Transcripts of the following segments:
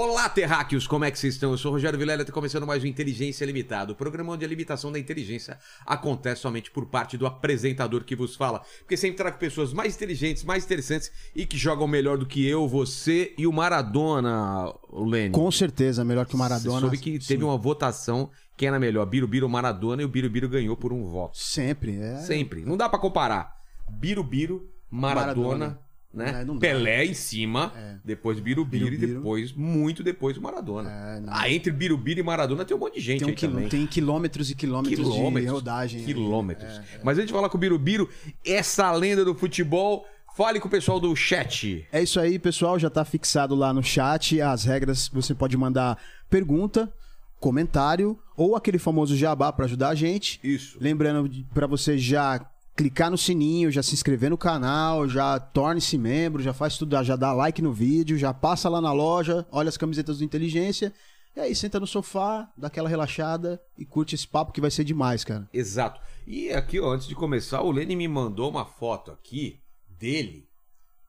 Olá, terráqueos, como é que vocês estão? Eu sou o Rogério Vilela e está começando mais um Inteligência Limitada, o programa onde a limitação da inteligência acontece somente por parte do apresentador que vos fala. Porque sempre trago pessoas mais inteligentes, mais interessantes e que jogam melhor do que eu, você e o Maradona, Lênin. Com certeza, melhor que o Maradona. Você soube que teve uma votação quem era melhor, Birubiru ou Maradona, e o Birubiru ganhou por um voto. Sempre, é. Sempre. Não dá pra comparar. Birubiru, Maradona, Maradona. Né? É. Pelé em cima, É. depois Birubiru e Birubiru. depois, muito depois, o Maradona. É, ah, entre Birubiru e Maradona tem um monte de gente Tem, um aí quilô- também. tem quilômetros e quilômetros, de Quilômetros, rodagem. Quilômetros. É, Mas antes de falar com o Birubiru, essa lenda do futebol, fale com o pessoal do chat. É isso aí, pessoal. Já tá fixado lá no chat as regras. Você pode mandar pergunta, comentário ou aquele famoso jabá pra ajudar a gente. Isso. Lembrando de- pra você já clicar no sininho, já se inscrever no canal, já torne-se membro, já faz tudo, já dá like no vídeo, já passa lá na loja, olha as camisetas do Inteligência. E aí, senta no sofá, dá aquela relaxada e curte esse papo que vai ser demais, cara. Exato. E aqui, ó, antes de começar, o Lenny me mandou uma foto aqui dele.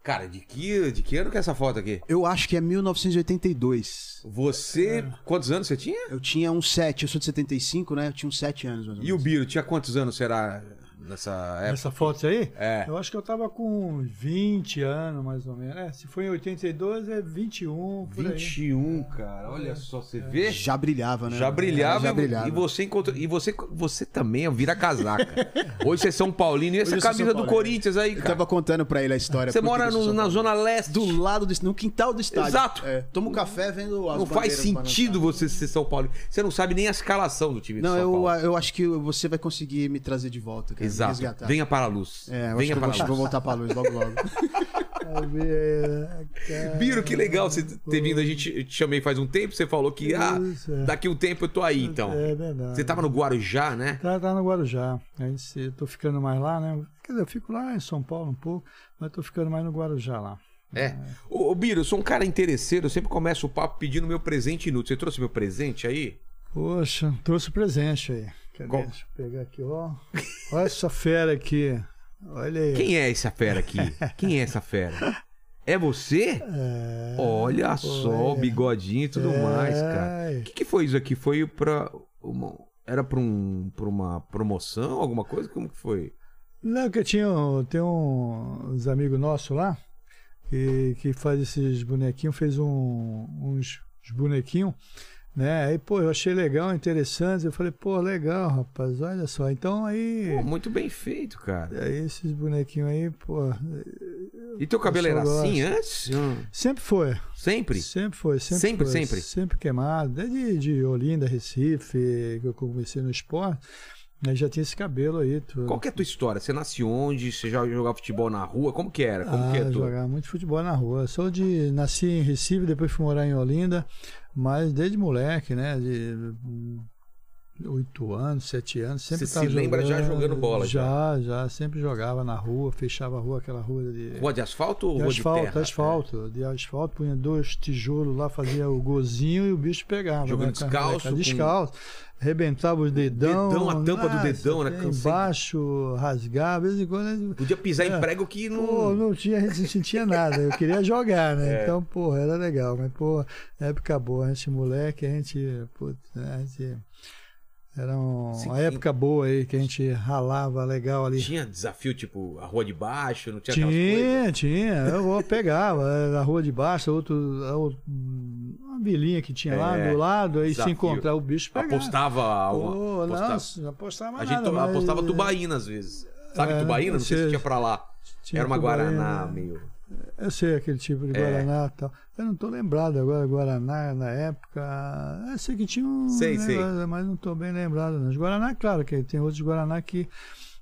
Cara, de que, de que ano que é essa foto aqui? Eu acho que é 1982. Você. Quantos anos você tinha? Eu tinha uns 7, eu sou de 75, né? Eu tinha uns 7 anos, mais E o. Biro, tinha quantos anos será nessa época? Essa foto aí? É. Eu acho que eu tava com 20 anos, mais ou menos. É, se foi em 82, é 21, por aí. 21, cara. Olha só, você vê? Já brilhava, né? Já brilhava, Já brilhava. e você encontrou. E você, você também é um vira-casaca. Hoje você é São Paulino e essa Hoje eu camisa do Paulino. Corinthians aí, Eu cara. tava contando pra ele a história. Você mora eu no- na. Zona Leste. Do lado, do, no quintal do estádio. Exato. É, toma um café vendo as Não faz sentido você ser São Paulo. Você não sabe nem a escalação do time de Não, São eu, Paulo. eu acho que você vai conseguir me trazer de volta, cara. Exato. resgatar. Venha para a luz. É, eu Venha que eu para vou, a vou luz. voltar pra luz logo logo. Biro, que legal você ter vindo. A gente te chamei faz um tempo. Você falou que ah, é. daqui um tempo eu tô aí, então. É verdade. Você tava no Guarujá, né? Tá, tá no Guarujá. Se eu tô ficando mais lá, né? Quer dizer, eu fico lá em São Paulo um pouco, mas tô ficando mais no Guarujá lá. É. Ô, ô, Biro, eu sou um cara interesseiro. Eu sempre começo o papo pedindo meu presente inútil. Você trouxe meu presente aí? Poxa, trouxe presente aí. Cadê? Deixa eu pegar aqui, ó. Olha essa fera aqui. Olha aí. Quem é essa fera aqui? Quem é essa fera? É você? É... Olha só, o bigodinho e tudo É. mais, cara. O que, que foi isso aqui? Foi pra. Uma... Era pra, um, pra uma promoção, alguma coisa? Como que foi? Não, que tinha, um- tem um, uns amigos nossos lá que, que faz esses bonequinhos, fez um- uns, uns bonequinhos, né? Aí, pô, eu achei legal, interessante. Eu falei, pô, legal, rapaz, olha só. Então aí, Pô, muito bem feito, cara. aí esses bonequinhos aí, pô, E teu cabelo Eu era assim antes? Sempre foi. Sempre? Sempre foi, sempre Sempre, foi. sempre? Sempre queimado, desde de Olinda, Recife, que eu comecei no esporte, aí já tinha esse cabelo aí. Tudo. Qual que é a tua história? Você nasceu onde? Você já jogava futebol na rua? Como que era? Como ah, que é tu? jogava muito futebol na rua. Sou de nasci em Recife, depois fui morar em Olinda, mas desde moleque, né, de hum, oito anos, sete anos, sempre Você se lembra já jogando bola, Já, já, sempre jogava na rua, fechava a rua, aquela rua de Rua de asfalto ou de rua asfalto, de terra? asfalto, de asfalto, punha dois tijolos lá, fazia o gozinho e o bicho pegava. Jogando né, descalço, cara, com- Arrebentava os dedão. Dedão, a tampa do nossa, dedão, né? tem Cansei. Embaixo, rasgava, de vez em quando. Podia pisar em É. prego que não... Pô, não tinha, a gente não sentia nada. Eu queria jogar, né? É. Então, pô, era legal. Mas, pô, época boa. A gente, moleque, a gente. Putz, né, a gente era um- Sim, uma época boa aí, que a gente ralava legal ali. Tinha desafio, tipo, a rua de baixo, não tinha? Tinha, tinha. Eu pegava na rua de baixo, outro, outro- uma vilinha que tinha lá É, do lado, aí desafio. se encontrar o bicho pegava. Apostava... Pô, apostava- não, não apostava A gente nada. mas- apostava tubaína às vezes. Sabe É, tubaína? Não sei se tinha pra lá. Tinha Era uma tubaína. Guaraná meio... Eu sei aquele tipo de É. Guaraná e tal. Eu não tô lembrado agora, Guaraná na época. Eu sei que tinha um. Sei, sei. negócio, Mas não tô bem lembrado. Não. Os Guaraná, claro, que tem outros Guaraná que.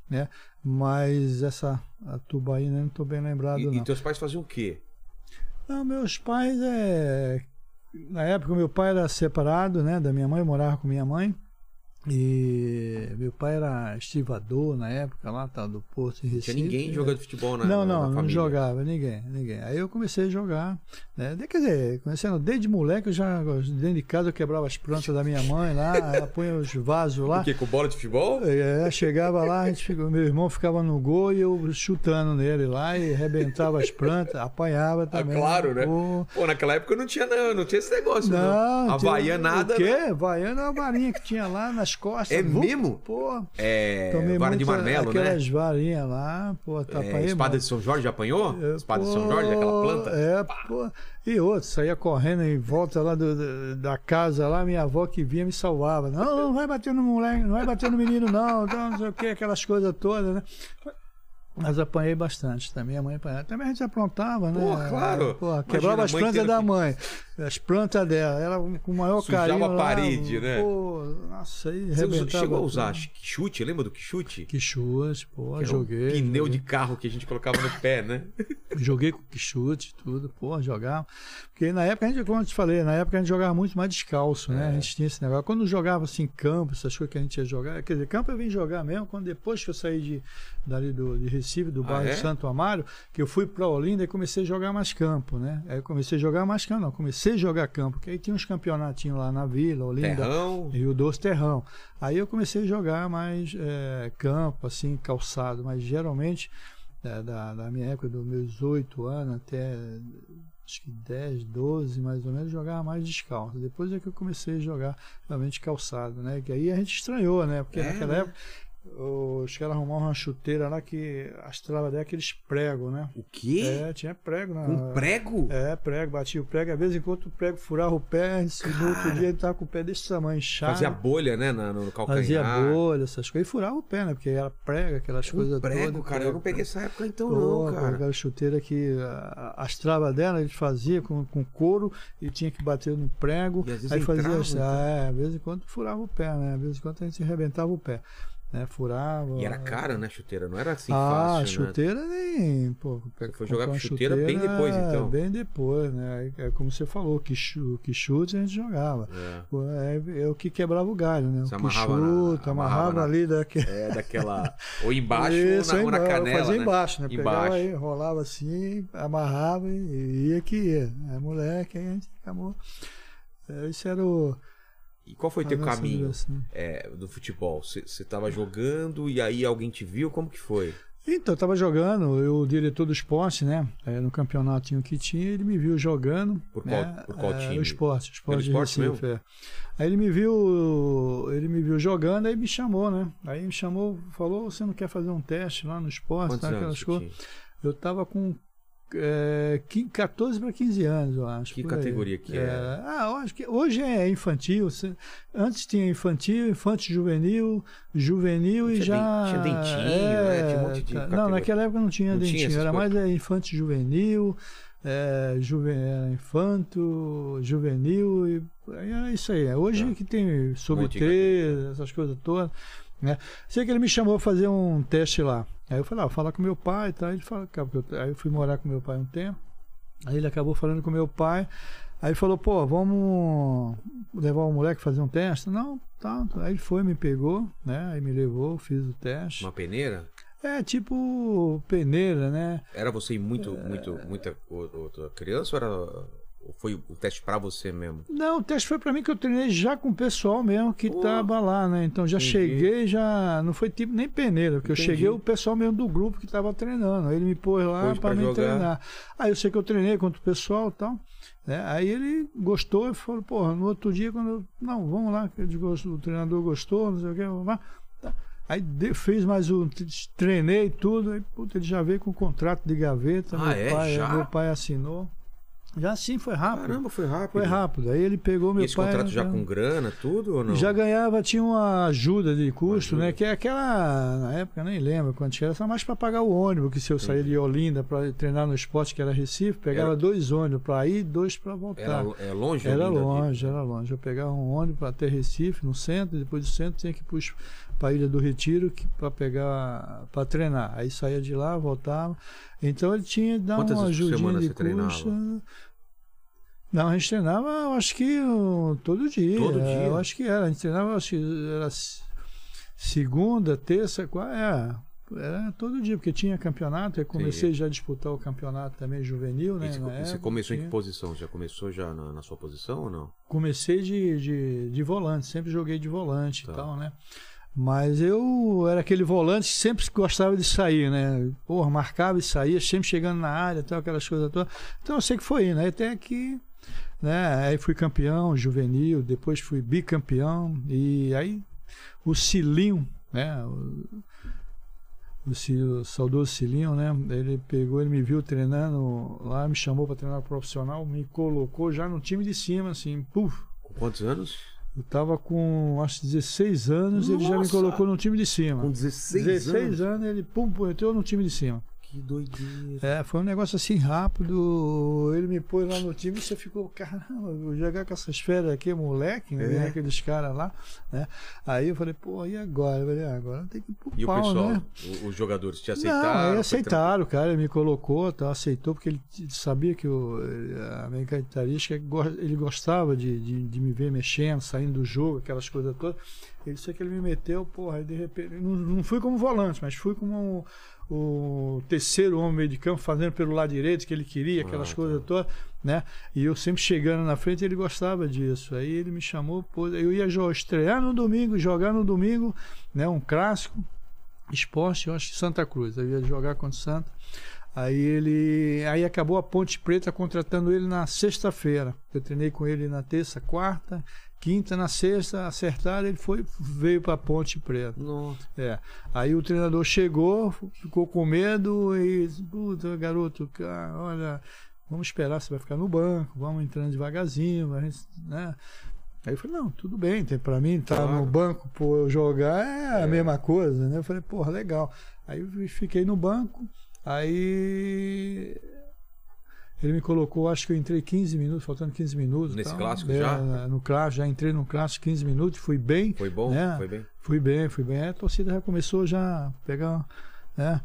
Né? Mas essa a tubaína não tô bem lembrado, E, não. e teus pais faziam o quê? Não, meus pais é. Na época, meu pai era separado, né? Da minha mãe, morava com minha mãe. E meu pai era estivador na época lá, tá, do Porto em Recife. tinha ninguém jogando futebol na Não, na- não, na não jogava, ninguém, ninguém. Aí eu comecei a jogar, né? De- Quer dizer, começando desde moleque, eu já, dentro de casa, eu quebrava as plantas da minha mãe lá, ela punha os vasos lá. O quê? Com bola de futebol? É, chegava lá, a gente meu irmão ficava no gol e eu chutando nele lá e arrebentava as plantas, apanhava também. Ah, claro, né? Pô, Pô, naquela época não tinha, não, não tinha esse negócio, não. não, Havaianada. tinha- né? O quê? Havaiana é uma varinha que tinha lá nas costas. É Vup, mesmo? Pô, É, tomei vara de marmelo, né? aquelas varinhas lá, pô, tá É, espada de São Jorge já apanhou? É, espada de São pô, Jorge, aquela planta? É, pô. E outro, saía correndo em volta lá do- da casa lá, minha avó que vinha me salvava. Não, não vai bater no moleque, não vai bater no menino, não, não, não sei o que, aquelas coisas todas, né? Mas apanhei bastante também, a mãe apanhava. Também a gente aprontava, né? Pô, claro. Pô, quebrava as plantas da mãe, as plantas dela, ela com o maior Sujava carinho. a lá, parede, né? Pô, nossa, aí Você chegou a usar tudo. chute? Lembra do chute? Quixuas, pô, Era um joguei. pneu joguei. de carro que a gente colocava no pé, né? Joguei com chute, tudo, pô, jogava. Porque na época, a gente, como eu te falei, na época a gente jogava muito mais descalço, né? A gente tinha esse negócio. Quando jogava assim, campo, essas coisas que a gente ia jogar, quer dizer, campo eu vim jogar mesmo, quando depois que eu saí de, dali do, de Recife, do Ah, bairro é? Santo Amaro, que eu fui pra Olinda e comecei a jogar mais campo, né? Aí eu comecei a jogar mais campo, não, comecei a jogar campo, porque aí tinha uns campeonatinhos lá na Vila, Olinda. Terrão. Rio Doce Terrão. Aí eu comecei a jogar mais é, campo, assim, calçado, mas geralmente, é, da, da minha época, dos meus oito anos até acho que 10, 12 mais ou menos, jogava mais descalço. Depois é que eu comecei a jogar realmente calçado, né? Que aí a gente estranhou, né? Porque É, naquela né? época os caras arrumavam uma chuteira lá que as travas dela aqueles pregos, né? O quê? É, tinha prego na. Com prego? É, prego, batia o prego. Às vezes, enquanto o prego furava o pé, no outro dia ele tava com o pé desse tamanho, inchado. Fazia bolha, né? na- No calcanhar. Fazia bolha, essas coisas. E furava o pé, né? Porque era prego, aquelas coisas Com prego, todas. cara. Eu não peguei essa época então, Pô, não, cara. Aquela chuteira que a- as travas dela ele fazia com, com couro e tinha que bater no prego. E às vezes aí fazia entrava, assim, então. ah, é, às vez em quando furava o pé, né? Às vezes em quando a gente arrebentava o pé. Né? Furava. E era cara, né, chuteira? Não era assim ah, fácil, né? chuteira nem. Pô, foi jogar com uma chuteira bem depois, então. Bem depois, né? É como você falou, que, chu, que chute a gente jogava. É. Pô, É, é o que quebrava o galho, né? Você o que amarrava na- chuta, amarrava na- ali daquele. É, daquela. Ou embaixo Isso, ou na, ou na canela. Fazia né? embaixo, né? Pegava Embaixo. aí, rolava assim, amarrava e ia que ia. É moleque, aí a gente acabou. É, Esse era o. E qual foi a teu nossa caminho é, do futebol? Você você tava jogando e aí alguém te viu? Como que foi? Então, eu tava jogando, eu, o diretor do esporte, né? é, no campeonatinho que tinha, ele me viu jogando. Por qual- né, por qual é, time? O esporte, o esporte de esporte Recife, é. Aí ele me viu, ele me viu jogando, aí me chamou, né? Aí me chamou, falou, você não quer fazer um teste lá no esporte, tá, aquelas coisas. Eu tava com é, quin- 14 para 15 anos, eu acho. Que categoria que é? Ah, eu acho que hoje é infantil. Antes tinha infantil, infantil juvenil, juvenil e Tinha já. den- tinha dentinho, né? Tinha um monte de categoria. Não, naquela época não tinha Não tinha dentinho, essas era coisas? mais é, infantil juvenil, é, juve, infanto, juvenil e era isso aí. Hoje Tá. que tem 3, essas coisas todas. Né? Sei que ele me chamou para fazer um teste lá. Aí eu falei, ah, vou falar com meu pai e tal. Ele eu- aí eu fui morar com meu pai um tempo. Aí ele acabou falando com meu pai. Aí falou, pô, vamos levar o moleque fazer um teste? Não, tá. Aí ele foi, me pegou, né? Aí me levou, fiz o teste. Uma peneira? É tipo peneira, né? Era você muito, É. muito, muita outra criança ou era. Foi o teste pra você mesmo? Não, o teste foi pra mim que eu treinei já com o pessoal mesmo que Pô, tava lá, né? Então já entendi. cheguei, já. Não foi tipo nem peneira, porque Entendi. eu cheguei o pessoal mesmo do grupo que tava treinando. Aí ele me pôs lá pra me jogar. treinar. Aí eu sei que eu treinei contra o pessoal e tal. Né? Aí ele gostou e falou, porra, no outro dia, quando eu. Não, vamos lá, que o treinador gostou, não sei o que, vamos lá. Tá. Aí fez mais um, treinei tudo, aí puta, ele já veio com o contrato de gaveta, Ah, meu, é? pai, Já? meu pai assinou. Já sim, foi rápido. Caramba, foi rápido. Foi rápido. Aí ele pegou meu e esse pai. contrato já né, com grana, tudo ou não? já ganhava, tinha uma ajuda de custo, Uma ajuda. né? Que é aquela, na época, nem lembro quanto era, só mais para pagar o ônibus, que se eu saía de Olinda para treinar no esporte, que era Recife, pegava Era- dois ônibus para ir e dois para voltar. Era é longe? Era Olinda, longe, era longe. Eu pegava um ônibus até Recife, no centro, depois do centro tinha que ir para a Ilha do Retiro para pegar, para treinar. Aí saía de lá, voltava. Então ele tinha que dar Quantas uma ajudinha de você treinava? Não, a gente treinava, eu acho que todo dia. Todo É, dia? Eu acho que era. A gente treinava, acho que era segunda, terça, quarta. É, era todo dia, porque tinha campeonato. Eu comecei já a disputar o campeonato também juvenil, né? E você, época, começou em que posição? Já começou já na, na sua posição ou não? Comecei de, de, de volante, sempre joguei de volante Tá. e tal, né? Mas eu era aquele volante que sempre gostava de sair, né? Porra, marcava e saía, sempre chegando na área, tal, aquelas coisas todas. Então eu sei que foi, né? Até que, né? Aí fui campeão juvenil, depois fui bicampeão e aí o Cilinho, né? O, o, o saudoso Cilinho, né? Ele pegou, ele me viu treinando lá, me chamou para treinar profissional, me colocou já no time de cima, assim, puf, Com quantos anos? eu tava com, acho, 16 anos, ele já me Nossa! colocou no time de cima. Com 16, 16 anos? anos, ele, pum, pum, entrou no time de cima. Que doideira. É, foi um negócio assim rápido. Ele me pôs lá no time e você ficou, caramba, vou jogar com essas férias aqui, moleque, né? É. Vendo Aqueles caras lá, né? Aí eu falei, pô, e agora? Eu falei, ah, agora tem que ir pro E o pau, pessoal, né? o- os jogadores te Não, aceitaram? Foi aceitaram, cara, ele me colocou, tá, aceitou, porque ele sabia que eu, eh, a minha característica, ele gostava de, de, de me ver mexendo, saindo do jogo, aquelas coisas todas. Ele sei que ele me meteu, porra, aí de repente. Não, não fui como volante, mas fui como o, terceiro homem meio de campo, fazendo pelo lado direito que ele queria, aquelas Ah, coisas todas, né? E eu sempre chegando na frente, ele gostava disso. Aí ele me chamou, pô, eu ia estrear no domingo, jogar no domingo, né? Um clássico esporte, eu acho que Santa Cruz. Eu ia jogar contra o Santa. Aí ele. Aí acabou a Ponte Preta contratando ele na sexta-feira. Eu treinei com ele na terça, quarta, quinta, na sexta, acertaram, ele foi, veio para Ponte Preta. Nossa. É. Aí o treinador chegou, ficou com medo e disse, puta, garoto, cara, olha, vamos esperar, você vai ficar no banco, vamos entrando devagarzinho, a né? Aí eu falei, não, tudo bem, tem para mim, tá Claro. no banco por jogar é a É. mesma coisa, né? Eu falei, porra, legal. Aí eu fiquei no banco, aí ele me colocou, acho que eu entrei 15 minutos, faltando 15 minutos. Nesse tal. clássico É, já? No clássico, já entrei no clássico 15 minutos, fui bem. Foi bom? né? Foi bem? Fui bem, fui bem. A torcida já começou já a pegar né,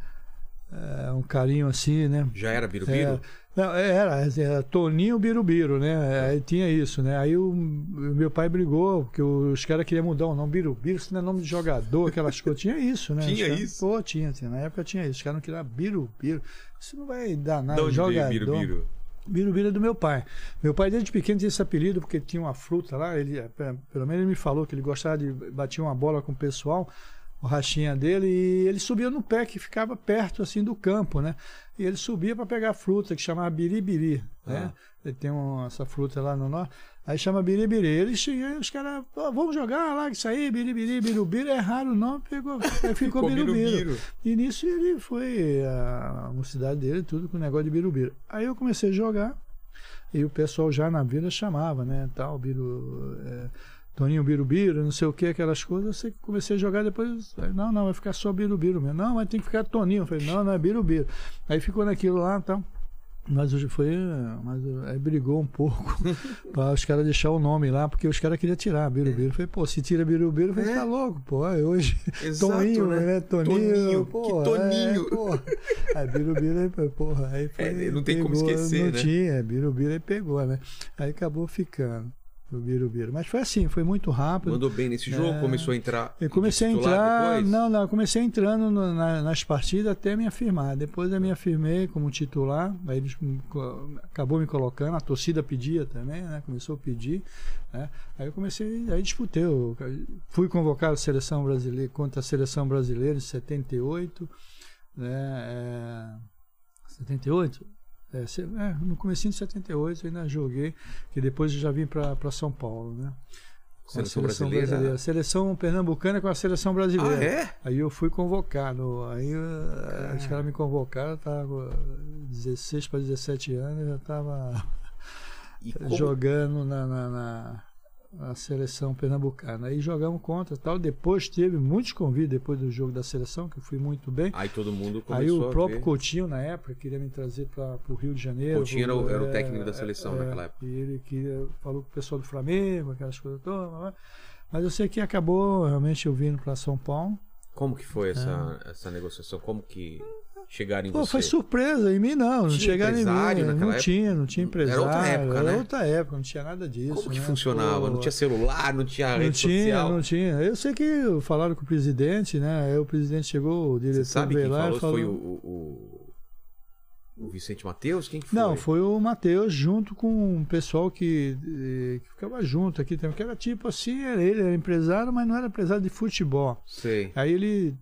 é, um carinho assim, né? Já era Birubiru? É, não, era, era Toninho Birubiru, né? Aí tinha isso, né? Aí o, meu pai brigou, porque os caras queriam mudar o nome Birubiru, isso não é nome de jogador, aquelas coisas. Tinha isso, né? Tinha Os caras- isso? Pô, tinha, tinha. Na época tinha isso. Os caras não queriam Birubiru. Isso não vai dar nada. veio jogador. Birubiru? Birubiru é do meu pai. Meu pai, desde pequeno, tinha esse apelido porque tinha uma fruta lá. Ele, pe- pelo menos ele me falou que ele gostava de bater uma bola com o pessoal, o rachinha dele, e ele subia no pé que ficava perto assim do campo, né? E ele subia para pegar a fruta que chamava biribiri, né? Ele tem um- essa fruta lá no norte. Aí chama biribiri. Ele chega, os caras, "Pô, vamos jogar lá, isso aí, biribiri, birubiru, é raro o nome, pegou, ficou Ficou birubiru. Birubiru. E nisso ele foi a mocidade dele, tudo com o negócio de birubiru. Aí eu comecei a jogar e o pessoal já na vila chamava, né? Tal, biru, é, Toninho Birubiru, não sei o que, aquelas coisas. Eu sei que comecei a jogar depois. Não, não, vai ficar só Birubiru mesmo. Não, mas tem que ficar Toninho. Eu falei, não, não é Birubiru. Aí ficou naquilo lá e tal. Mas hoje foi. Mas aí brigou um pouco para os caras deixar o nome lá, porque os caras queriam tirar Birubiru. Eu falei, pô, se tira Birubiru, vai É. ficar louco, pô. Aí hoje. Exato, Toninho, né? né? Toninho, Toninho, pô, que Toninho. É, porra. Aí Birubiru, aí, porra, aí foi, É, não tem como pegou, esquecer, Não né? tinha, é, Birubiru aí pegou, né? Aí acabou ficando o Birubiru. Mas foi assim, foi muito rápido. Mandou bem nesse jogo, É. começou a entrar. Eu comecei a entrar, depois? não, não, comecei entrando no- na- nas partidas até me afirmar. Depois eu me afirmei como titular, aí eles acabou me colocando, a torcida pedia também, né? Começou a pedir, né? Aí eu comecei, aí disputei, eu fui convocado à seleção brasileira contra a seleção brasileira em 78, né? É, 78? É, é, no comecinho de 78 eu ainda joguei, que depois eu já vim para São Paulo, né? Com a Seleção brasileira? Seleção pernambucana com a seleção brasileira. Ah, é? Aí eu fui convocado. Aí eh, os caras me convocaram, eu tava com 16 para 17 anos, eu já estava jogando na, na, na- na seleção pernambucana. Aí jogamos contra tal. Depois teve muitos convites depois do jogo da seleção, que eu fui muito bem. Aí todo mundo Aí começou o a próprio. Coutinho, na época, queria me trazer para o Rio de Janeiro. Coutinho era o- era o É, técnico da seleção naquela época. E ele queria, falou com o pessoal do Flamengo, aquelas coisas todas. Mas eu sei que acabou realmente eu vindo para São Paulo. Como que foi essa, É. essa negociação? Como que chegaram em Pô, você? foi surpresa, em mim não, não Tinha chegaram em mim. Não época? tinha, não tinha Era empresário. outra época, era né? outra época, não tinha nada disso. Como que né? funcionava? Pô, Não tinha celular, não tinha Não rede tinha, social? não tinha. Eu sei que falaram com o presidente, né? Aí o presidente chegou, o diretor Você sabe veio quem lá falou? falou. Foi o, o, o- o Vicente Matheus? Quem que foi? Não, foi o Matheus junto com um pessoal que, eh, que ficava junto aqui também, que era tipo assim, era- ele era empresário, mas não era empresário de futebol. Sei. Aí ele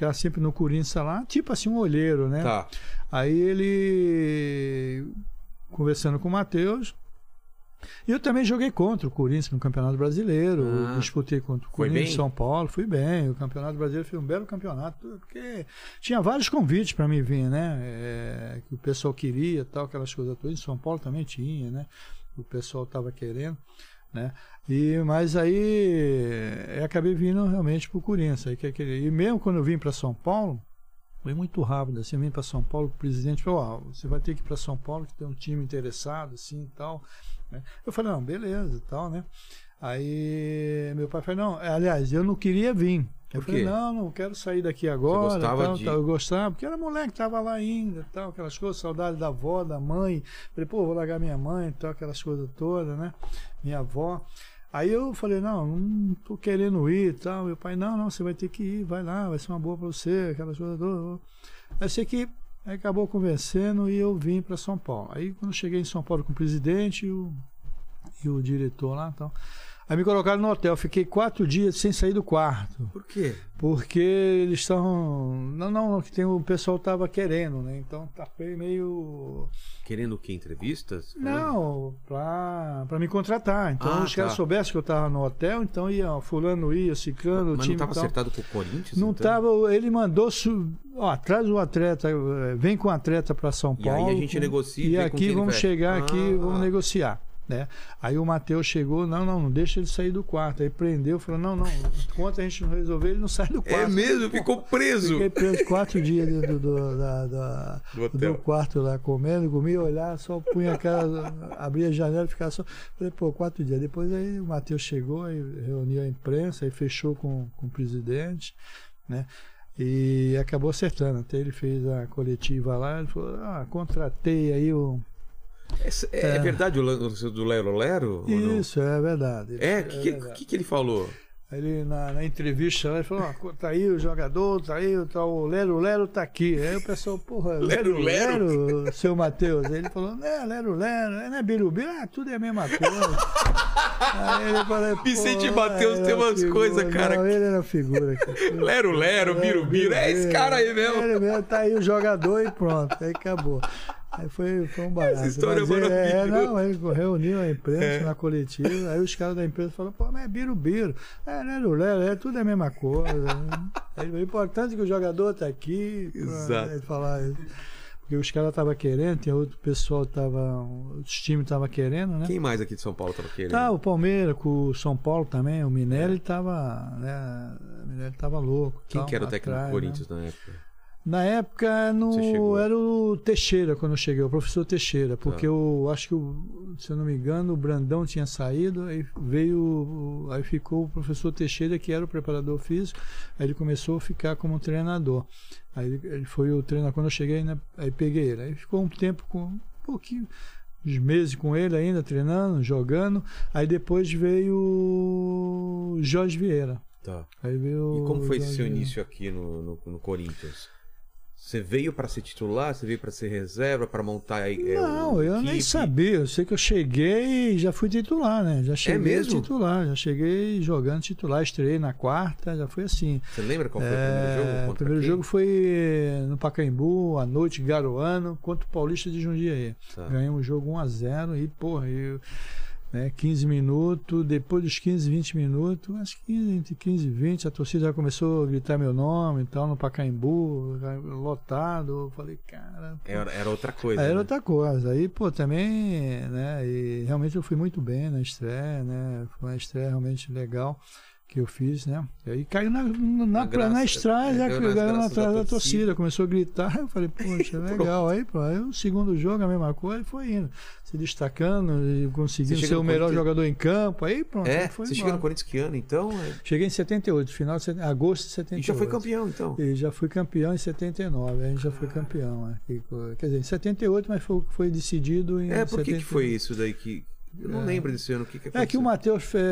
ficava sempre no Corinthians lá, tipo assim, um olheiro, né? Tá. Aí ele conversando com o Matheus. E eu também joguei contra o Corinthians no Campeonato Brasileiro. Ah. disputei contra o Corinthians São Paulo, fui bem. O Campeonato Brasileiro foi um belo campeonato, porque tinha vários convites para mim vir, né? É, que o pessoal queria, tal, aquelas coisas todas. Em São Paulo também tinha, né? O pessoal estava querendo, né? E mas aí eu acabei vindo realmente para o Corinthians. Aí, que aquele- e mesmo quando eu vim para São Paulo, foi muito rápido, assim, eu vim para São Paulo, o presidente falou, você vai ter que ir para São Paulo, que tem um time interessado, assim, e tal, né? Eu falei, não, beleza, tal, né? Aí meu pai falou, não, aliás, eu não queria vir. Eu falei, não, não quero sair daqui agora, gostava tal, de- tal. eu gostava, porque era moleque, tava lá ainda, tal, aquelas coisas, saudade da avó, da mãe, falei, pô, vou largar minha mãe, tal, aquelas coisas todas, né? Minha avó. Aí eu falei, não, não tô querendo ir e tal. Meu pai, não, não, você vai ter que ir, vai lá, vai ser uma boa pra você, aquelas coisas todas. Aí sei que aí acabou convencendo e eu vim para São Paulo. Aí quando eu cheguei em São Paulo com o presidente e o, e o diretor lá e tal. Aí me colocaram no hotel, fiquei quatro dias sem sair do quarto. Por quê? Porque eles estavam. Não, não, que tem, o pessoal tava querendo, né? Então tá foi meio. Querendo o quê? Entrevistas? Não, pra, pra me contratar. Então Ah, os caras tá. soubessem que eu tava no hotel, então ia, ó, fulano ia, ciclano, o Mas time não tava e tal. acertado com o Corinthians? Não então? tava, ele mandou, su- ó, traz o atleta, eh, vem com o atleta para São E aí Paulo. a gente negocia e E aqui vamos chegar aqui, Ah. vamos negociar. Né? Aí o Matheus chegou, não, não, não deixa ele sair do quarto. Aí prendeu, falou, não, não, enquanto a gente não resolver, ele não sai do quarto. É mesmo? Ficou preso. Fiquei preso quatro dias dentro do, da- da- Do do quarto lá, comendo, comia, olhar, só punha a cara, abria a janela e ficava só. Falei, pô, quatro dias. Depois aí o Matheus chegou, aí reuniu a imprensa, aí fechou com, com o presidente, né? E acabou acertando. Até ele fez a coletiva lá, ele falou, ah, contratei aí o. É, é- é verdade o lance do Lero Lero? não? Isso, é verdade. É? O que, que, verdade. que, que ele falou? Ele, na, na entrevista ele falou, ó, tá aí o jogador, tá aí, tá, o Lero Lero tá aqui. Aí o pessoal, porra, Lero Lero Lero? Lero, seu Matheus. Aí ele falou, né, Lero Lero, é, né, Birubi? Ah, tudo é a mesma coisa. aí ele falou, Vicente Matheus tem era umas coisas, cara, Não, ele era figura. cara. Lero Lero, Biro. É esse cara aí mesmo. Ele mesmo, tá aí o jogador e pronto, aí acabou. Aí foi, foi um barato. Essa história Mas é ele- é, maravilhosa. não, ele reuniu a imprensa É. na coletiva, aí os caras da imprensa falaram, pô, mas é birubiru. É, Lero Lero, é tudo a mesma coisa. né? Aí, o importante é que o jogador tá aqui. Exato. Aí falar isso. Porque os caras estavam querendo, tem outro pessoal tava. Outros times estavam querendo, né? Quem mais aqui de São Paulo tava querendo? Tá, o Palmeiras com o São Paulo também, o Minelli tava. Né, o Minelli tava louco. Quem tal, que era o técnico do né? Corinthians na época? Na época no, era o Teixeira quando eu cheguei, o professor Teixeira, porque Tá. eu acho que, o- se eu não me engano, o Brandão tinha saído, aí veio, aí ficou o professor Teixeira, que era o preparador físico, aí ele começou a ficar como treinador. Aí ele, foi o treinador, quando eu cheguei, né, aí peguei ele. Aí ficou um tempo com um pouquinho, uns meses com ele ainda, treinando, jogando. Aí depois veio o Jorge Vieira. Tá. Aí veio E como foi Jorge seu Vieira. início aqui no, no, no Corinthians? Você veio pra ser titular? Você veio pra ser reserva? Pra montar aí? é, Não, eu nem equipe? sabia. Eu sei que eu cheguei e já fui titular, né? Já cheguei mesmo? titular, já cheguei jogando titular, estreiei na quarta, já foi assim. Você lembra qual foi o primeiro jogo? É, o primeiro quem? jogo foi no Pacaembu, à noite, Garoano, contra o Paulista de Jundiaí. Tá. Ganhamos o jogo 1x0 e, porra, eu, né, 15 minutos, depois dos 15, 20 minutos, acho que 15, entre 15 e 20, a torcida já começou a gritar meu nome e tal, no Pacaembu, lotado. Eu falei, cara. pô, Era, era outra coisa. Aí era né? outra coisa. Aí, pô, também, né? E realmente eu fui muito bem na estreia, né? Foi uma estreia realmente legal. Que eu fiz, né? E aí caiu na, na, na, graça- na estrada, é, caiu atrás da da torcida, começou a gritar, eu falei, poxa, legal, aí, pô, aí o segundo jogo a mesma coisa, e foi indo, se destacando, e conseguindo ser o melhor Corinthians- jogador em campo, aí pronto, É, aí foi você embora. no Corinthians que ano, então? é- Cheguei em 78, final de set- agosto de 78. E já foi campeão, então. E já fui campeão em 79, a gente já foi campeão. né? Co- Quer dizer, em 78, mas foi, foi decidido em É, por que, que 78. foi isso daí que. Eu não É. lembro desse ano. O que, que aconteceu? É que o Matheus fez.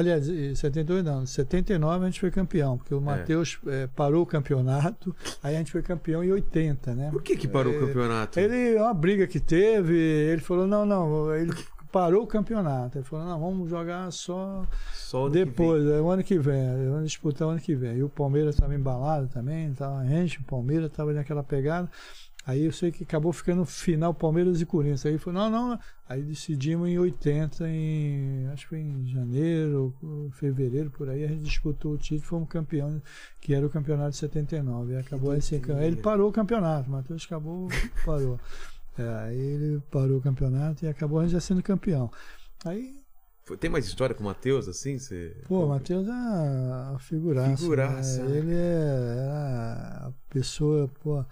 Aliás, em 78 não, em 79 a gente foi campeão, porque o Matheus eh, parou o campeonato, aí a gente foi campeão em 80, né? Por que, que parou o É, campeonato? Ele, uma briga que teve, ele falou: não, não, ele parou o campeonato. Ele falou: não, vamos jogar só Só depois, é o ano que vem, é, vamos disputar o ano que vem. E o Palmeiras estava embalado também, tava a gente, o Palmeiras estava naquela pegada. Aí eu sei que acabou ficando final Palmeiras e Corinthians. Aí falou, não, não, aí decidimos em 80, em, acho que foi em janeiro, fevereiro, por aí, a gente disputou o título, fomos campeão, que era o campeonato de 79. E acabou assim, doideira. ele parou o campeonato, o Matheus acabou, parou. É, aí ele parou o campeonato e acabou a gente já sendo campeão. Aí Foi- Tem mais história com o Matheus, assim? Você... Pô, o Matheus é uma figuraça. Figuraça, né? Ele é a pessoa, pô.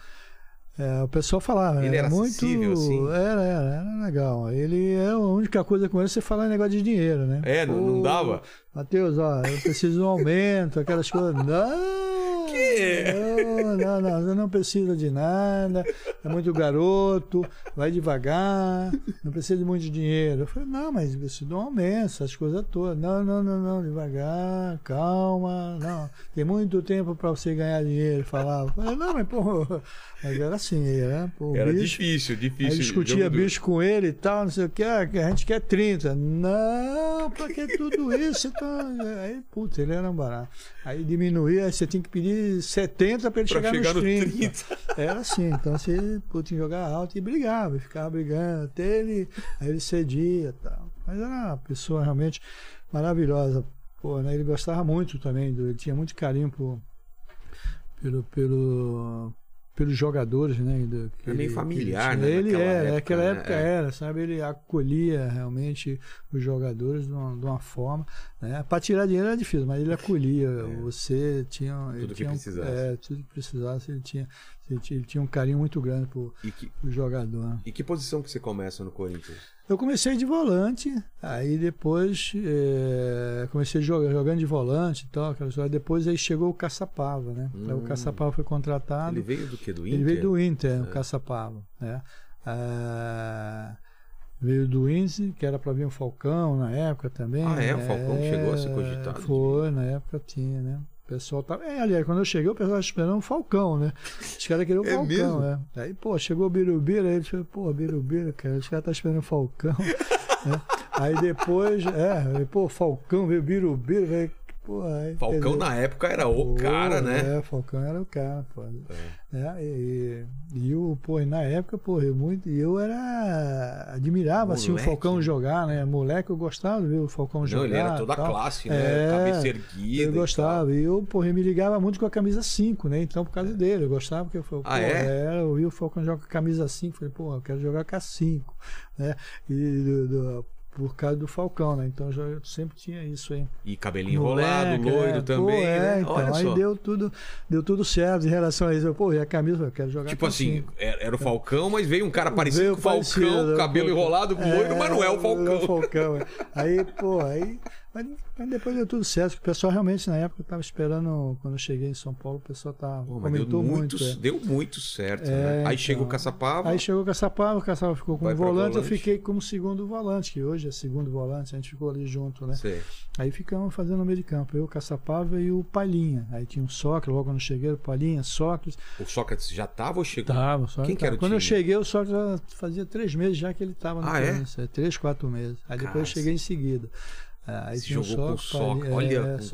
É, o pessoal falava, Ele era muito. assim? Era, era, era legal. Ele é a única coisa com ele você falar em negócio de dinheiro, né? É, não, dava? Matheus, ó, eu preciso de um aumento, aquelas coisas. Não! Que? Não, não, não, não precisa de nada, é muito garoto, vai devagar, não precisa de muito dinheiro. Eu falei, não, mas preciso de um aumento, essas coisas todas. Não, não, não, não, devagar, calma, não. Tem muito tempo para você ganhar dinheiro, falava. Eu falei, não, mas pô, mas era assim, era, pô, Era bicho, difícil, difícil. Aí discutia do- bicho com ele e tal, não sei o que, ah, que a gente quer 30. Não, pra que tudo isso? Então, aí, puta, ele era um barato. Aí diminuía, aí você tinha que pedir 70 pra ele Pra chegar, chegar nos no 30. 30. Era assim, então tinha que jogar alto e brigava, e ficava brigando até ele, aí ele cedia e tal. Mas era uma pessoa realmente maravilhosa. Pô, né, ele gostava muito também, ele tinha muito carinho por, pelo, pelo, pelos jogadores, né? do- É meio ele- familiar, né, Ele era, época, naquela né? época É. era, sabe? Ele acolhia realmente os jogadores de uma, de uma forma. Né? Para tirar dinheiro era difícil, mas ele acolhia. Você tinha. É. Tudo que tinha precisasse. É, tudo que precisasse, ele tinha, ele tinha, ele tinha um carinho muito grande pro, E que, jogador. e que posição que você começa no Corinthians? Eu comecei de volante, aí depois é, comecei joga- jogando de volante e tal, aquela história. Depois aí chegou o Caçapava, né? Aí Hum. o Caçapava foi contratado. Ele veio do quê? Do Inter? Ele veio do Inter, o É. Caçapava, né? Ah, veio do Inter, que era para vir um Falcão na época também. Ah, é? O Falcão É, chegou a ser cogitado? Foi, na época tinha, né? O pessoal tava. É, aliás, quando eu cheguei, o pessoal estava esperando um Falcão, né? Os caras queriam um É Falcão, mesmo? né? Aí, pô, chegou o Birubiru, aí ele falou, pô, Birubiru, cara, os caras estão esperando um Falcão. né? Aí depois, é, aí, pô, Falcão, veio Birubiru, veio. Pô, Falcão dizer, na época era o Pô, cara, né? É, Falcão era o cara, pô. É. É, e, e o, pô, e na época, pô, eu muito, eu era admirava assim o Moleque. Falcão jogar, né? Moleque eu gostava de ver o Falcão Não, jogar. ele era toda a classe, né? É, Cabeça erguida. Eu e gostava, e eu, porra, eu me ligava muito com a camisa 5, né? Então, por causa dele, eu gostava, porque eu falei, Ah, pô, é? eu vi o Falcão jogar com a camisa 5, falei, pô, eu quero jogar com a 5, né? E do- do- por causa do Falcão, né? Então já- eu sempre tinha isso aí. E cabelinho Moleque, enrolado, loiro é, também, pô, é, né? Então, Olha aí só. deu tudo, deu tudo certo em relação a isso. Eu, Pô, e a camisa, eu quero jogar Tipo assim, cinco. era, o Falcão, mas veio um cara parecido Veio com o Falcão, parecido, cabelo né? enrolado, loiro, mas não é o Falcão. É o Falcão, é. Aí, pô, aí. Mas, mas depois deu tudo certo. porque O pessoal realmente, na época, estava esperando. Quando eu cheguei em São Paulo, o pessoal tava, Pô, mas deu comentou muito, muito. é. deu muito certo, É, né? Aí então. chega o Caçapava. Aí chegou o Caçapava, o Caçapava ficou como pra volante, eu volante. fiquei como segundo volante, que hoje é segundo volante, a gente ficou ali junto, né? Sei. Aí ficamos fazendo no meio de campo, eu, o Caçapava e o Palhinha. Aí tinha o Sócrates, logo quando eu cheguei, o Palhinha, Sócrates. O Sócrates já tava ou chegou? Tava, só Quem que era o Quando eu time? cheguei, o Sócrates fazia três meses já que ele estava no Ah, é? É? Três, quatro meses. Aí depois eu cheguei em seguida. É, Aí Se jogou com o Sócrates. Palhinha, Olha, é, você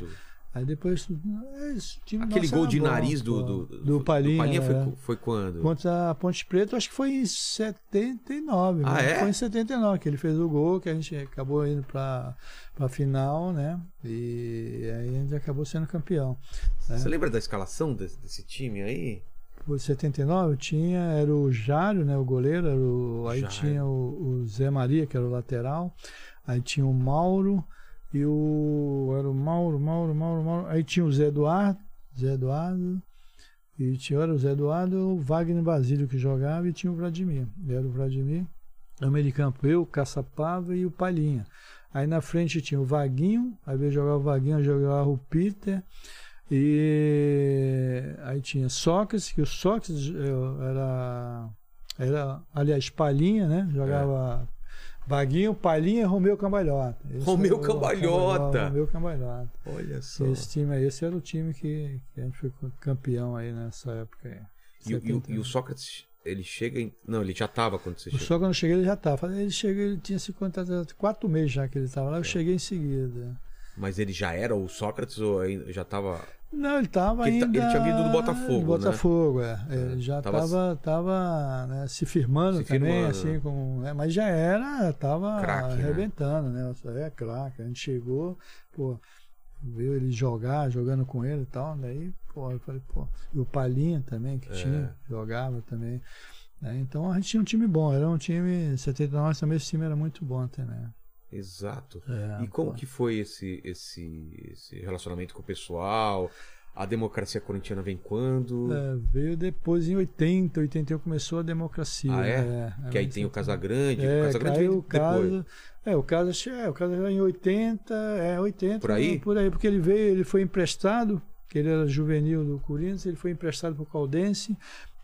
jogou. Aí depois. é, Aquele nosso gol de bom, nariz do, pô. do, do Palhinha. foi, é. foi quando? Contra a Ponte Preta, acho que foi em 79. Ah, é? Foi em 79 que ele fez o gol, que a gente acabou indo para a final, né? E aí a gente acabou sendo campeão. né? Você lembra da escalação desse, desse time aí? Foi 79 tinha, era o Jário, né, o goleiro, o- aí Jário. tinha o, o Zé Maria, que era o lateral, aí tinha o Mauro e o. Era o Mauro, Mauro, Mauro, Mauro. Aí tinha o Zé Eduardo, Zé Eduardo. E tinha era o Zé Eduardo, o Wagner Basílio que jogava e tinha o Vladimir. Era o Vladimir, no meio de campo eu, o Caçapava e o Palhinha. Aí na frente tinha o Vaguinho, aí veio jogar o Vaguinho, jogava o Peter. E aí tinha Sócrates, que o Sócrates eh, era, era aliás, Palhinha, né? Jogava Vaguinho, Palhinha e Romeu Cambalhota. Esse Romeu o Cambalhota. Romeu Cambalhota. Olha só. Esse time aí, esse era o time que, que a gente foi campeão aí nessa época aí. E, o- e o- 70. e o Sócrates, ele chega em. Não, ele já tava quando você O chegou. só quando eu cheguei ele já estava. Ele chegou, ele tinha se contratado quatro meses já que ele estava lá. Eu cheguei em seguida. Mas ele já era o Sócrates ou ainda já tava. Não, ele estava ainda. ele tinha vindo do Botafogo, do né? Botafogo, é. Ele já tava- estava tava, né, se firmando Se também, firmando, assim, né? como, né, mas já era, estava né? arrebentando, né? É craque. A gente chegou, pô, viu ele jogar, jogando com ele e tal. Daí, pô, eu falei, pô. E o Palhinha também, que É. tinha, jogava também. né? Então a gente tinha um time bom, era um time. 79 também esse time era muito bom também. Exato. É, e como pô. que foi esse, esse, esse relacionamento com o pessoal? A democracia corintiana vem quando? É, veio depois em 80, 81 começou a democracia. Ah, é? é que aí tem o Casagrande. É, o Casagrande vem o depois. É, o que é, o caso era em 80, é 80. Por aí? Por aí, porque ele veio, ele foi emprestado, que ele era juvenil do Corinthians, ele foi emprestado pro Caldense,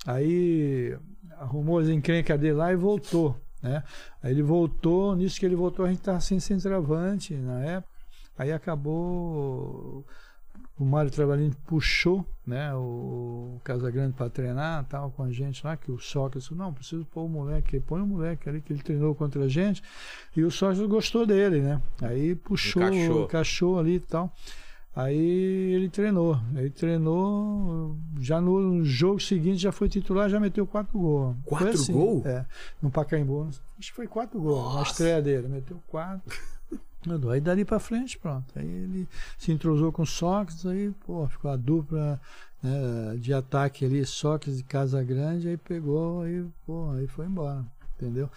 aí arrumou as encrencas dele lá e voltou, né? Aí ele voltou, nisso que ele voltou a gente estava sem centroavante na época, aí acabou o Mário Trabalhinho puxou né, o Casagrande para treinar, tava com a gente lá, que o Sócrates não, preciso pôr o moleque, põe o moleque ali que ele treinou contra a gente, e o Sócrates gostou dele, né? Aí puxou, Encaixou. encaixou ali e tal. Aí ele treinou, aí treinou, já no jogo seguinte já foi titular, já meteu quatro gols. Quatro assim, gol? É, no Pacaembu, acho que foi quatro gols, na Nossa. estreia dele, meteu quatro. Mandou. Aí dali pra frente, pronto. Aí ele se entrosou com o Sócrates, aí, pô, ficou a dupla né, de ataque ali, Sócrates e Casa Grande, aí pegou, aí, pô, aí foi embora. Entendeu?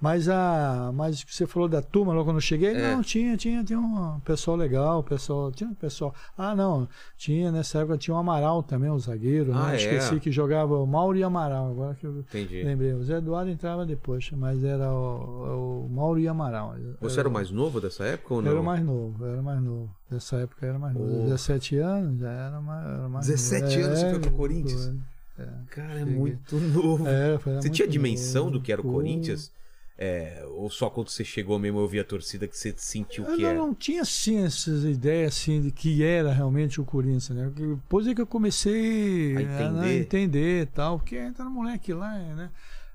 Mas a. Mas que você falou da turma logo quando eu cheguei, É. não, tinha, tinha, tinha um pessoal legal, pessoal. Tinha um pessoal. Ah, não, tinha, nessa época tinha o Amaral também, o zagueiro, Ah, né? é? Esqueci que jogava o Mauro e Amaral, agora que eu Entendi. lembrei. O Zé Eduardo entrava depois, mas era o, o Mauro e Amaral. Você era o mais novo dessa época ou não? Era o mais novo, era o mais novo. Nessa época era mais novo. Oh. 17 anos já era mais, era mais 17 novo. anos você É, foi pro Corinthians? foi. Cara, é Cheguei. muito novo. É, Você tinha dimensão novo. do que era o Pô. Corinthians? É, ou só quando você chegou mesmo eu vi a torcida que você sentiu Eu que não, era? não tinha assim essas ideias assim de que era realmente o Corinthians, né? Depois é que eu comecei A entender. né, entender e tal, porque era moleque lá, né?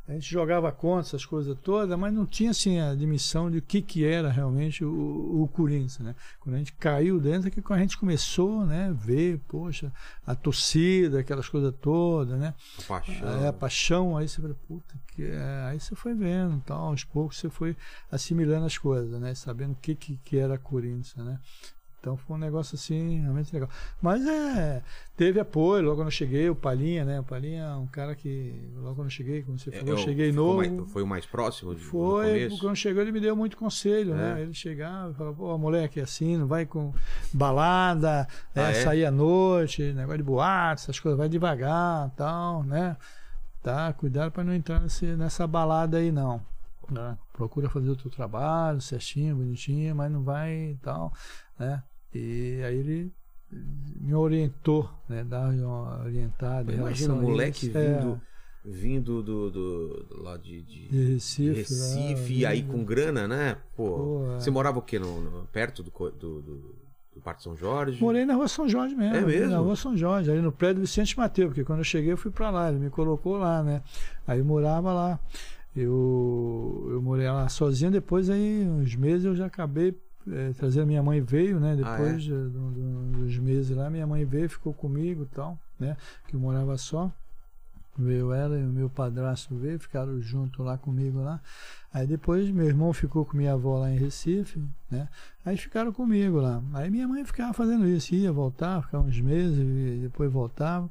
A gente jogava contra essas coisas todas, mas não tinha assim a dimensão de o que, que era realmente o, o Corinthians, né? Quando a gente caiu dentro, é que a gente começou, né, ver, poxa, a torcida, aquelas coisas todas, né? A paixão. É, a paixão, aí você fala, puta, que é... aí você foi vendo, tal, aos poucos você foi assimilando as coisas, né? Sabendo o que, que, que era Corinthians, né? Então foi um negócio assim, realmente legal. Mas é, teve apoio, logo quando eu cheguei, o Palinha, né? O Palinha é um cara que, logo quando eu cheguei, como você É, falou, eu eu- cheguei novo. mais- foi o mais próximo de, Foi, quando chegou ele me deu muito conselho, É. né? Ele chegava e falava, pô, moleque, é assim, não vai com balada, é, Ah, é? sair à noite, negócio de boate, essas coisas, vai devagar tal, né? Tá, cuidado para não entrar nesse, nessa balada aí, não. né? Procura fazer o teu trabalho certinho, bonitinho, mas não vai e tal, né? E aí ele me orientou, né? Dar uma orientada. Imagina um moleque isso. É, vindo, vindo do, do, do- lá de, de- de Recife. Recife, lá, e aí com grana, né? Pô, Pô, é. você morava o quê? No, no- perto do, do, do, Parque São Jorge? Morei na rua São Jorge mesmo. É mesmo? Na rua São Jorge, ali no prédio Vicente Mateus, porque quando eu cheguei eu fui pra lá, ele me colocou lá, né? Aí eu morava lá. Eu, eu morei lá sozinho, depois aí, uns meses eu já acabei eh, trazendo minha mãe veio, né? Ah, Depois de- do- do- dos meses lá, minha mãe veio, ficou comigo e tal, né? Que eu morava só. Veio ela e o meu padrasto veio, ficaram junto lá comigo lá. Aí depois meu irmão ficou com minha avó lá em Recife, né? Aí ficaram comigo lá. Aí minha mãe ficava fazendo isso, ia voltar, ficava uns meses depois voltava.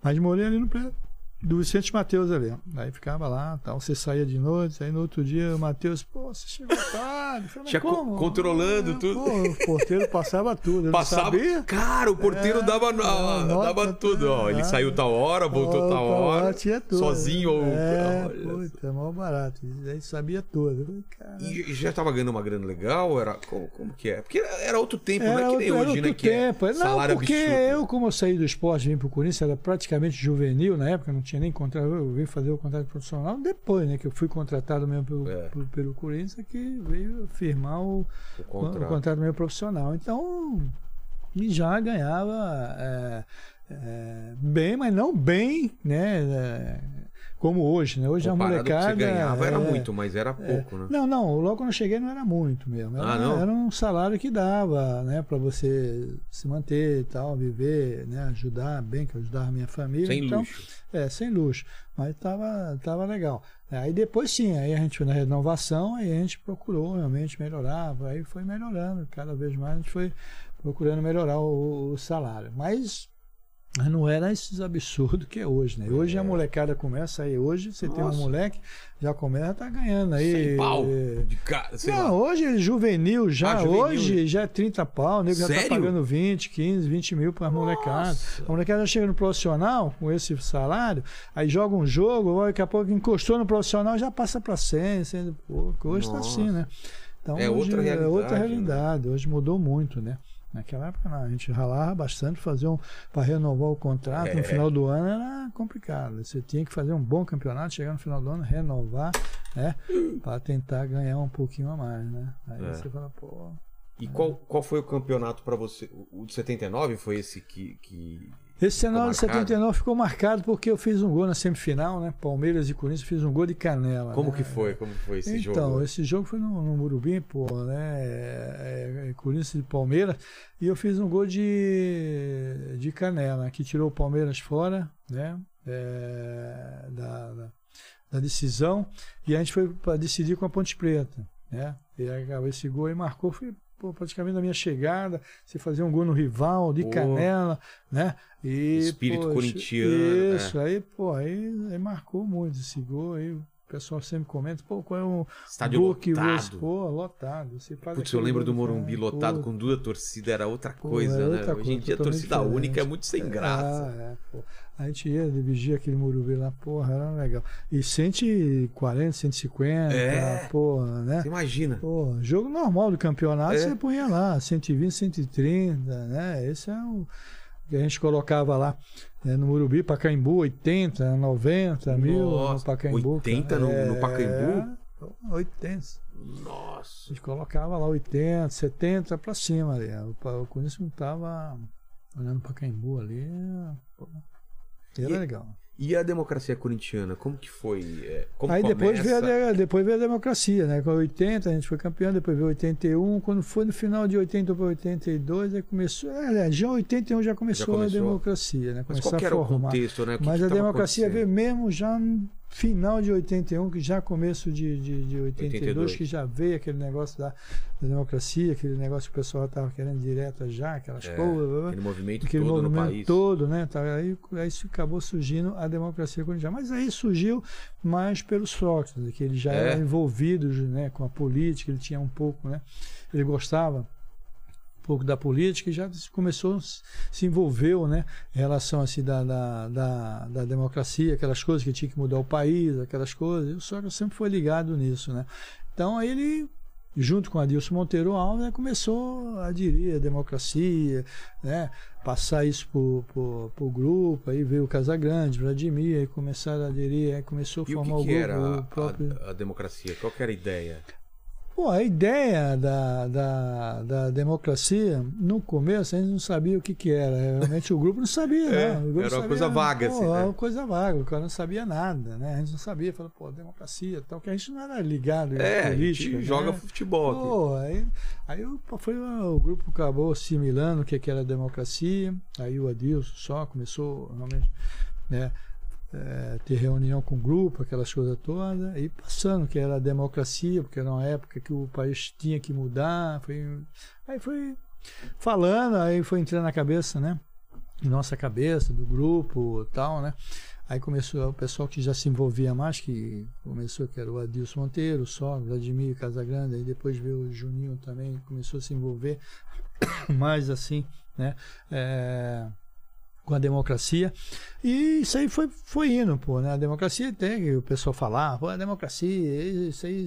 Mas morei ali no prédio, do Vicente Mateus ali. Aí ficava lá, tal, você saía de noite, aí no outro dia o Mateus, pô, você chegou tarde. Falei, Tinha "Mas co- como?" controlando É, tudo. Pô, o porteiro passava tudo. Passava. Não sabia. Cara, o porteiro É, dava, é, nota, dava tudo, ó. Ele é. saiu tal hora, voltou Ó, tal hora. tinha tudo. sozinho ou- É, puta, mal barato. Aí sabia tudo. Falei, "Cara, E já tava ganhando uma grana legal? Era, como, como que é? Porque era outro tempo, não é Era que nem era hoje, né? Que tempo. é Não, salário porque absurdo. eu, como eu saí do esporte e vim pro Corinthians, era praticamente juvenil na época, não tinha nem contrato. Eu vim fazer o contrato profissional depois, né? Que eu fui contratado mesmo pelo, É. pelo, pelo Corinthians, é que veio firmar o, O o contrato. contrato meu profissional. Então, e já ganhava é, é, bem, mas não bem, né? É, como hoje, né? Hoje Comparado a ao que molecada. você ganhava era é, muito, mas era pouco, né? não, não, logo quando eu cheguei não era muito mesmo. Era, Ah, não? era um salário que dava, né, para você se manter e tal, viver, né, ajudar bem, que ajudava a minha família. Sem então, luxo. É, sem luxo. Mas tava, tava legal. Aí depois sim, aí a gente foi na renovação, aí a gente procurou realmente melhorar, aí foi melhorando, cada vez mais a gente foi procurando melhorar o, o salário. Mas mas não era esses absurdos que é hoje, né? Hoje É. a molecada começa aí, hoje você tem um Nossa. moleque, já começa, tá ganhando aí. Sem pau. De cara, sei não, lá. hoje é juvenil já. Ah, juvenil. Hoje já é 30 pau. O nego já tá Sério? pagando 20, 15, 20 mil pra molecada. Nossa. A molecada chega no profissional com esse salário, aí joga um jogo, daqui a pouco encostou no profissional já passa pra 100, 100 e pouco. Hoje tá Nossa. assim, né? Então, É hoje outra é outra realidade, né? realidade. Hoje mudou muito, né? Naquela época não, a gente ralava bastante, fazer um para renovar o contrato. É. No final do ano era complicado. Você tinha que fazer um bom campeonato, chegar no final do ano, renovar, né? Para tentar ganhar um pouquinho a mais, né? Aí É. você fala, pô, E qual, qual foi o campeonato pra você? O o de 79 foi esse que. que... Esse cenário de marcado? 79 ficou marcado porque eu fiz um gol na semifinal, né? Palmeiras e Corinthians fiz um gol de canela. Como né? que foi? Como foi esse então, jogo? esse jogo foi no, no Morumbi, pô, né? É, é, Corinthians e Palmeiras. E eu fiz um gol de, de canela, que tirou o Palmeiras fora, né? É, da, da, da decisão. E a gente foi para decidir com a Ponte Preta, né? E aí, acabou esse gol e marcou, foi pô, praticamente na minha chegada, você fazer um gol no rival, de Pô. canela, né? E, Espírito poxa, corintiano, Isso, aí, pô, aí, aí marcou muito esse gol aí. O pessoal sempre comenta, pô, qual é o Estádio gol que lotado. você, pô, lotado. Você Putz, eu lembro do Morumbi cara, lotado pô, com duas torcidas, era outra Pô, coisa, é né? outra Hoje em coisa, dia a torcida única é diferente. muito sem graça. Ah, é, pô. A gente ia dividir aquele Morumbi lá, porra, era legal. E 140, 150, É. porra, né? Você imagina. Pô, jogo normal do campeonato, É. você punha lá, 120, 130, né? Esse é o que a gente colocava lá né, no Murubi, Pacaembu, 80, 90 mil no Nossa, Pacaembu. 80 cara. no- no Pacaembu? É, 80. A Nossa. gente colocava lá 80, 70 pra cima ali. O, Corinthians não tava olhando o Pacaembu ali. Era E- legal. E a democracia corintiana, como que foi? É, Como Aí depois veio, a, depois veio a democracia, né? Com 80 a gente foi campeão, depois veio 81. Quando foi no final de 80 para 82, aí começou. É, já 81 já começou, Já começou. a democracia, né? Mas Começou qual era o formar. contexto, né? O que Mas que a democracia veio mesmo já final de 81, que já começo de, de, de 82, 82. que já veio aquele negócio da, da democracia, aquele negócio que o pessoal estava querendo direta já, aquelas É, coisas. blá Aquele movimento aquele todo no movimento país. todo, né? Tá, aí, aí isso acabou surgindo a democracia corintiana. Mas aí surgiu mais pelos Sócrates, que ele já É. era envolvido né, com a política, ele tinha um pouco, né? Ele gostava pouco da política e já começou, se envolveu, né? Em relação assim da, da, da, da democracia, aquelas coisas que tinha que mudar o país, aquelas coisas. E o Sócrates sempre foi ligado nisso, né? Então aí ele junto com Adilson Monteiro Alves, né, começou a aderir à democracia, né, passar isso para o grupo, aí veio o Casagrande, Vladimir, aí começaram a aderir, aí começou a E o formar que, que o grupo era o próprio. a, a democracia? Qual que era a ideia? Pô, a ideia da, da, da democracia, no começo, a gente não sabia o que, que era. Realmente o grupo não sabia, É, grupo era uma sabia, coisa vaga, pô, assim, né? Era uma coisa vaga, o cara não sabia nada, né? A gente não sabia, falou, pô, democracia tal, que a gente não era ligado É, à a política. gente joga né? futebol aqui. Pô, aí, aí o, foi, o grupo acabou assimilando o que, que era democracia, aí o Adilson só começou realmente né, é, ter reunião com o grupo, aquelas coisas todas, e passando que era a democracia, porque era uma época que o país tinha que mudar, foi, aí foi falando, aí foi entrando na cabeça, né? Em nossa cabeça, do grupo tal, né? Aí começou o pessoal que já se envolvia mais, que começou, que era o Adilson Monteiro, só, Vladimir Casagrande, aí depois veio o Juninho também, começou a se envolver mais assim, né? É, com a democracia. E isso aí foi, foi indo, pô, né? A democracia tem que o pessoal falar, pô, a democracia, isso aí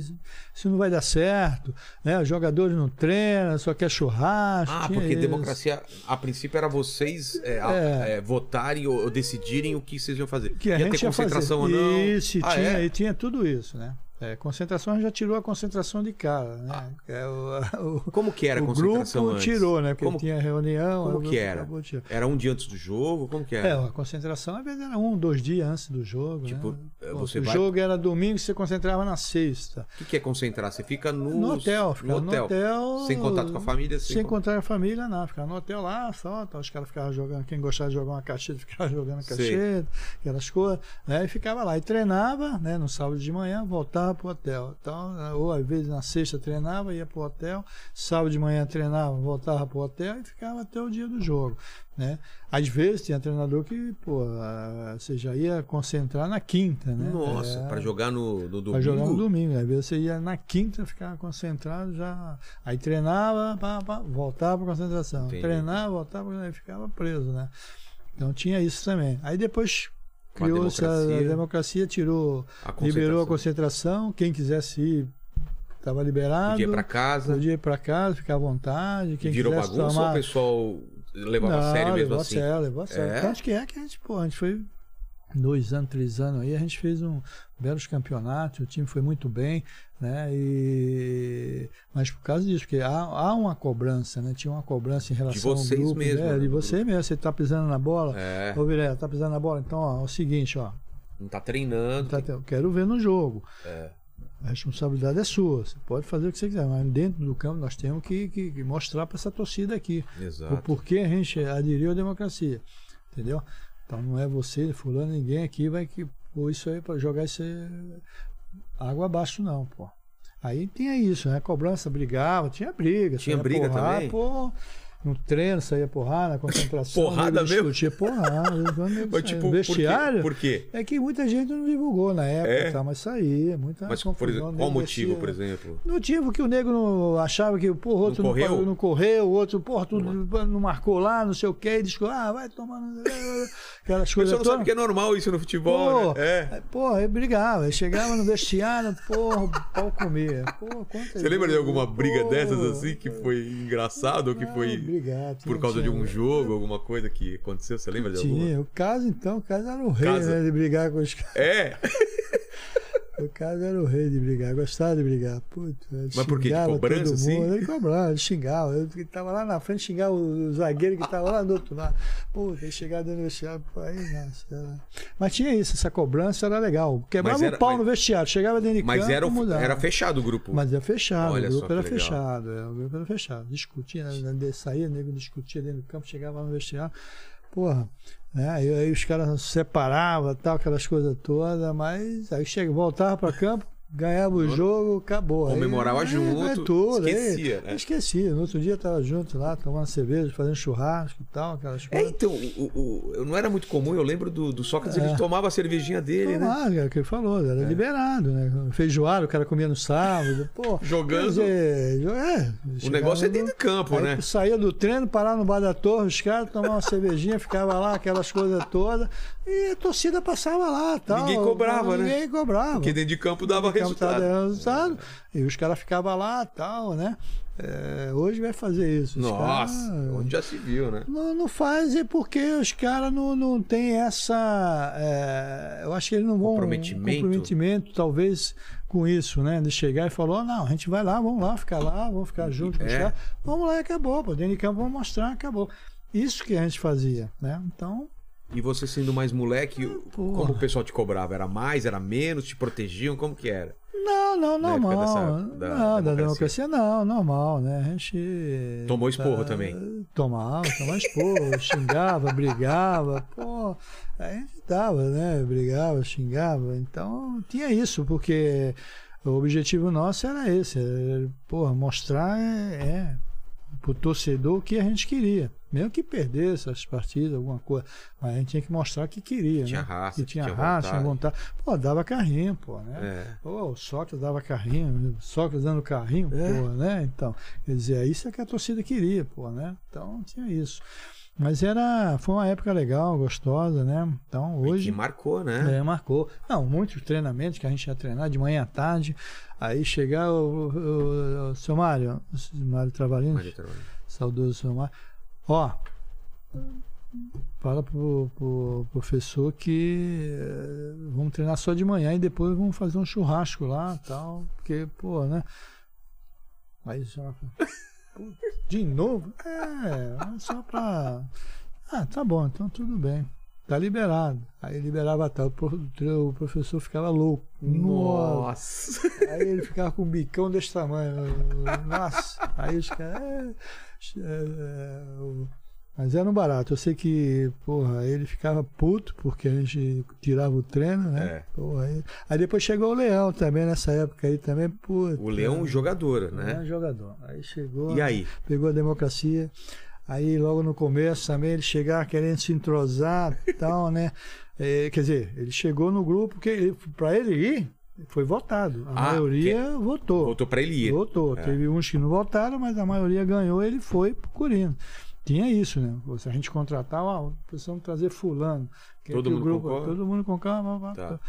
isso não vai dar certo, né? Os jogadores não treinam, só quer churrasco. Ah, porque isso. democracia, a princípio era vocês é, É. é, votarem ou, ou decidirem o que vocês iam fazer. que a ia gente ter concentração ou não? Isso, Ah, tinha, é? e tinha tudo isso, né? É, concentração já tirou a concentração de cara, né? É, o, o- Como que era a o concentração grupo antes? tirou, né? Porque Como, tinha reunião. como que era? Era um dia antes do jogo? Como que É, era? a concentração às vezes era um, dois dias antes do jogo. Tipo, né? Pô, você o vai- jogo era domingo e você concentrava na sexta. O que, que é concentrar? Você fica no, No hotel, no ficava hotel. no hotel. Sem contato com a família? Sem, Sem, con- encontrar a família, não. Ficava no hotel lá, só. Tá, os caras ficavam jogando. Quem gostava de jogar uma cacheta, ficava jogando Sei. cacheta, aquelas coisas. Né? E ficava lá. E treinava, né? No sábado de manhã, voltava pro hotel. Então, ou às vezes na sexta treinava, ia pro hotel. Sábado de manhã treinava, voltava pro hotel e ficava até o dia do jogo. Né? Às vezes tinha treinador que, pô, você já ia concentrar na quinta, né? Nossa, É. pra jogar no, no domingo? Pra jogar no domingo. Às vezes você ia na quinta, ficava concentrado, já. Aí treinava, pá, pá, voltava pra concentração. Entendi. Treinava, voltava, aí ficava preso, né? Então tinha isso também. Aí depois criou-se a, democracia. a democracia, tirou, A liberou a concentração. Quem quisesse ir, estava liberado. Podia ir pra casa. Podia ir pra casa, ficar à vontade. Quem Virou quisesse bagunça tomar... ou o pessoal levava a Não, sério mesmo levou assim? A sério, levou a sério. É? Tanto que é que a gente, pô, a gente foi dois anos, três anos aí, a gente fez um belos campeonatos, o time foi muito bem, né? E mas por causa disso, porque há, há uma cobrança, né? Tinha uma cobrança em relação vocês ao grupo, mesmo, né? né, de do você mesmo, você tá pisando na bola. É, Ô, Vilela, tá pisando na bola? Então, ó, é o seguinte, ó, não tá treinando. tá, eu quero ver no jogo. É. A responsabilidade é sua. Você pode fazer o que você quiser, mas dentro do campo nós temos que, que- que mostrar para essa torcida aqui o Exato. porquê a gente aderiu à democracia. Entendeu? Então não é você, fulano, ninguém aqui vai que pôr isso aí para jogar isso aí água abaixo, não, pô. Aí tinha isso, né? Cobrança, brigava, tinha briga. Tinha briga porrada, também? Pô, no treino saía porrada, na concentração. Porrada mesmo? Discutia porrada. Mas, tipo, no por quê? vestiário. Por quê? É que muita gente não divulgou na época, É? tá? mas saía, muita Mas, por confusão, exemplo, nego qual motivo, por exemplo? Motivo que o nego não achava que porra, o outro Não não, correu? não correu, o outro, porra, tu não marcou lá, não sei o que, e diz ah, vai tomar. Aquelas O coisas pessoal não sabe que é normal isso no futebol, Pô, né? É. é, Porra, eu brigava, eu chegava no vestiário, porra, o pau comia. Porra, Você lembra de alguma briga porra. dessas assim que foi engraçado ou que foi por tinha- causa de tinha- um jogo, alguma coisa que aconteceu? Você lembra de alguma? Tinha, o caso então, o caso era o rei, Casa. né, de brigar com os caras. É. O caso era o rei de brigar, gostava de brigar. Ele Mas por quê? De cobrança, assim? Ele cobrava, ele xingava. Eu que tava lá na frente, xingava o zagueiro que tava lá do outro lado. Puta, ele chegava dentro do vestiário. Pô, aí, nossa, era- Mas tinha isso, essa cobrança era legal. Quebrava Mas era- o pau mas- no vestiário, chegava dentro de Mas campo, era, o- mudava. era fechado o grupo. Mas era fechado, Olha o grupo era legal. fechado. é, o grupo era fechado. Discutia, né, saía, nego discutia dentro do campo, chegava lá no vestiário. Porra, né? Aí, aí os caras se separavam, tal, aquelas coisas todas, mas aí chega, voltava para campo, ganhava o jogo, acabou. Aí, Comemorava é, junto, É tudo. aí- esquecia, né? Esquecia. No outro dia tava junto lá, tomando cerveja, fazendo churrasco e tal, aquelas É, coisas. então, o, o- não era muito comum, eu lembro do, do Sócrates, É. ele tomava a cervejinha dele, né? Tomar, é o que ele falou, era liberado, né? Feijoada, o cara comia no sábado, pô. Jogando. dizer, é, O negócio é dentro de campo, Aí né? saía do treino, parava no bar da torre, os caras tomavam uma cervejinha, ficava lá, aquelas coisas todas, e a torcida passava lá. Tal, Ninguém cobrava, né? Ninguém cobrava. Porque dentro de campo dava cara resultado. dava resultado, E os caras ficavam lá tal, né? É, hoje vai fazer isso. Os Nossa, caras- onde já se viu, né? não, não faz é porque os caras não, não têm essa. é, eu acho que eles não vão. Comprometimento. comprometimento, talvez, com isso, né? De chegar e falar: não, a gente vai lá, vamos lá, ficar lá, vamos ficar junto com os É. caras. Vamos lá e acabou. Pô, dentro de campo vamos mostrar, acabou. Isso que a gente fazia, né? Então, E você sendo mais moleque, porra. como o pessoal te cobrava? Era mais, era menos? Te protegiam? Como que era? não, não, normal. dessa- da não, da democracia. democracia não, normal, né? A gente. Tomou esporro tá- também? Tomava, tomava esporro, xingava, brigava, pô, a gente dava, né? Brigava, xingava. Então tinha isso, porque o objetivo nosso era esse, era, porra, mostrar é, é pro torcedor o que a gente queria. Mesmo que perdesse as partidas, alguma coisa. Mas a gente tinha que mostrar que queria, Tinha né? raça, que tinha, tinha raça, tinha vontade. vontade. Pô, dava carrinho, pô, né? É. Pô, o Sócrates dava carrinho, o Sócrates dando carrinho, É. pô, né? Então, quer dizer, isso é que a torcida queria, pô, né? Então tinha isso. Mas era, foi uma época legal, gostosa, né? Então E que hoje marcou, né? é, marcou. Não, muitos treinamentos que a gente ia treinar de manhã à tarde. Aí chegar o, o, o seu Mário, o seu Mário Travalino, Maria Carolina. saudoso seu Mário. Ó, fala pro, pro professor que eh, vamos treinar só de manhã e depois vamos fazer um churrasco lá tal. Porque, pô, né? Aí já. De novo? É, só pra. Ah, tá bom, então tudo bem. Tá liberado. Aí liberava tal. O pro- o professor ficava louco. Nossa. Aí ele ficava com um bicão desse tamanho. Nossa. Aí os caras. é, mas era um barato. Eu sei que, porra, ele ficava puto porque a gente tirava o treino, né? É. Porra, aí, aí depois chegou o Leão também nessa época aí também, puto. O Leão jogador, né? né? jogador. Aí chegou, E aí? pegou a democracia. Aí logo no começo também ele chegava querendo se entrosar e tal, né? É, quer dizer, ele chegou no grupo que pra ele ir, foi votado. A Ah, maioria votou. Voltou pra ele ir. Votou. É. Teve uns que não votaram, mas a maioria ganhou, ele foi pro Corinthians. Tinha isso, né? Se a gente contratar, ó, precisamos trazer fulano. Quer Todo que mundo grupo, concorda? Todo mundo concorda. Tá.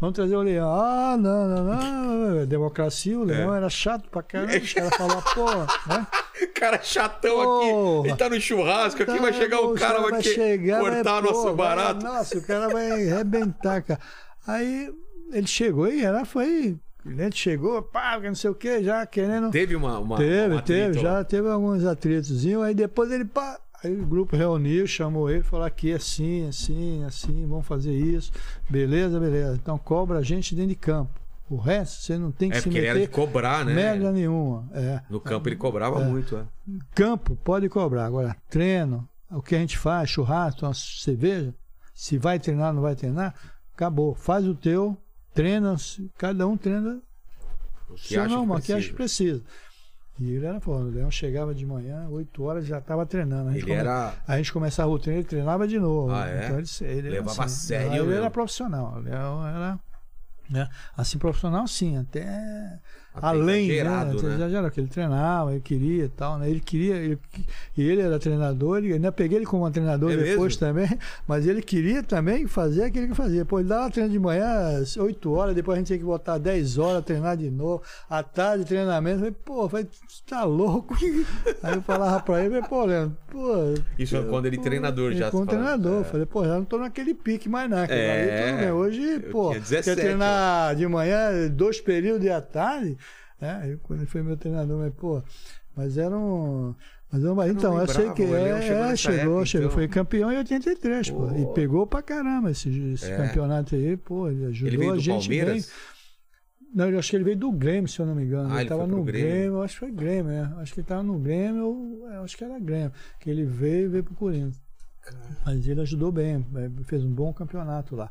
Vamos trazer o Leão. Ah, não, não, não. Democracia, o Leão É. era chato pra caramba. Os caras falavam, pô, né? Cara chatão Porra. aqui. Ele tá no churrasco aqui, vai chegar o cara, vai, que- chegar, cortar vai, nosso vai- barato. nossa, o cara vai arrebentar, cara. Aí ele chegou e ela foi. Ele chegou, pá, não sei o que, já querendo. Teve uma. uma teve, atrito teve, lá. já teve alguns atritozinhos. Aí depois ele, pá. Aí o grupo reuniu, chamou ele, falou aqui assim, assim, assim, vamos fazer isso. Beleza, beleza. Então cobra a gente dentro de campo. O resto você não tem que É se porque ele era de meter cobrar, né? merda nenhuma. É. No campo ele cobrava muito, é. Campo, pode cobrar. Agora, treino, o que a gente faz, churrasco, uma cerveja, se vai treinar, não vai treinar, acabou. Faz o teu, treina, se- cada um treina O que se ou acha não, que que acha precisa. que precisa. E ele era foda. O Leão chegava de manhã, 8 horas, já estava treinando. A gente, come- era. a gente começava o treino, ele treinava de novo. Ah, é? Então ele, ele Levava a assim. sério Ele era profissional. O Leão era. Né? Assim, profissional, sim, até até além, exagerado, né? Até né? Exagerado, que ele treinava, ele queria e tal, né? Ele queria, ele, e ele era treinador, ele, ainda peguei ele como treinador É depois mesmo? também, mas ele queria também fazer aquilo que fazia. Pô, ele dava treino de manhã, às 8 horas, depois a gente tinha que botar 10 horas, treinar de novo, à tarde treinamento, eu falei, pô, falei, você tá louco? Aí eu falava pra ele, pô, Leandro, pô. Isso é quando ele pô, treinador já. Como você fala. treinador, É. falei, pô, já não tô naquele pique mais não. É, ali tudo bem. Hoje, eu pô, tinha 17, quer treinar de manhã, dois períodos e à tarde, né? Aí, quando ele foi meu treinador, mas, pô, mas era um. Mas eu, mas, então, eu sei que é, chegou é, chegou, época, chegou, então. foi campeão em 83, pô. Pô. E pegou pra caramba esse, esse É. campeonato aí, pô, ele ajudou Ele a gente Palmeiras? bem. Não, eu acho que ele veio do Grêmio, se eu não me engano. Ah, ele tava no Grêmio. Grêmio. eu acho que foi Grêmio, é. Acho que ele tava no Grêmio, eu acho que era Grêmio. Que ele veio e veio pro Corinthians. Mas ele ajudou bem, é, fez um bom campeonato lá.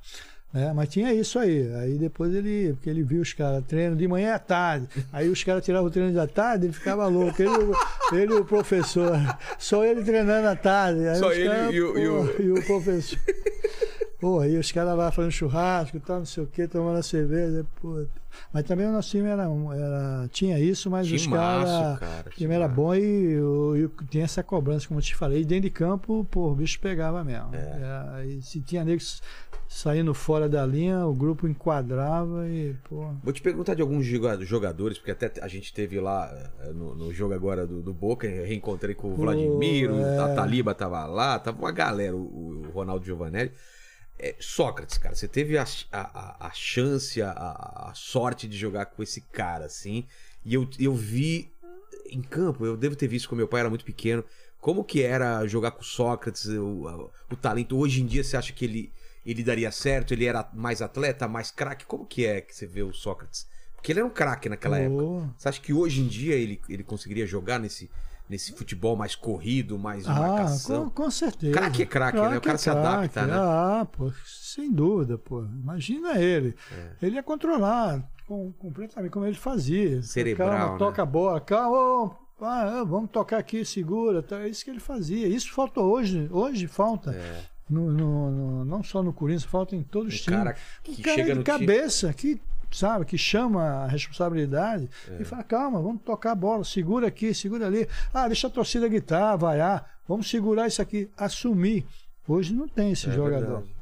Né? mas tinha isso aí. Aí depois ele, porque ele viu os caras treino de manhã à tarde. Aí os caras tiravam o treino da tarde, ele ficava louco. Ele, ele e o professor, só ele treinando à tarde. Aí Só ele caras, e o- e o- pô, e o professor. Pô, aí os caras lá fazendo churrasco e tal, não sei o que, tomando a cerveja, pô. Mas também o nosso time era, era tinha isso, mas os Timaço, caras. cara. O time era bom e, e tinha essa cobrança, como eu te falei. E dentro de campo, pô, o bicho pegava mesmo. É. É, se tinha negros saindo fora da linha, o grupo enquadrava e, pô. Vou te perguntar de alguns joga- jogadores, porque até a gente teve lá eh, no, no jogo agora do, do Boca, reencontrei com o Vladimir, é. a Taliba tava lá, tava uma galera, o, o Ronaldo Giovanelli. É, Sócrates, cara, você teve a, a, a- chance, a, a sorte de jogar com esse cara, assim, e eu, eu vi em campo, eu devo ter visto com meu pai, era muito pequeno, como que era jogar com Sócrates, o, o talento. Hoje em dia você acha que ele, ele daria certo? Ele era mais atleta, mais craque? Como que é que você vê o Sócrates? Porque ele era um craque naquela época. pô. Você acha que hoje em dia ele, ele conseguiria jogar nesse, nesse futebol mais corrido, mais Ah, marcação? com, com certeza. Craque é craque, né? O cara é se adapta, né? Ah, pô, sem dúvida, pô. Imagina ele. É. Ele ia controlar com, completamente como ele fazia. Cerebral, Calma, né? toca a bola, calma, ô, Ah, vamos tocar aqui, segura. Tá? É isso que ele fazia. Isso falta hoje. Hoje falta. É. No, no- no- não só no Corinthians, falta em todos os times. cara que um cara chega de no time- cabeça, que sabe, que chama a responsabilidade É. e fala, calma, vamos tocar a bola, segura aqui, segura ali. Ah, deixa a torcida gritar, vaiar, vamos segurar isso aqui, assumir. Hoje não tem esse É jogador. verdade.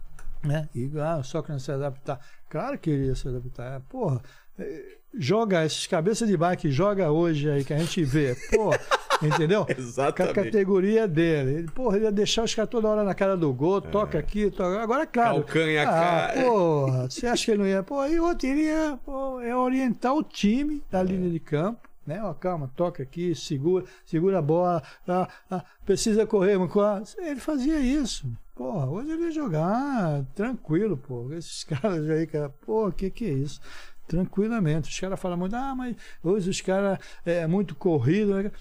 Né? E ah, só que não se adaptar. Claro que ele ia se adaptar. É, Porra, eh, joga esses cabeças de bike, joga hoje aí que a gente vê. Porra, entendeu? Com a Exatamente. categoria dele. Ele, porra, ele ia deixar os caras toda hora na cara do gol, toca aqui, toca. Agora, claro. Calcanha, ah, cara. porra, você acha que ele não ia? Pô, e outro, ele ia pô, é orientar o time da linha de campo. Né? Ó, calma, toca aqui, segura, segura a bola, ah, ah, precisa correr, ele fazia isso. Porra, hoje ele ia jogar tranquilo, pô. Esses caras aí, cara, pô, o que que é isso? Tranquilamente. Os caras falam muito, ah, mas hoje os caras é muito corrido.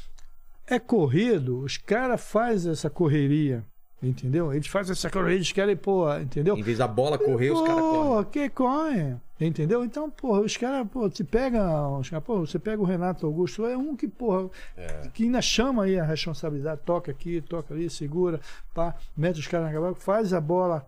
É corrido, os caras fazem essa correria, entendeu? Eles fazem essa correria, eles querem, pô, entendeu? Em vez da bola correr, os caras Pô, correm. que corre, entendeu? Então, porra, os caras, pô, te pega, os caras, pô, você pega o Renato Augusto, é um que, porra, É. que ainda chama aí a responsabilidade, toca aqui, toca ali, segura, pá, mete os caras na cabeça, faz a bola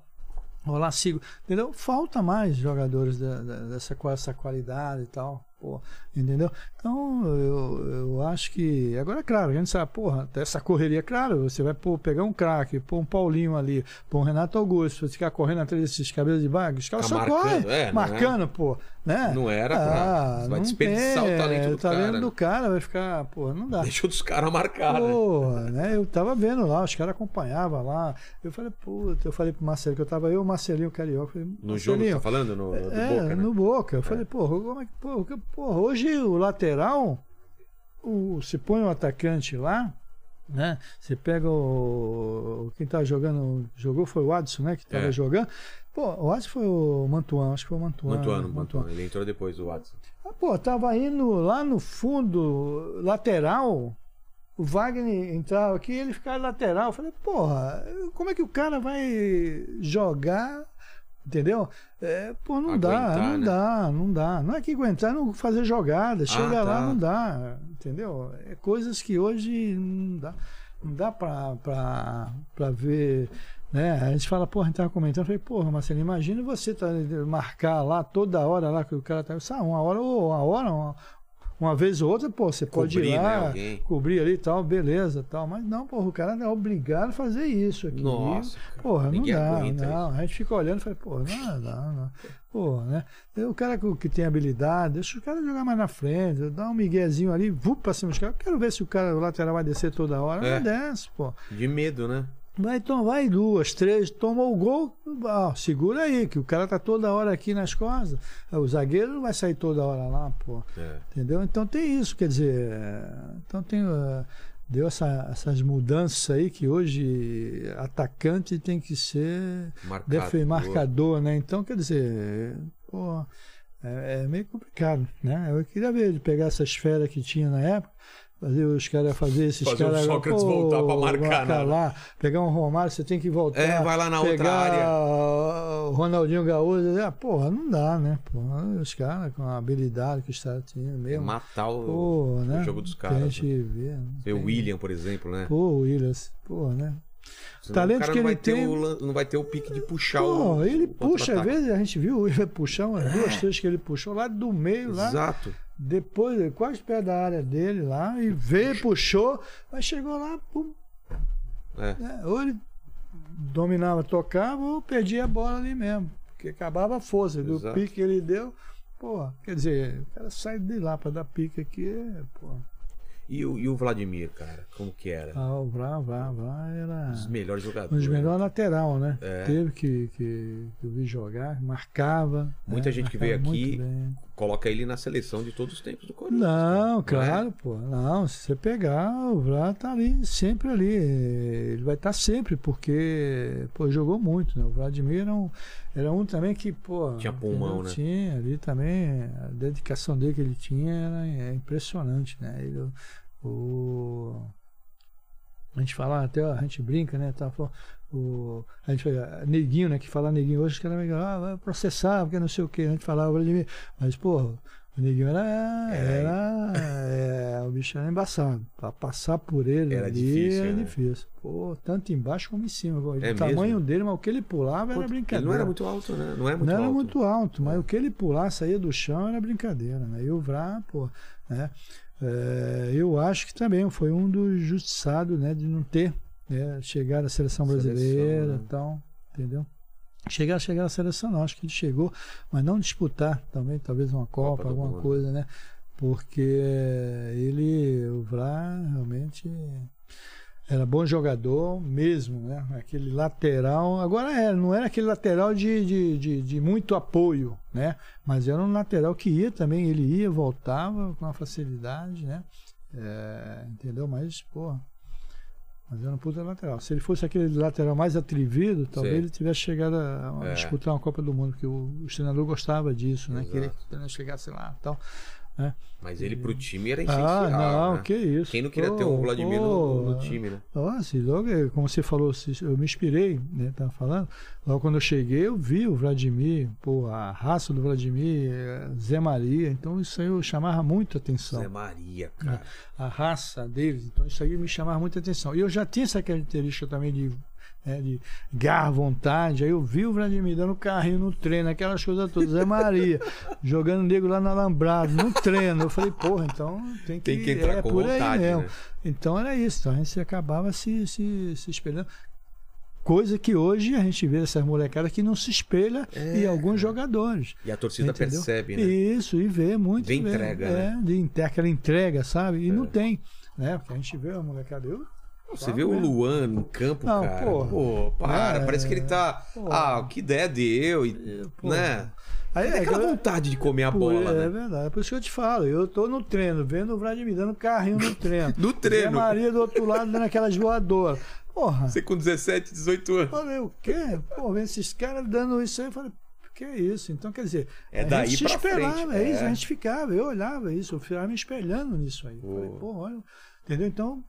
rolar, sigo, entendeu? Falta mais jogadores da- da- dessa, com essa qualidade e tal, pô, entendeu? Então, eu, eu acho que, agora, é claro, a gente sabe, porra, essa correria, claro, você vai pô, pegar um craque, pôr um Paulinho ali, pôr um Renato Augusto, você ficar correndo atrás desses cabelos de vaga, os caras Tá só marcando, correm, é, não é? marcando, pô, né? Não era pra- você vai desperdiçar tem, o talento do o talento cara. do cara vai ficar, pô, não dá. Deixa os caras marcar, né? Pô, né? Eu tava vendo lá, os caras acompanhavam lá. Eu falei, puta, eu falei pro Marcelo que eu tava eu e o Marcelinho Carioca. Falei, No jogo que você Marcelinho, tá falando? No, é, Boca, né? no Boca. Eu falei, porra, como é que, porra, que- o lateral, o, se põe um atacante lá, né? Você pega o. Quem tá jogando, jogou foi o Adson, né? Que tava É. jogando. Pô, o Adson foi o Mantuan, acho que foi o Mantuan. Mantuano, Mantuano. Ele entrou depois do Watson. Ah, pô, tava indo lá no fundo, lateral. O Wagner entrava aqui ele ficava lateral. Eu falei, porra, como é que o cara vai jogar? Entendeu? É, pô, não dá, Aguentar, não né? dá, não dá. Não é que aguentar, não fazer jogada. Chega Ah, lá, tá. não dá. Entendeu? É coisas que hoje não dá. Não dá pra, pra, pra ver. Né? A gente fala, porra, a gente tava comentando, eu falei, porra, Marcelo, imagina você tá, marcar lá toda hora lá que o cara tá. Sabe, uma hora ou uma hora, uma, uma vez ou outra, pô, você pode Cobrir, ir né, lá, alguém. cobrir ali e tal, beleza tal. Mas não, porra, o cara é obrigado a fazer isso aqui. Nossa. Porra, não dá, não. A gente fica olhando e fala, porra, não, não, não. Porra, né? O cara que, tem habilidade, deixa o cara jogar mais na frente, dá um miguezinho ali, vup pra cima dos caras. Quero ver se o cara, o lateral vai descer toda hora. É. Não desce, pô. De medo, né? Vai, tom, vai duas, três, tomou o gol, ah, segura aí, que o cara tá toda hora aqui nas costas. O zagueiro não vai sair toda hora lá, pô. É. Entendeu? Então tem isso, quer dizer, é, então tem eh, deu essa- essas mudanças aí que hoje atacante tem que ser Marcador. marcador, né? Então, quer dizer, pô, é, é meio complicado, né? Eu queria ver ele pegar essa esfera que tinha na época, fazer os caras fazer esses Fazer o caras Sócrates voltar pra marcar, né? lá, pegar um Romário, você tem que voltar. É, vai lá na outra pegar área. o Ronaldinho Gaúcho, ah, porra, não dá, né? Porra, os caras com a habilidade que os caras tinham mesmo. Matar o, Pô, né? o jogo dos Que caras. A né? vê. o William, por exemplo, né? Pô, o Williams, pô, né? Senão talento o que ele tem- o não vai ter o pique de puxar Pô, o. ele o puxa, às vezes a gente viu ele puxar umas duas, três que ele puxou lá do meio, lá, Exato. Depois, quase perto da área dele lá, e veio, puxou, mas chegou lá, pum, É. né? ou ele dominava, tocava, ou perdia a bola ali mesmo, porque acabava a força, do pique que ele deu, pô, quer dizer, o cara sai de lá pra dar pique aqui, pô. E, o, e o Vladimir, cara, como que era? Ah, o Vrá, Vrá, Vrá era. Os melhores Um jogadores. dos melhores lateral, né? É. Teve que, que, que eu vi jogar, marcava. Muita né? gente que Marcava veio muito aqui. Coloca ele na seleção de todos os tempos do Corinthians. Não, cara. claro, pô. Não, se você pegar, o Vrá tá ali, sempre ali. Ele vai estar sempre, porque, pô, jogou muito, né? O Vladimir era um, era um também que, pô. Tinha pulmão, né? Tinha ali também, a dedicação dele que ele tinha era é impressionante, né? Ele, o, a gente fala, até a gente brinca, né? Tá, o, a gente fala, neguinho, né? Que fala neguinho hoje, os caras ah, vai processar, porque não sei o que. A gente falava Vladimir, mas, pô, O Neguinho era. era é, o bicho era embaçado. Pra passar por ele Era ali difícil, era né? difícil. Pô, tanto embaixo como em cima. O É tamanho mesmo? dele, mas o que ele pulava era Ele brincadeira. não era muito alto, né? Não é muito não alto. era muito alto, mas o que ele pular, saía do chão, era brincadeira, né? E o Vrá, pô, né? É, eu acho que também foi um dos justiçados, né? De não ter né, chegado à seleção Seleção, brasileira né? e tal, entendeu? Chegar, chegar à seleção, não. Acho que ele chegou, mas não disputar também, talvez uma Copa Copa, alguma coisa, né? Porque ele, o Vrá, realmente era bom jogador mesmo, né? Aquele lateral. Agora é, não era aquele lateral de, de, de, de muito apoio, né? Mas era um lateral que ia também, ele ia, voltava com uma facilidade, né? É, entendeu? Mas, pô. Mas era um puta lateral. Se ele fosse aquele lateral mais atrevido, talvez Sei. ele tivesse chegado a, a É. disputar uma Copa do Mundo, porque o, o treinador gostava disso, né? Exato. Queria que treinador chegasse lá e tal. Mas ele pro time era essencial. Ah, não, né? que isso. Quem não queria Pô, ter um Vladimir no, pô, no time, né? nossa, logo, eh, como você falou, eu me inspirei, né? Tava falando. Logo quando eu cheguei, eu vi o Vladimir, pô, a raça do Vladimir, eh, Zé Maria. Então isso aí eu chamava muita atenção. Zé Maria, cara. A raça deles. Então isso aí me chamava muita atenção. E eu já tinha essa característica também de, né, de garra, vontade. Aí eu vi o Vladimir dando carrinho no treino, aquelas coisas todas. Zé Maria, jogando nego lá no alambrado, no treino. Eu falei, porra, então tem que, Tem que entrar é com por vontade, aí mesmo. né? Então era isso, então a gente acabava se, se, se espelhando. Coisa que hoje a gente vê essas molecadas que não se espelha É, em alguns jogadores. E a torcida Entendeu? percebe, né? Isso, e vê muito. Vê vê. entrega, é, né? de aquela entrega, sabe? E É. não tem. Né? Porque a gente vê a molecada. Eu, Você vê o Luan em campo, Não, cara. porra. Pô, para. É, parece que ele tá. porra. Ah, que ideia deu. E, Porra. né? Aí, é, aquela que eu- vontade de comer a Pô, bola, é né? verdade. É por isso que eu te falo. Eu tô no treino, vendo o Vladimir dando carrinho no treino. No treino. Zé Maria do outro lado dando aquelas voadoras. Porra. Você com 17, 18 anos. Falei, o quê? Pô, vendo esses caras dando isso aí, eu falei, que é isso? Então, quer dizer, É a daí gente se espelhava, frente, é isso, é. a gente ficava, eu olhava isso, eu ficava me espelhando nisso aí. Pô. Falei, pô, olha, entendeu? Então,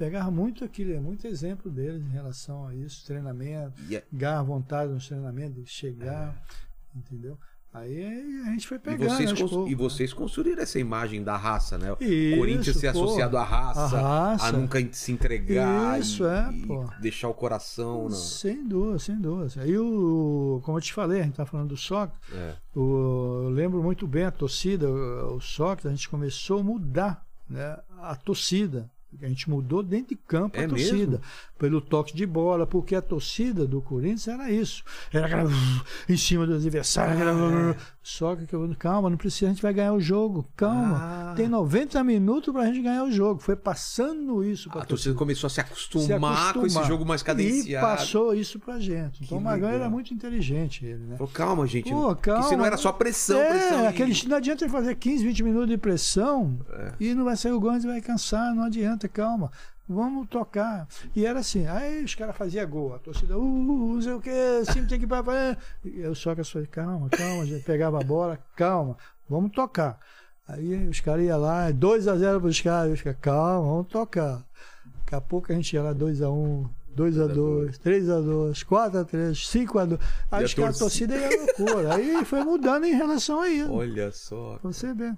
pegava muito aquilo, é muito exemplo deles em relação a isso, treinamento, E, é- garra, vontade nos treinamentos, chegar, entendeu? Aí a gente foi e pegando. vocês, aos cons- poucos, e vocês construíram essa imagem da raça, né? Isso, Corinthians ser pô. associado à raça, A raça. a nunca se entregar Isso, e, é, e deixar o coração. Não. Sem dúvida, sem dúvida. Aí, o, como eu te falei, a gente tá falando do soccer, É. o- eu lembro muito bem a torcida, o, o soccer, a gente começou a mudar né, a torcida. A gente mudou dentro de campo É a torcida. mesmo? Pelo toque de bola, porque a torcida do Corinthians era isso. Era aquela em cima do adversário. Só que eu, calma, não precisa, a gente vai ganhar o jogo. Calma. Ah. Tem 90 minutos pra gente ganhar o jogo. Foi passando isso pra A torcida começou a se acostumar, se com esse acostumar. jogo mais E cadenciado. passou isso pra gente. Que Então o Magrão legal. era muito inteligente, ele, né? Falou, calma, gente. Pô, Porque senão calma. era só pressão, é, pressão. e- aquele, não adianta ele fazer 15, 20 minutos de pressão É. e não vai sair o gol, a vai cansar, não adianta, calma. Vamos tocar. E era assim, aí os caras faziam gol, a torcida, uh, uh, não sei o que, time tem que ir pra frente. Eu só que eu falei, calma, calma, a gente pegava a bola, calma, vamos tocar. Aí os caras iam lá, 2x0 pros caras, os caras, calma, vamos tocar. Daqui a pouco a gente ia lá 2x1, 2x2, 3x2, 4x3, 5x2. Aí a os caras, a torcida? ia loucura. Aí foi mudando em relação a isso. Olha só. Pra você ver.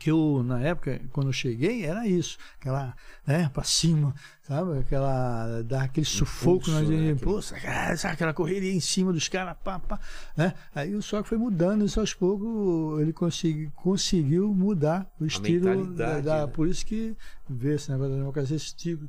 Que eu, na época, quando eu cheguei, era isso. Aquela, né, pra cima, sabe? Aquela, dar aquele sufoco na né? sabe, aquela correria em cima dos caras, pá, pá, né? Aí o só que foi mudando, isso aos poucos ele consegui, conseguiu mudar o estilo. Da, da- né? Por isso que vê esse negócio da democracia, esse tipo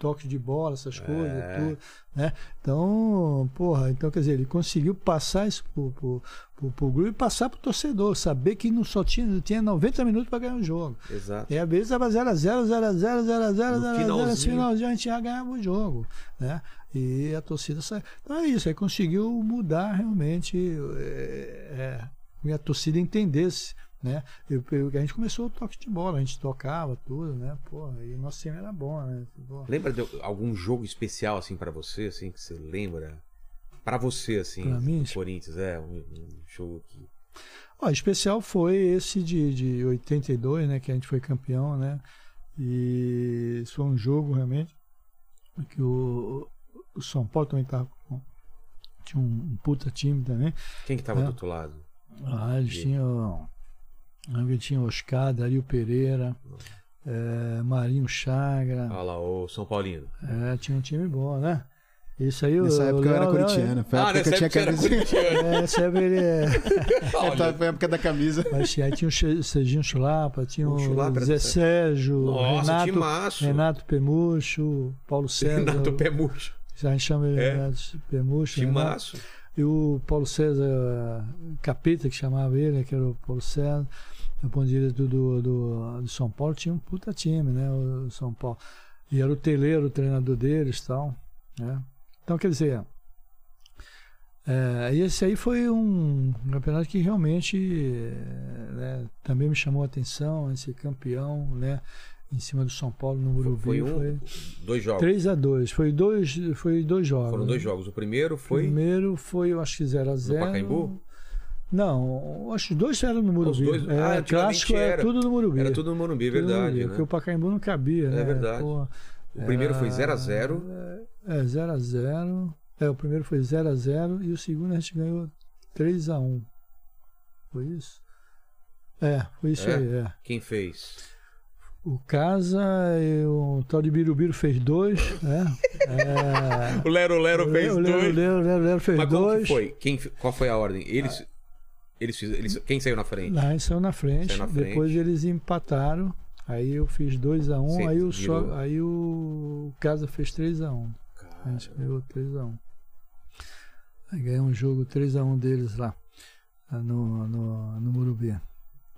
toque de bola, essas coisas, É. tudo, né? Então, porra, então quer dizer, ele conseguiu passar isso pro, pro, pro, pro grupo e passar pro torcedor, saber que não só tinha, tinha 90 minutos para ganhar o jogo. Exato. E às vezes estava 0x0, 0x0, 0x0, 0x0, 0x0, finalzinho. finalzinho a gente já ganhava o jogo, né? E a torcida saiu. Então é isso, aí conseguiu mudar realmente, é, é, a torcida entendesse, né? Eu, eu- a gente começou o toque de bola, a gente tocava tudo, né? Porra, e o nosso time era bom, né? Lembra de algum jogo especial, assim, pra você, assim, que você lembra? Pra você, assim, Pra mim? do Corinthians, é, um, um jogo que... Ó, especial foi esse de, de 82, né? Que a gente foi campeão, né? E foi um jogo realmente que o, o São Paulo também tava com. Tinha um, um puta time também. Quem que tava É. do outro lado? Ah, eles E- tinham. Aí tinha Oscar, Dario Pereira, é, Marinho Chagra. Olha lá, o São Paulino. É, tinha um time bom, né? Isso aí Nessa o, época o eu era corintiano. Foi a Ah, época que eu tinha corintiano. É, essa época ele é. Então, Foi a época da camisa. Mas aí tinha o Serginho Chulapa, tinha O o, Chulapa Zé Sérgio, Nossa, Renato, timaço. Renato Pemucho, Paulo César. Renato Pé Murcho. A gente chama ele É. Renato Pemucho. Renato, Timaço. E o Paulo César Capeta, que chamava ele, que era o Paulo César, o ponto direito do, do, do São Paulo, tinha um puta time, né? O São Paulo. E era o Teleiro, o treinador deles e tal. Né? Então, quer dizer. É, esse aí foi um campeonato que realmente é, né, também me chamou a atenção, esse campeão, né? Em cima do São Paulo no Morumbi. Foi um, Foi dois jogos. 3 a 2 Foi dois, foi dois jogos. Foram né? dois jogos. O primeiro foi Primeiro foi, eu acho que 0x0. Pacaembu? Não, acho que os dois eram no Morumbi. dois- É, ah, clássico é era. tudo no Morumbi. Era tudo no Morumbi, é Tudo no verdade. Morumbi, né? Porque o Pacaembu não cabia, né? É verdade. Pô, O primeiro foi é, 0x0. É, 0x0. É, o primeiro foi 0x0 e o segundo a gente ganhou 3x1. Foi isso? É, foi isso É? aí, é. Quem fez? O Casa e o tal de Birubiru fez dois, né? É, O Lero Lero o fez Lero, dois. Lero, Lero, Lero fez Mas dois. que foi? Quem, qual foi a ordem? Eles, eles, fiz- eles, quem saiu na frente? Lá eles saiu na frente. Saiu na frente. Depois eles empataram. Aí eu fiz 2x1. Você aí, o só, aí o Casa fez 3x1. A gente ganhou 3x1. Aí ganhamos um jogo 3x1 deles lá. ah, No, no, no Morumbi.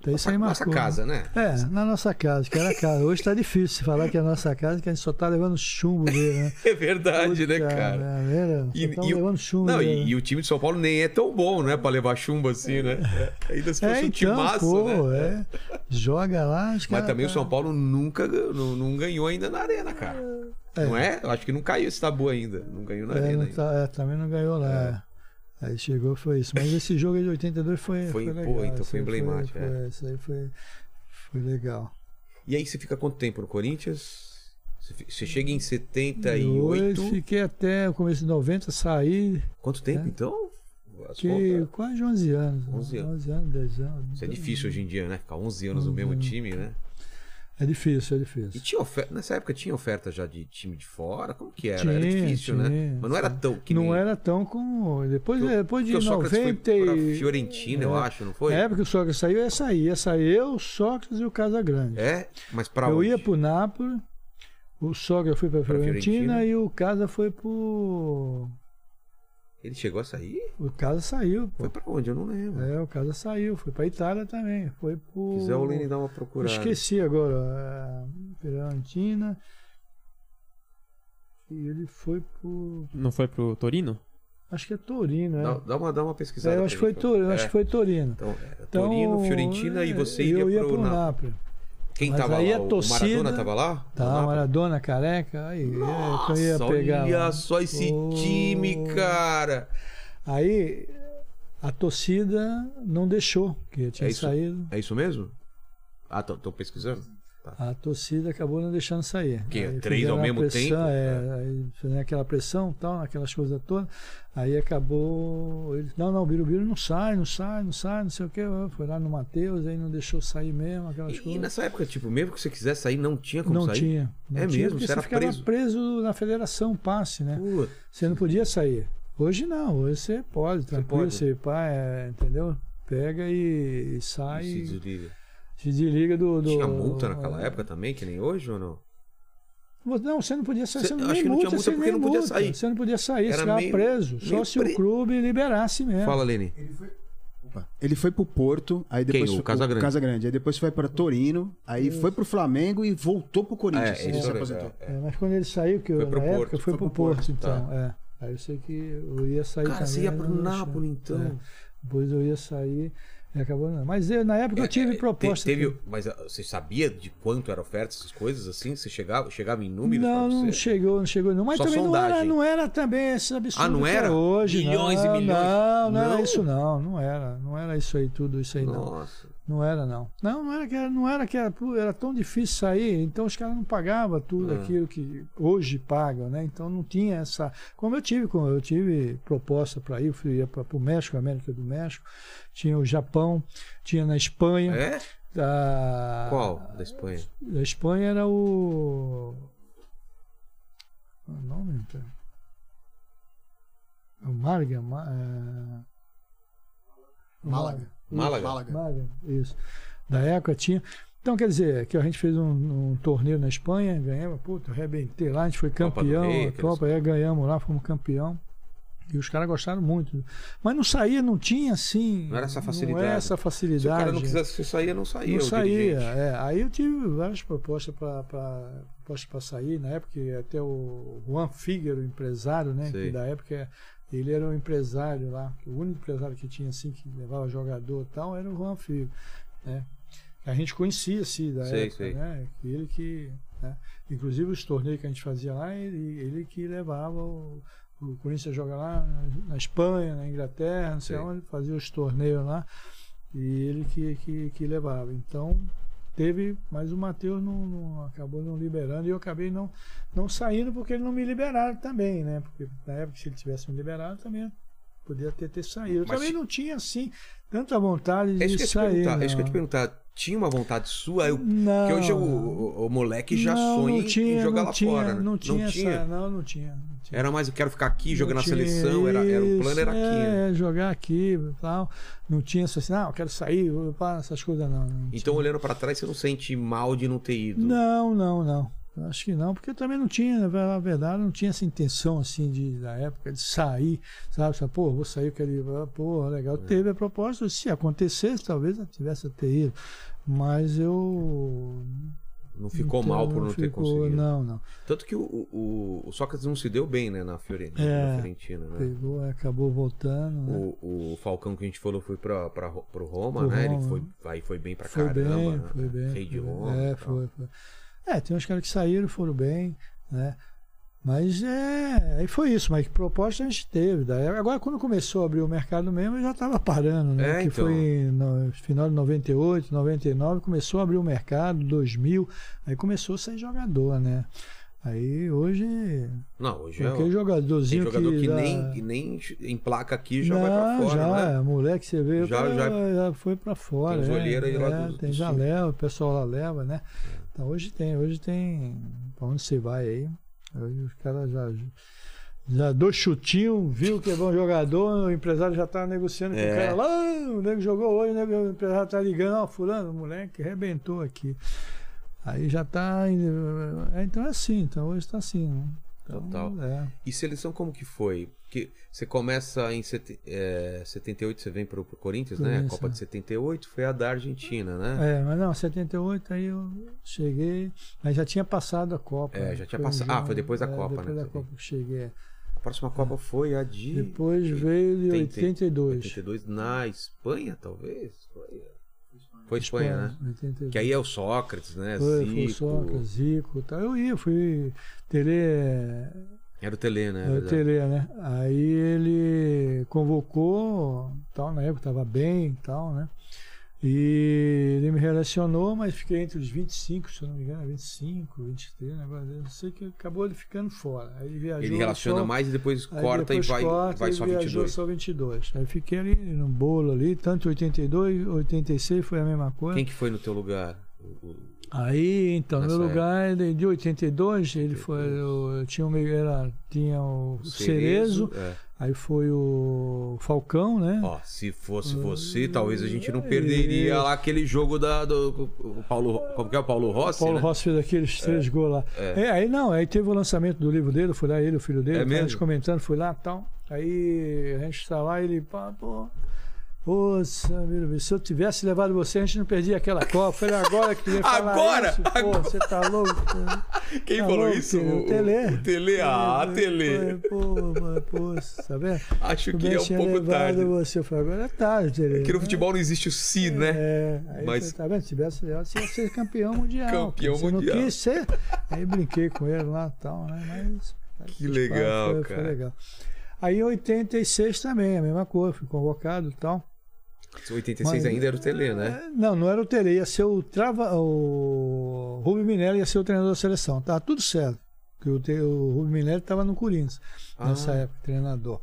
Então isso Nossa, aí nossa marcou. casa, né? É, na nossa casa, que era casa. Hoje tá difícil falar que é a nossa casa, que a gente só tá levando chumbo dele, né? É verdade, né, Puta cara? merda, E- tamo e o- levando chumbo. Não, dele. e, e o time de São Paulo nem é tão bom, né? Pra levar chumbo assim, né? É, ainda se fosse é, um então, timaço, pô, né? é. Joga lá, Mas também o tá- São Paulo nunca ganhou- não, não ganhou ainda na arena, cara. É. Não é? Eu acho que não caiu esse tabu ainda. Não ganhou na É, arena não ainda. tá- é, também não ganhou lá. Aí chegou, foi isso. Mas esse jogo aí de 82 foi, Foi, foi, pô, legal. então Esse foi emblemático, Foi, é. isso aí foi, foi legal. E aí você fica quanto tempo no Corinthians? Você, chega em Eu 78. fiquei até o começo de 90, saí, Quanto tempo, É. então? As que contas- quase 11 anos. 11 anos. 11 anos, 10 anos. Isso é difícil hoje em dia, né? Ficar 11 anos no 11 mesmo anos. time, né? É difícil, é E difícil. tinha oferta, nessa época tinha oferta já de time de fora? Como que era? Tinha, era difícil, né? tinha, Mas não era tão que não nem... era tão como. Depois, Porque o- depois de porque o Sócrates 90. foi pra e- Fiorentina, eu É. acho, não foi? Na época que o Sócrates saiu, ia sair. Ia sair eu, o Sócrates e o Casagrande. É? Mas pra eu onde? ia pro Nápoles, o Sócrates foi pra Pra Fiorentina, Fiorentina. e o Casa foi pro. Ele chegou a sair? O Casa saiu, pô. Foi pra onde? Eu não lembro. É, o Casa saiu, foi pra Itália também. Foi pro. Se quiser o Lene dar uma Eu procurada. esqueci agora. É, Fiorentina. E ele foi pro. Não foi pro Torino? Acho que é Torino, né? Dá, dá uma, dá uma pesquisada. É, eu acho que foi. Torino, É. acho que foi Torino. Então, é, Então, Torino, Fiorentina e é, você eu ia, ia pro pro Nápoles. Nápoles. Quem Mas tava aí lá? a O torcida- Maradona tava lá? Tá? Maradona, careca. Aí, é, que eu Nossa, ia pegar. olha lá. só esse Oh. time, cara. Aí a torcida não deixou, que tinha É isso? saído. É isso mesmo? Ah, tô, tô A torcida acabou não deixando sair. Que, Aí três ao mesmo pressão, tempo? É, aí fizeram aquela pressão, tal, aquelas coisas todas. Aí acabou. Ele, não, não, o Birubiru não sai, não sai, não sai, não sei o que. Foi lá no Matheus, aí não deixou sair mesmo, aquelas E, e coisas. nessa época, tipo, mesmo que você quisesse sair, não tinha como Não sair? tinha. Não É tinha, mesmo? porque Você era ficava preso? preso na federação, passe, né? Putz, Você não podia sair. Hoje não, hoje você pode, tranquilo, pode. você pá, é, entendeu? Pega e, e sai, se se, desliga. Desliga do, do. Tinha multa naquela época também, que nem hoje ou não? Não, você não podia sair. Você- Você, acho que não tinha multa, multa você porque não podia multa. sair. Você não podia sair, Era você ficava meio- preso. meio Só se pre- o clube liberasse mesmo. Fala, Lene. Opa. Ele foi pro Porto, aí depois Quem? O foi Casagrande? Casagrande. Aí depois foi pra Torino, aí foi pro Flamengo e voltou pro Corinthians. É, ele isso se é- aposentou. é. É, mas quando ele saiu, que eu, Foi pro na Porto. época, foi, Foi pro Porto, Porto, então. É. Aí eu sei que eu ia sair Cara, também. você ia pro. Nápoles, então. É. Depois eu ia sair e acabou não. Mas eu, na época eu tive É, proposta. te- teve, que- mas ah, você sabia de quanto era oferta, essas coisas assim? Você chegava, chegava em números Não, não chegou, não chegou não. Mas Só também não era, não era também esse absurdo Ah, não é era? hoje. Milhões e não, milhões? Não, não, Não? era isso não, não era. Não era isso aí tudo, isso aí não. Nossa. Não era, não. Não, não era que era, não era, que era, era tão difícil sair, então os caras não pagavam tudo Ah. aquilo que hoje pagam, né? Então não tinha essa. Como eu tive, como eu tive proposta para ir, eu fui ia para o México, América do México, tinha o Japão, tinha na Espanha. É? Da, Qual? Da Espanha? Da Espanha era o. É O nome? cara? O Málaga. Ma- é... o Málaga. Málaga? Málaga. Málaga, isso. Da época tinha. Então, quer dizer, que a gente fez um, um torneio na Espanha, ganhamos, puta, arrebentei lá, a gente foi Copa campeão, Rei, a Copa, é, ganhamos lá, fomos campeão. E os caras gostaram muito. Mas não saía, não tinha assim. Não era essa Não facilidade. é essa facilidade. Se o cara não quisesse sair, não saía. Não saía. É. Aí eu tive várias propostas para sair. Na época, até o Juan Figueiro, o empresário, né? Sei. Que da época ele era um empresário lá. O único empresário que tinha assim, que levava jogador e tal, era o Juan Figueiro. Né? A gente conhecia assim da Sei, época, sei. né? Ele que. né? Inclusive os torneios que a gente fazia lá, ele, ele que levava o. O Corinthians joga lá na- Espanha, na Inglaterra, não sei Sei. onde, fazia os torneios lá. E ele que, que, que levava. Então, teve, mas o Matheus não, não- acabou não liberando e eu acabei não, não saindo porque ele não me liberaram também, né? Porque na época, se ele tivesse me liberado, também podia ter, ter saído. Eu Mas também não tinha, assim, tanta vontade de É isso que eu ia te sair. É isso que eu te não. perguntar. Tinha uma vontade sua? Eu, Não, que hoje o, não. o- o moleque já Não, sonha não em- tinha, em jogar não lá tinha, fora, né? Não tinha, essa- não, não tinha. não tinha. Era mais eu quero ficar aqui jogando na Não tinha seleção, era, era, o plano era aqui. isso, né? É, jogar aqui tal. Não tinha essa assim, não, eu quero sair, vou para essas coisas não. não Então, tinha. olhando pra trás, você não sente mal de não ter ido. Não, não, não. Acho que não, porque eu também não tinha, na ver- na verdade, não tinha essa intenção assim de da época de sair, sabe? Pô, vou sair, eu quero ir, pô, legal. Teve a proposta, se acontecesse, talvez eu tivesse até ido. Mas eu. Não ficou então, mal por não ter ficou- conseguido. Não, não. Tanto que o, o, o Sócrates não se deu bem, né, na, Fiore- na É. Fiorentina, né? Pegou, acabou voltando. Né? O, o Falcão que a gente falou foi pra, Ro- pro Roma, Pro né? Ele Roma. foi, aí foi bem Foi caramba. bem, né? foi bem. Rei de. Roma. É, foi, foi. É, tem uns caras que saíram, foram bem, né? Mas é, aí foi isso, mas que proposta a gente teve. Daí, agora, quando começou a abrir o mercado mesmo, eu já estava parando, né? É, que então. foi no final de 98, 99, começou a abrir o mercado, 2000, aí começou a sair jogador, né? Aí hoje, Não, hoje é. qualquer Tem jogadorzinho jogador que, dá- nem, que nem em placa aqui já vai pra Não, fora, já, né? moleque, você vê, Já- já, já- já, foi pra fora. Tem os é, aí lá é, do- Tem, do já sul. leva, o pessoal lá leva, né? Então hoje tem, hoje tem. Pra onde você vai aí? Hoje os caras já. Já dois chutinhos, viu que é bom jogador, o empresário já tá negociando com É. o cara lá, "Ah, o nego jogou hoje, o, nego- o empresário tá ligando, ó, fulano, o moleque arrebentou aqui. Aí já tá. é, então é assim, então hoje tá assim. né? Então, Total. É. E seleção como que foi? Porque você começa em sete, é, 78, você vem pro, pro Corinthians, né? A Corinthians, Copa é. de 78 foi a da Argentina, né? É, mas não, 78 aí eu cheguei, mas já tinha passado a Copa. É, já tinha passado- ah, foi depois da Copa, depois né, da também. Copa que cheguei. é. A próxima Copa foi a de Depois veio de 80, 82. 82 na Espanha, talvez? Foi, foi Espanha, né? 82. Que aí é o Sócrates, né? Foi, foi o Zico. Sócrates, Zico e tal. Eu ia, fui. Tele. Era o Telê, né? É, o. Tele, né? Aí ele convocou, tal, na época estava bem e tal, né? E ele me relacionou, mas fiquei entre os 25, se eu não me engano, 25, 23, negócio. Eu sei que acabou ele ficando fora. Aí ele viajou. Ele relaciona só- mais e depois corta depois e vai, corta, vai só viajou 22. só 22. Aí fiquei ali no bolo ali, tanto 82, 86 foi a mesma coisa. Quem que foi no teu lugar? O- Aí, então, no Nessa meu lugar, ele, de 82, ele foi, eu, tinha, o, meio- era, tinha o Cerezo, é. aí foi o Falcão, né? Ó, se fosse você, talvez a gente não perderia lá aquele jogo da, do Paulo. Como que é o Paulo Rossi? Paulo né? Rossi fez aqueles três gols lá. é. É, aí não, aí teve o lançamento do livro dele, fui lá, ele, o filho dele, É tá, mesmo? comentando, fui lá e tal. Aí a gente tá lá, ele, pá, pô. Meu, se eu tivesse levado você, a gente não perdia aquela Copa. Falei, agora que tu ia falar Agora? isso, pô, Agora? você tá louco? Quem Tá falou louco, isso? O Telê. O Tele. Ah, Tele. Pô, pô, pô, tá vendo? Acho Tu que é um pouco tarde. Você. Eu falei, agora é tarde, Telê. Porque no futebol não existe o si, né? É, aí Mas- tá vendo? Se tivesse levado, você ia ser campeão mundial. Campeão Você mundial. não quis ser. Aí brinquei com ele lá e tal, né? Mas. Que legal, foi, cara. Foi legal. Aí em 86 também, a mesma coisa, fui convocado e tal. 86 Mas- ainda era o Tele, né? É, Não, não era o Tele, ia ser o Trava, o Rubio Minelli ia ser o treinador da seleção. Tava tudo certo. Porque o, Te- o Rubio Minelli estava no Corinthians nessa Ah. época, treinador.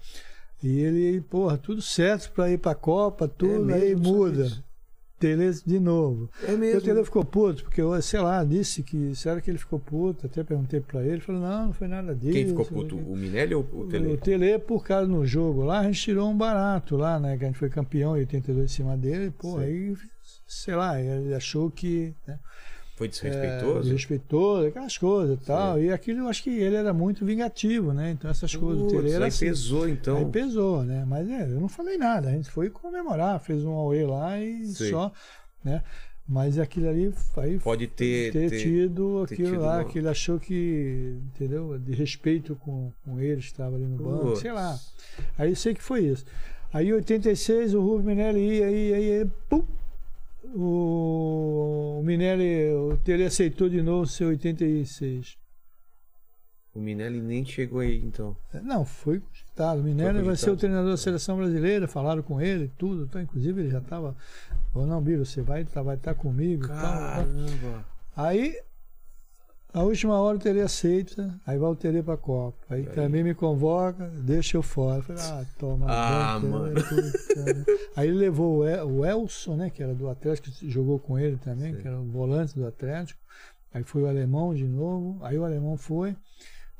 E ele, porra, tudo certo para ir para a Copa, tudo, É aí mesmo, muda. Tele de novo. É E o Tele ficou puto, porque eu, sei lá, disse que será que ele ficou puto, até perguntei para ele, ele falou, não, não foi nada disso. Quem ficou puto? O Minelli ou o Tele? O Tele, por causa no jogo lá, a gente tirou um barato lá, né? Que a gente foi campeão em 82 em cima dele, pô, Sim. aí, sei lá, ele achou que. Né, Foi é, desrespeitoso? desrespeitoso, aquelas coisas e tal. E aquilo eu acho que ele era muito vingativo, né? Então essas coisas Putz, era aí assim. pesou, então. Aí pesou, né? Mas é, eu não falei nada, a gente foi comemorar, fez um Aue lá e Sei. só, né? Mas aquilo ali aí Pode ter... ter, ter- tido ter aquilo tido lá uma- que ele achou que, entendeu? De respeito com, com ele, estava ali no banco, Putz. sei lá. Aí eu sei que foi isso. Aí em 86 o Rubio Minelli ia, ia, ia, pum, o, o Minelli, o Tele aceitou de novo ser 86. O Minelli nem chegou aí, então. Não, foi cogitado. O Minelli Foi vai ser o cogitado. treinador da seleção brasileira, falaram com ele, tudo. Então, inclusive ele já estava. Falou, não, Biro, você vai estar vai tá comigo e tal. Caramba. Aí, a última hora o Tele aceita, aí vai o Tele pra Copa. Aí, Aí. também me convoca, deixa eu fora. Eu falei, ah, toma. Ah, banca, mano. puta, né? Aí ele levou o, El- o Elson, né, que era do Atlético, que jogou com ele também, Sim. que era o volante do Atlético. Aí foi o alemão de novo, aí o alemão foi,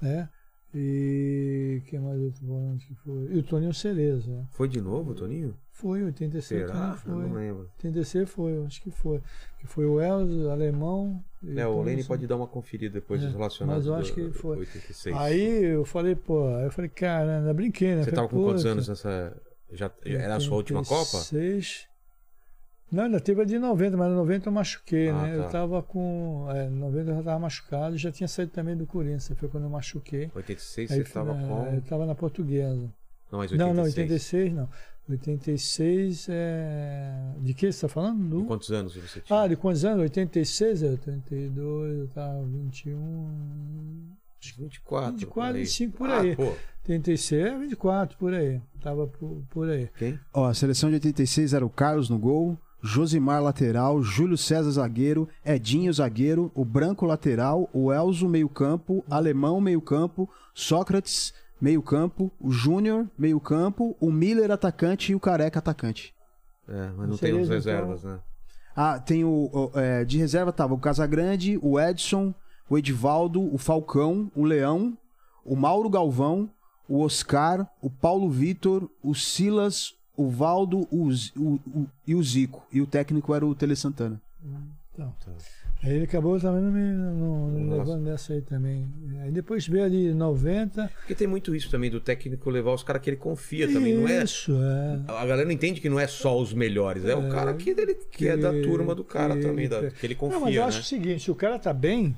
né? E quem mais outro volante que foi? E o Toninho Cereza. né? Foi de novo, Toninho? Foi, 86 Será? Toninho Eu foi. não lembro. 86 foi, acho que foi. Que foi o Elzo, o alemão. É, o Toninho Lene Cereza. pode dar uma conferida depois É, dos relacionados mas eu acho do- que foi. 86. Aí eu falei, pô, aí eu falei, cara, ainda brinquei, né? Você Falei, tava com quantos anos nessa... Já era a sua última Copa? 86. Não, ainda teve a de 90, mas 90 eu machuquei, Ah, né? tá. Eu tava com. É, 90 eu já tava machucado e já tinha saído também do Corinthians. Foi quando eu machuquei. 86 Aí, você estava é, com... Eu tava na portuguesa. Não, mas 86. Não, não, 86 não. 86 é. De que você tá falando? Do... quantos anos você tinha? Ah, de quantos anos? 86, é 82, eu tava 21. 24. 24, aí. 25 por Ah, aí. pô, 86, é 24 por aí. Tava por, por aí. quem? Ó, a seleção de 86 era o Carlos no gol, Josimar lateral, Júlio César zagueiro, Edinho zagueiro, o Branco lateral, o Elzo meio-campo, Alemão meio-campo, Sócrates meio-campo, o Júnior meio-campo, o Miller atacante e o Careca atacante. É, mas não Seria, tem os então- reservas, né? Ah, tem o. o, é, de reserva tava o Casagrande, o Edson, o Edivaldo, o Falcão, o Leão, o Mauro Galvão, o Oscar, o Paulo Vitor, o Silas, o Valdo o, o- o- e o Zico. E o técnico era o Tele Santana. Então. Aí ele acabou também não me não, não levando nessa aí também. Aí depois veio ali 90. Porque tem muito isso também do técnico levar os caras que ele confia também, não é? Isso, é. A galera não entende que não é só os melhores, é, o É, cara que, dele, que, é da turma do cara que- também, da, que ele confia, não, mas eu né? acho o seguinte, se o cara tá bem,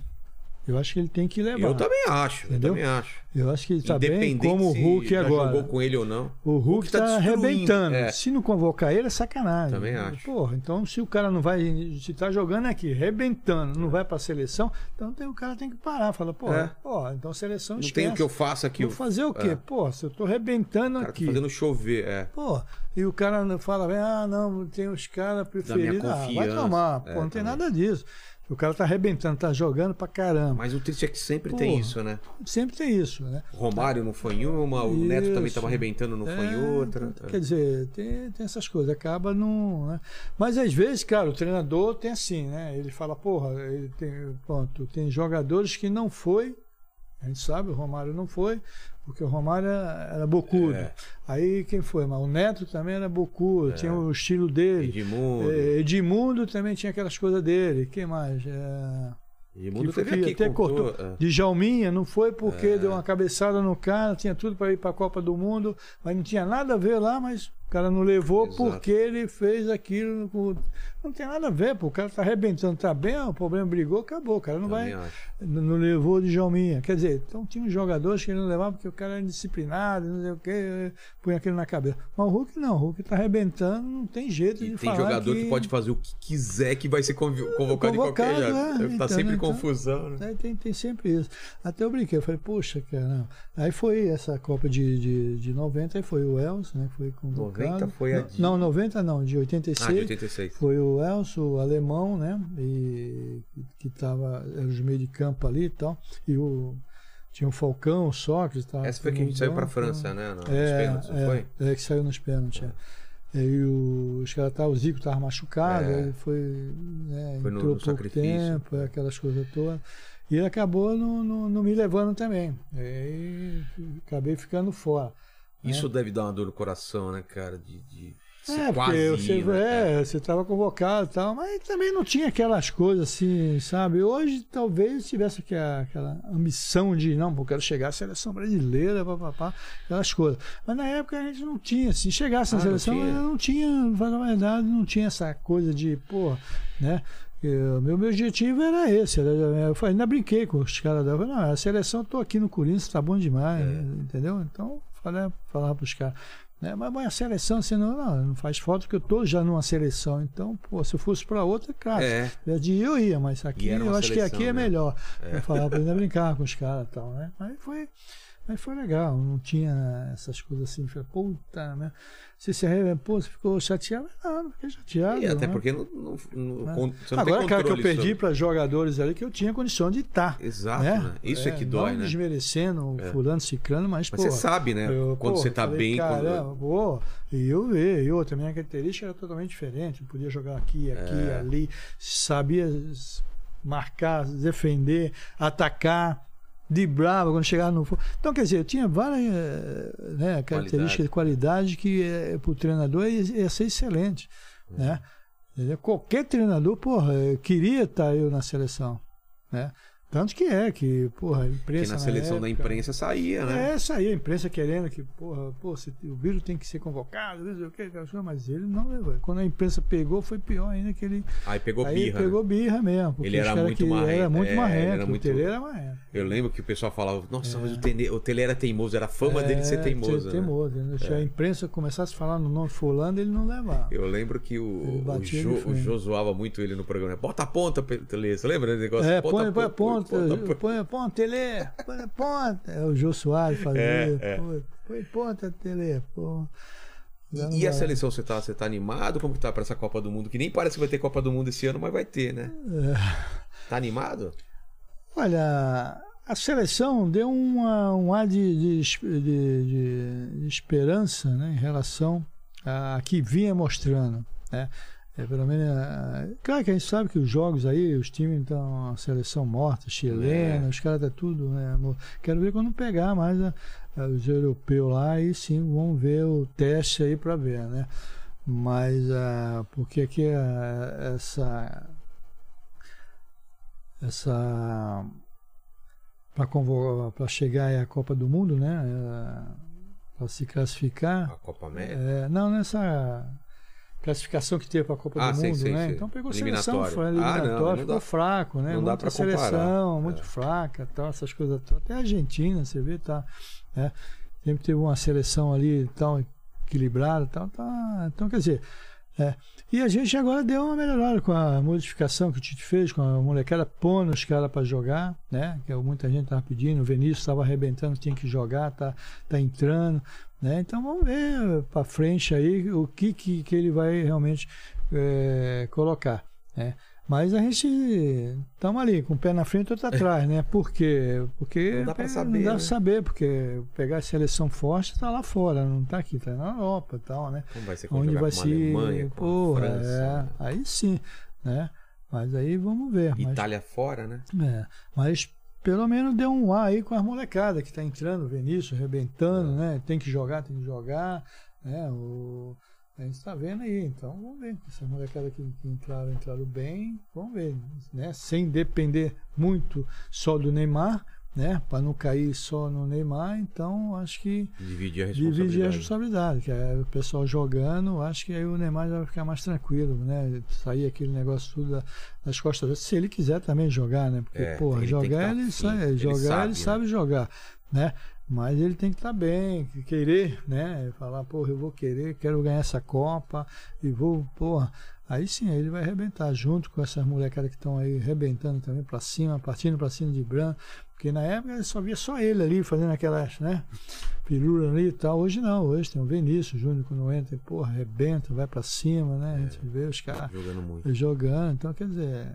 eu acho que ele tem que levar. Eu também acho, Entendeu? eu também acho. Eu acho que ele tá bem como o Hulk agora. jogou com ele ou não. O Hulk tá tá, destruindo, arrebentando. é. Se não convocar ele, é sacanagem. Também acho. Porra, então se o cara não vai. Se tá jogando aqui, arrebentando, não vai pra seleção, então tem, o cara tem que parar. Fala, porra, É. porra, então seleção Não esquece. tem o que eu faço aqui. Vou O fazer o quê? É. Se eu tô arrebentando cara tá aqui. fazendo chover, é. Pô, e o cara não fala, ah, não, tem os caras preferidos. Ah, vai tomar. É, Pô, não tem também. nada disso. O cara tá arrebentando, tá jogando pra caramba. Mas o triste é que sempre tem isso, né? Sempre tem isso, né? O Romário não foi em uma, o Neto também Isso. tava arrebentando, não foi em É, outra. Quer dizer, tem, tem essas coisas, acaba não. Né? Mas às vezes, cara, o treinador tem assim, né? Ele fala, porra, ele tem, pronto, tem jogadores que não foi, a gente sabe, o Romário não foi, porque o Romário era, era bocudo. É. Aí quem foi? Mas o Neto também era bocudo, tinha o estilo dele. Edmundo. É, Edmundo também tinha aquelas coisas dele. Quem mais? É... Edmundo que- teve que até contou, cortou. é. Djalminha não foi porque deu uma cabeçada no cara, tinha tudo para ir para a Copa do Mundo, mas não tinha nada a ver lá, mas cara não levou Exato. porque ele fez aquilo com, Não tem nada a ver, pô. O cara tá arrebentando, tá bem, o problema brigou, acabou. O cara não vai. Não não levou de Jalminha. Quer dizer, então tinha uns jogadores que ele não levava porque o cara era indisciplinado, não sei o quê, põe aquilo na cabeça. Mas o Hulk não, o Hulk tá arrebentando, não tem jeito E de tem falar jogador que... pode fazer o que quiser que vai ser convi- convocado, em qualquer Convocado, jeito. é, tá então, sempre em então- confusão, né? É, tem, tem sempre isso. Até eu brinquei, eu falei, poxa, cara. não. Aí foi essa Copa de, de, de 90, aí foi o Elcio, né? Foi convocado. 90 foi a Não, de- Não, 90 não, de 86. Ah, de 86. Foi o Elcio, o alemão, né? E que tava, era os meio de campo ali e tal. E o. Tinha o Falcão, o Sócrates. Tava Essa foi que a gente saiu pra banco, França, né? Nos É, pênaltis, não é, foi? é, que saiu nos pênaltis. é. E o, os caras tá, o Zico tava machucado, É. foi, né, Foi no- entrou no pouco sacrifício. tempo, é, aquelas coisas todas. E ele acabou não, me levando também. Aí acabei ficando fora. Isso deve dar uma dor no coração, né, cara? De, de ser É, quase porque você, ir, né? é, você estava convocado e tal, mas também não tinha aquelas coisas assim, sabe? Hoje talvez tivesse aqui a- aquela ambição de, não, pô, quero chegar à seleção brasileira, papapá, aquelas coisas. Mas na época a gente não tinha, se chegasse na Ah, não seleção, tinha? eu não tinha, pra falar a verdade, não tinha essa coisa de, pô, né? Eu- meu, meu objetivo era esse. Era, eu falei, ainda brinquei com os caras da. eu Não, a seleção, eu tô aqui no Corinthians, tá bom demais, É. entendeu? Então, falei, falar pros caras. Né? Mas, mas a seleção, assim, não, não, não faz falta porque eu tô já numa seleção. Então, pô, se eu fosse para outra, cara, É. é. eu ia, mas aqui eu acho que seleção, aqui é né? melhor. Eu falava ainda brincar com os caras e tal, né? Aí foi, aí foi legal, não tinha essas coisas assim, falei, puta, né? Você se arrependeu, pô, você ficou chateado? Não, não fiquei chateado. E até né? porque não, não- não- É. você não Agora, cara, que eu perdi sobre- para jogadores ali que eu tinha condição de estar. Exato, né? né? Isso é, que dói, não né? desmerecendo É. fulano, ciclano, mas, Mas pô, você sabe, né? eu, quando pô, você tá falei, bem. quando- Caramba, pô, e eu ver, e outra, minha característica era totalmente diferente. Eu podia jogar aqui, aqui, É. ali, sabia marcar, defender, atacar, driblava quando chegava no. Então, quer dizer, eu tinha várias eh, né, características de qualidade que eh, para o treinador ia, ia ser excelente. Né? Entendeu? Qualquer treinador, porra, queria estar eu na seleção. Né? Tanto que é, que, porra, a Que imprensa. na seleção da época- imprensa saía, né? é, aí, a imprensa querendo que, porra, pô, o vírus tem que ser convocado, não sei o que, mas ele não levou. Quando a imprensa pegou, foi pior ainda que ele. Aí pegou aí birra. né? pegou birra mesmo. Ele era muito que- marrento, Era muito é, marrento. era muito- O Tele era marrento. Eu lembro que o pessoal falava, nossa, mas o Tele, o Tele era teimoso, era a fama dele de ser É, teimoso. ser né? teimoso, né? Se a imprensa começasse a falar no nome fulano, ele não levava. Eu lembro que o, o, jo, o. Jô zoava muito ele no programa. Bota a ponta, Tele. Você lembra desse negócio? É, Bota põe, ponta, ponta, ponta, põe a ponta, Tele, põe a ponta. É o Jô Soares fazia. É, é. pô, Põe ponta, Tele, não E a seleção, você tá, você tá animado? Como que tá pra essa Copa do Mundo? Que nem parece que vai ter Copa do Mundo esse ano, mas vai ter, né? É. Tá animado? Olha, a seleção deu uma, um ar de, de- de- de esperança né, em relação a que vinha mostrando. Né? É, pelo menos, ah, claro que a gente sabe que os jogos aí, os times estão a seleção morta, chilena, É. os caras tá tudo. Né, mo- quero ver quando pegar mais a- a- os europeus lá e sim vamos ver o teste aí para ver, né? Mas ah, porque aqui ah, essa essa para chegar aí à Copa do Mundo, né? Para se classificar. A Copa América? É, não, nessa classificação que teve para a Copa Ah, do sei, Mundo, sei, né? sei. Então pegou seleção, foi Ah, não, não ficou dá- fraco, né? não dá Muita pra comparar. seleção, muito É. fraca, tal, essas coisas. Até a Argentina, você vê, tá, né? Sempre teve uma seleção ali tal equilibrada, tal, tá. Então, quer dizer, é. E a gente agora deu uma melhorada com a modificação que o Tite fez, com a molecada pondo os caras para jogar, né? Que muita gente estava pedindo, o Vinícius estava arrebentando, tinha que jogar, tá, tá entrando, né? Então vamos ver para frente aí o que, que, que ele vai realmente é, colocar, né? Mas a gente estamos ali, com o pé na frente e outro atrás, né? Por quê? Porque Não dá pra é, saber, Não dá né? saber, porque pegar a seleção forte está lá fora, não está aqui, está na Europa e tal, né? Como vai ser onde vai com a se. Alemanha, Porra, França, é, aí sim, né? Mas aí vamos ver. Mas, Itália fora, né? é, mas pelo menos deu um ar aí com as molecadas que tá entrando, o Vinícius arrebentando, né? Tem que jogar, tem que jogar, né? O, a gente está vendo aí, então vamos ver. Essas molecadas que, que entraram, entraram bem, vamos ver, né? Sem depender muito só do Neymar, né? Para não cair só no Neymar, então acho que Dividir a responsabilidade. dividir a responsabilidade, que é o pessoal jogando, acho que aí o Neymar já vai ficar mais tranquilo, né? Sair aquele negócio tudo da- das costas dele, se ele quiser também jogar, né? Porque, É, porra, ele jogar tá ele, sabe, ele jogar sabe, ele né? sabe jogar, né? Mas ele tem que estar bem, querer, né? Falar, porra, eu vou querer, quero ganhar essa Copa e vou, porra. Aí sim, aí ele vai arrebentar junto com essas molecadas que estão aí arrebentando também pra cima, partindo pra cima de branco. Porque na época só via só ele ali fazendo aquelas, né? Pirula ali e tal. Hoje não, hoje tem o Vinícius Júnior quando entra, porra, arrebenta, vai pra cima, né? A gente vê os caras Jogando muito. jogando. Então, quer dizer,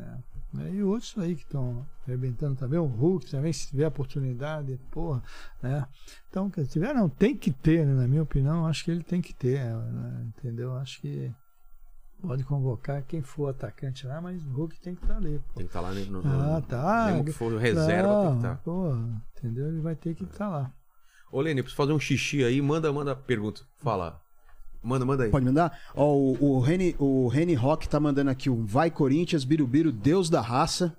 né, e outros aí que estão arrebentando também, o Hulk também, se tiver oportunidade, porra, né? Então, se tiver, não, tem que ter, né, na minha opinião, acho que ele tem que ter, né, entendeu? Acho que pode convocar quem for atacante lá, mas o Hulk tem que estar ali. pô. Tem que estar lá no, no, Ah, tá. Mesmo que for reserva, tem que Não, estar. Pô, entendeu? Ele vai ter que estar lá. Ô, Lene, eu preciso fazer um xixi aí. Manda, manda a pergunta. Fala. Manda, manda aí. Pode mandar? Ó, o, o, Reni, o Reni Rock tá mandando aqui um Vai Corinthians, Birubiru, Deus da raça.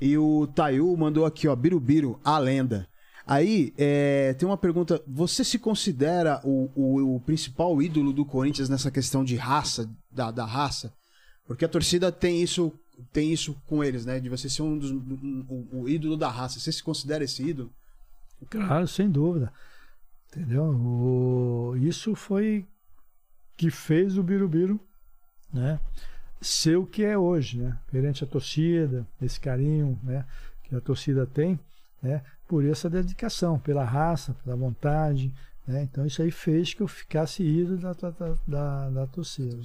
E o Tayu mandou aqui, ó, Birubiru, a lenda. Aí, é, tem uma pergunta. Você se considera o, o, o principal ídolo do Corinthians nessa questão de raça, da, da raça? Porque a torcida tem isso, tem isso com eles, né? De você ser um dos, um- o ídolo da raça. Você se considera esse ídolo? Claro, sem dúvida. Entendeu? O- isso foi que fez o Birubiru, né? Ser o que é hoje, né? Perante a torcida, esse carinho, né? Que a torcida tem, né? Por essa dedicação, pela raça, pela vontade, né? Então isso aí fez que eu ficasse ídolo da, da, da, da torcida.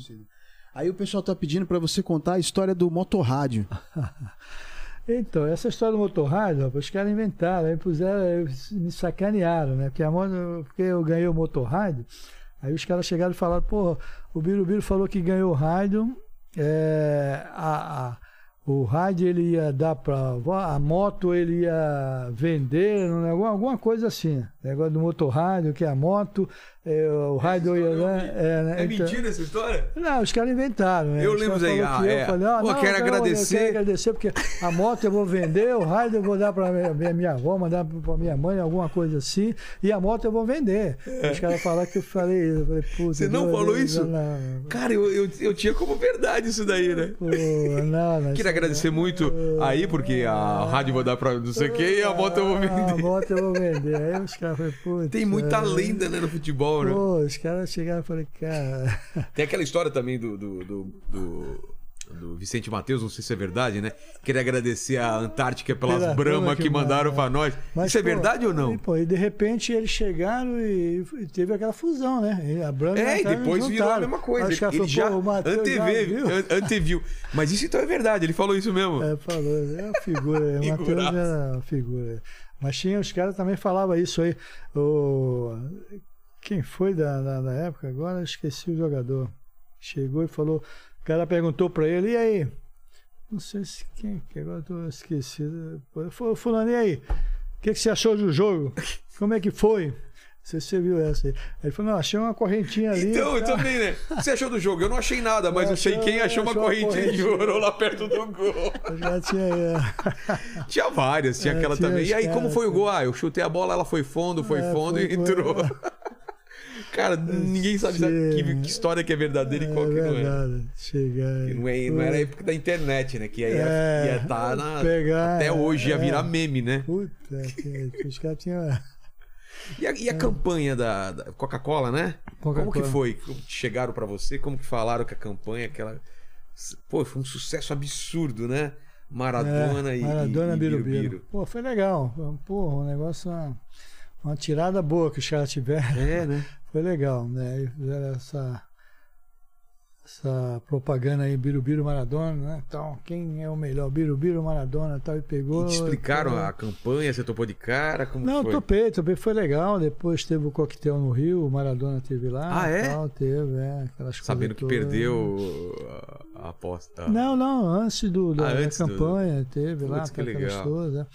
Aí o pessoal tá pedindo pra você contar a história do motorrádio. Então, essa história do motorrádio, os caras inventaram, aí puseram, me sacanearam, né? Porque, a porque eu ganhei o motorrádio, aí os caras chegaram e falaram, pô, o Birubiru falou que ganhou o rádio, é, a, a- o rádio ele ia dar para a moto ele ia vender, negócio- alguma coisa assim. Negócio do motorrádio, que é a moto, é, o rádio ia. Né, é, né, então- essa história? não, os caras inventaram, né? Eu lembro isso aí, ah, eu é. falei, ah, Pô, não, quero agradecer. Eu quero agradecer porque a moto eu vou vender, o rádio eu vou dar pra minha, minha- avó, mandar pra minha mãe, alguma coisa assim, e a moto eu vou vender. Os caras falaram que eu falei isso. Eu falei, puta, Você não falou isso? Não, Cara, eu, eu, eu tinha como verdade isso daí, né? pô, não, não, Queria agradecer muito aí, porque a rádio vou dar pra não sei o que e a moto eu vou A vender. moto eu vou vender. Aí os caras falaram. Tem muita é, lenda, né, no futebol, Pô, os caras chegaram e falaram, cara. Tem aquela história também do, do, do, do- do Vicente Matheus, não sei se é verdade, né? Queria agradecer a Antártica pelas Pela que, que mandaram pra nós. Isso é pô, verdade ou não? E, pô, e de repente eles chegaram e e teve aquela fusão, né? E a Brahma É, e depois virou a mesma coisa. Os caras Ele já anteviu, viu? an- anteviu. Mas isso então é verdade, ele falou isso mesmo. É, falou, é uma figura, o Matheus era uma figura. Mas tinha, os caras também falavam isso aí. O, quem foi da, da, da época? Agora esqueci o jogador. Chegou e falou, o cara perguntou pra ele, e aí? Não sei se quem, que agora eu tô esquecido. Fulano, e aí? O que, que você achou do jogo? Como é que foi? Não sei se você viu essa aí. Aí Ele falou, não, achei uma correntinha ali. Então, eu tá? também, né? O que você achou do jogo? Eu não achei nada, mas Eu eu sei achei- quem achou uma achou uma correntinha de ouro lá perto do gol. Eu já tinha, é. Tinha várias, tinha É, aquela tinha também. E aí, como caras, foi o gol? Ah, eu chutei a bola, ela foi fundo, foi É, fundo foi- e foi- entrou. Cara, ninguém sabe Tinha. que, que história que é verdadeira e qual que é não é. verdade. Chegar. Que não, é, não era a época da internet, né? Que aí ia, É, ia tá na, pegar, até hoje, ia é. virar meme, né? Puta, que, os caras tinham. E a, e a campanha da, da Coca-Cola, né? Como que foi? Como chegaram pra você? Como que falaram que a campanha, aquela... Pô, foi um sucesso absurdo, né? Maradona e, Maradona e, e Birubiru. Pô, foi legal. Pô, um negócio, uma, uma tirada boa que os caras tiveram. É, né? Foi legal, né? Fizeram essa, essa propaganda aí, Birubiru Maradona, né? Então, quem é o melhor? Birubiru Maradona e tal, e pegou. E te explicaram pegou. a campanha, você topou de cara? Como Não, foi? topei, topei, foi legal. Depois teve o coquetel no Rio, o Maradona teve lá. Ah, é? Tal, teve, é. Aquelas Sabendo que todas. perdeu a, aposta. Não, não, antes do, da, Ah, da antes do- campanha teve lá, Putz, que aquelas legal. coisas. né?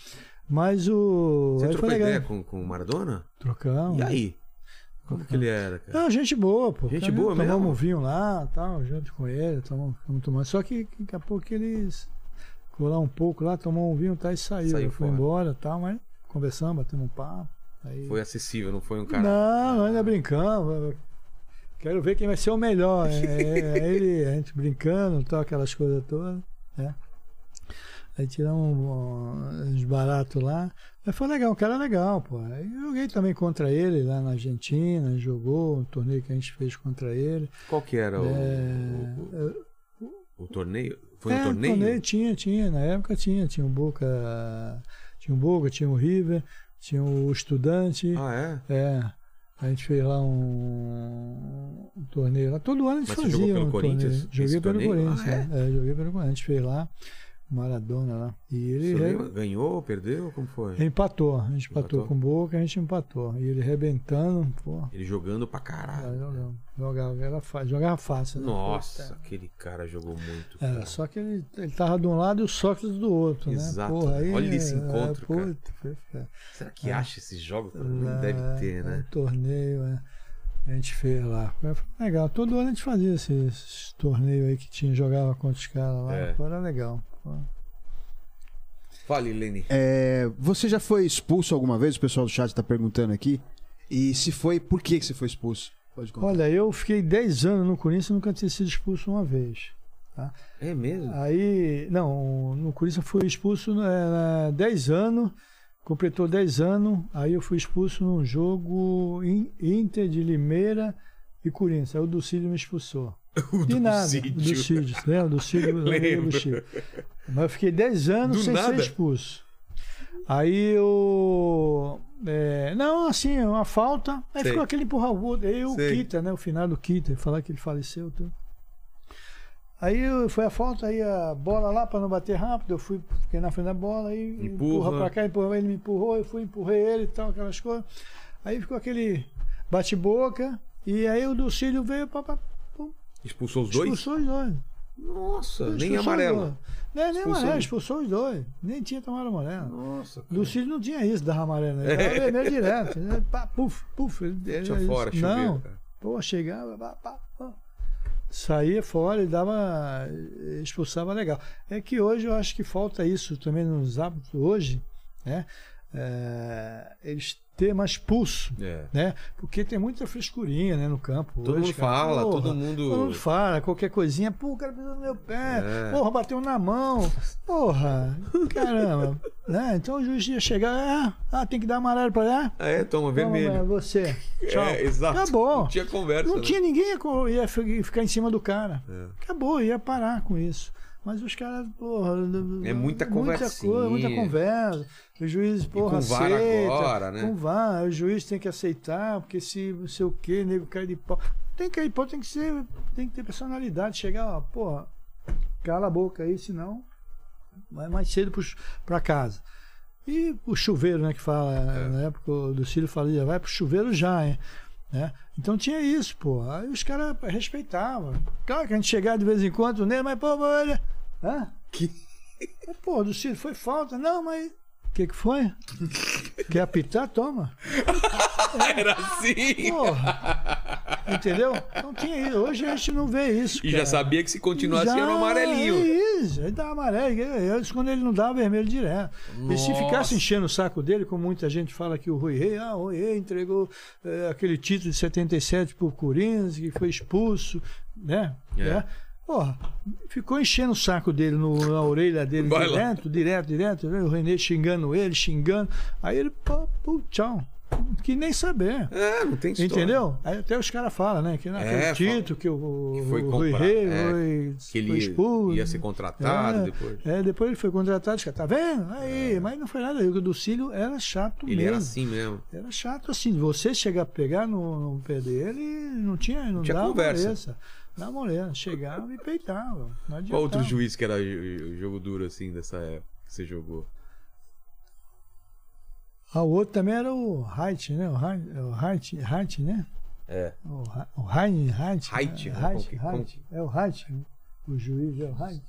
Mas o. Você aí trocou ideia com, com o Maradona? Trocamos. E aí? Como que ele era, cara? Não, gente boa, pô. Gente Também boa mesmo? Tomamos um vinho lá, tal, junto com ele, tomamos, tomando. Só que daqui a pouco eles lá um pouco lá, tomou um vinho tá, e saiu. Saiu foi embora tal, mas conversando, batendo um papo. Aí... Foi acessível, não foi um cara. Não, ainda brincando. Quero ver quem vai ser o melhor. É, é, é ele, a gente brincando, tal, aquelas coisas todas. Né? Aí tiramos um, uns baratos lá. Mas foi legal, um cara legal, pô. Aí eu joguei também contra ele lá na Argentina, jogou um torneio que a gente fez contra ele. Qual que era o, É, o, o- o torneio? Foi é, um torneio? Tinha, tinha, na época tinha. Tinha o Boca, tinha o Boca, tinha o River, tinha o Estudante. Ah, é? É. A gente fez lá um, um torneio lá. Todo ano a gente Mas você fazia jogou pelo um Corinthians, torneio. Joguei pelo torneio? Corinthians. Ah, é? É, joguei pelo Corinthians. A gente fez lá, Maradona lá. E ele Você re-? Ganhou, perdeu? Como foi? empatou. A gente empatou, Empatou? com o Boca, a gente empatou. E ele arrebentando, pô. Ele jogando pra caralho. Jogava, jogava, era fácil, jogava fácil. né? Nossa, aquele cara jogou muito. Era, cara. só que ele, ele tava de um lado e o Sócrates do outro, Exato. né? Porra, aí, Olha esse é, encontro, cara. puta, foi- foi- Será que acha esses jogos? Lá, Não deve ter, é, né? Um torneio, é. A gente fez lá. Foi legal. Todo ano a gente fazia esses, esses torneios aí que tinha, jogava contra os caras lá. É. Era legal. Fale, Lene. É, você já foi expulso alguma vez? O pessoal do chat está perguntando aqui. E se foi, por que, você foi expulso? Pode contar. Olha, eu fiquei 10 anos no Corinthians e nunca tinha sido expulso uma vez. É mesmo? Aí, não, no Corinthians eu fui expulso há 10 anos, completou 10 anos, aí eu fui expulso num jogo in- Inter de Limeira e Corinthians. Aí o Ducílio me expulsou. O De do nada, sítio. do Cídio, lembra? Do Cídio, Lembro. do Cídio. Mas eu fiquei 10 anos Do sem nada? ser expulso. Aí eu. é, não, assim, uma falta. Aí Sei. ficou aquele empurrar o outro. Aí o Sei. Kita, né? O final do Kita, falar que ele faleceu. Tudo. Aí foi a falta, aí a bola lá para não bater rápido, eu fui, fiquei na frente da bola, aí Empurra. empurra pra cá, empurra, ele me empurrou, eu fui, empurrei ele e tal, aquelas coisas. Aí ficou aquele bate-boca, e aí o Ducílio veio para Expulsou os dois? expulsou os dois. Nossa, nem Expulsou amarelo. Nem, nem amarelo, expulsou os dois. Nem tinha tomado amarelo. Nossa, cara. Lucílio não tinha isso, dava amarelo. Né? Dava vermelho direto. Né? Pá, puf, puf. Ele, ele- Tinha fora, não, cara. pô, chegava, pá, pá, pá. saía fora e dava, expulsava legal. É que hoje eu acho que falta isso também nos hábitos hoje, né? É, eles ter mais pulso, É. né? Porque tem muita frescurinha, né, no campo. Todo hoje, mundo cara. fala, Porra, todo mundo- Todo mundo fala, qualquer coisinha, pô, o cara pisou no meu pé, É. porra, bateu na mão, porra, caramba, né? Então o juiz ia chegar, ah, ah, tem que dar amarelo pra lá. Ah, é, toma Toma, vermelho. você. Tchau. É, exato. Acabou. Não tinha conversa. Não né? tinha ninguém ia, ficar em cima do cara. É. Acabou, ia parar com isso. Mas os caras, porra. É muita Muita conversinha. coisa, muita conversa. O juiz, porra, com VAR aceita. agora, né? Com VAR, o juiz tem que aceitar, porque se não sei o quê, nego cai de pau. Tem que cair de pau, tem que ser. Tem que ter personalidade. Chegar, ó, porra, cala a boca aí, senão vai mais cedo pra casa. E o chuveiro, né, que fala, É. na época o do Cílio falava, vai pro chuveiro já, hein? Né? Então tinha isso, pô. Aí os caras respeitavam. Claro que a gente chegava de vez em quando, né? Mas, pô, olha. Hã? Que- Pô, do Cílio foi falta. Não, mas. O que, que foi? Quer apitar? Toma. Era assim. Porra. Entendeu? Então tinha isso. Hoje a gente não vê isso. E já cara. sabia que se continuasse Já, era um amarelinho. é Isso, ele dava amarelo. Eles, quando ele não dava vermelho direto. E se Nossa. ficasse enchendo o saco dele, como muita gente fala que o Rui Rei, ah, o Rui Rei entregou eh, aquele título de 77 por Corinthians, que foi expulso, né? É. É. Porra, ficou enchendo o saco dele no- na orelha dele lá. direto, direto, direto. O Renê xingando ele, xingando. Aí ele, pô, pô, tchau. Que nem saber. É, não tem história. Entendeu? Aí até os caras falam, né? Que naquele É, título que o, que foi o Rui Rei é, foi, Que ele foi expulso. ia ser contratado É, depois. É, depois ele foi contratado, os caras, tá vendo? Aí, mas não foi nada. O do Cílio era chato Ele mesmo. era assim mesmo. Era chato assim. Você chegar a pegar no, no pé dele, não tinha, não Tinha dava conversa. Dava moleza. Chegava e peitava. Não. Qual outro juiz que era jogo duro assim dessa época que você jogou? Ah, o outro também era o Haidt, né? O Haidt, Haidt, né? É. O o Haidt, Haidt. Haidt, né? Haidt. É o né? O juiz é o Haidt.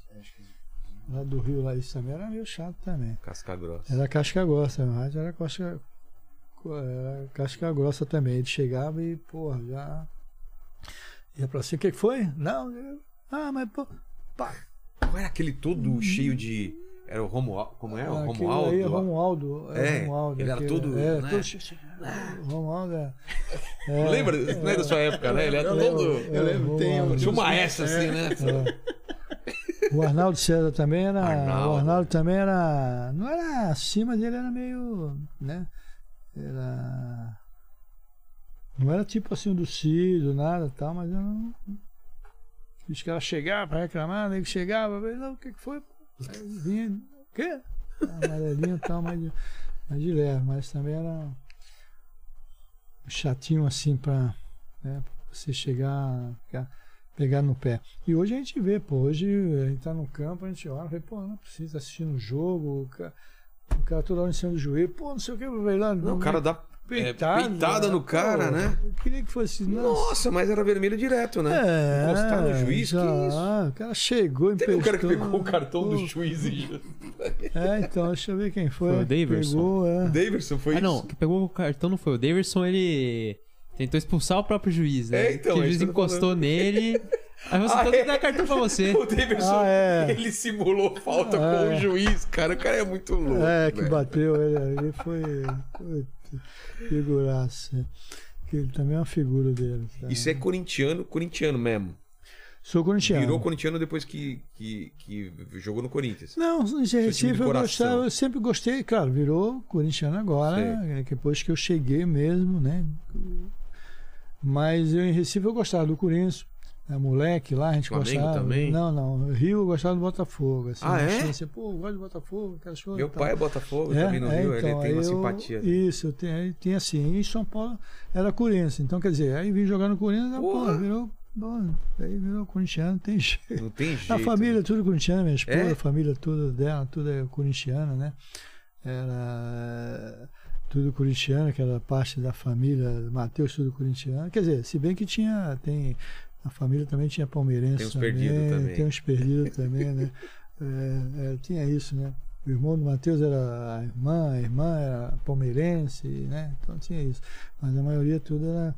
Lá do Rio, lá isso também era meio chato também. Casca grossa. Era casca grossa, o Haidt era casca, era casca grossa também. Ele chegava e, porra, já ia pra cima. O que foi? Não, ah, mas pô, pá. Não era aquele todo cheio de. Era o Romualdo. Como é? O Aquele Romualdo? Aí, Romualdo. É, Romualdo, ele era todo, É, né? todo... Romualdo é... é Lembra? Não é da sua época, né? Ele era Eu todo. lembro, eu lembro, tem um- Tinha uma essa assim, né? O Arnaldo César também era. Arnaldo. O Arnaldo também era. Não era acima dele, era meio. né? Era. Não era tipo assim o do Cido, nada tal, mas eu não. Os caras chegavam pra reclamar, ele chegava, não, o que, que foi? Vinha, o quê? Amarelinho e tal, mas, de- mas de leve, mas também era chatinho assim pra, né, você chegar, pegar no pé. E hoje a gente vê, pô, hoje a gente tá no campo, a gente olha pô, não precisa estar assistindo o jogo, o cara, o cara toda hora em cima do joelho, pô, não sei o que, vai lá. Não, o cara dá é, Peitada, peitada no pô, cara, né? Eu queria que fosse. Nossa, Nossa, mas era vermelho direto, né? é, Encostar no juiz, que já, isso? O cara chegou, Teve um cara que pegou o cartão pô. do juiz e. É, então, deixa eu ver quem foi. Foi o Daverson. Pegou, é. Davidson foi Ah, isso? não, que pegou o cartão não foi o Daverson, ele tentou expulsar o próprio juiz, né? É, então, que o é juiz encostou falando. nele. Aí você Ah, todo é? dá cartão pra você. O Davidson, Ah, é. ele simulou falta Ah, com o é. juiz, cara. O cara é muito louco. É, que velho. bateu ele ali foi. foi figuraça. Que ele também é uma figura dele. tá? Isso é corintiano, corintiano mesmo. Sou corintiano. Virou corintiano depois que, que, que jogou no Corinthians. Não, em time de Recife eu, gostava, eu sempre gostei, claro, virou corintiano agora, é, depois que eu cheguei mesmo, né? Mas eu em Recife eu gostava do Corinthians, é, moleque lá, a gente Flamengo gostava. também? Não, não, Rio gostava do Botafogo. Assim, Ah, é? assim, Pô, gosto do Botafogo, aquelas coisas. Meu pai é Botafogo, também no Rio, ele então, tem uma eu- simpatia. Isso, eu tenho, tinha assim. E São Paulo era Corinthians. Então, quer dizer, aí vim jogar no Corinthians, pô, Porra. virou. Bom, aí virou corintiano, não tem jeito. Não tem jeito. A família é tudo corintiana, minha esposa, É? a família toda dela, tudo é corintiana, né? Era tudo corintiano, que era parte da família, Mateus tudo corintiano. Quer dizer, se bem que tinha, tem, a família também tinha palmeirense Tem uns também, perdidos também. tem uns perdidos também, né? É, é, tinha isso, né? O irmão do Mateus era a irmã, a irmã era palmeirense, né? Então tinha isso. Mas a maioria tudo era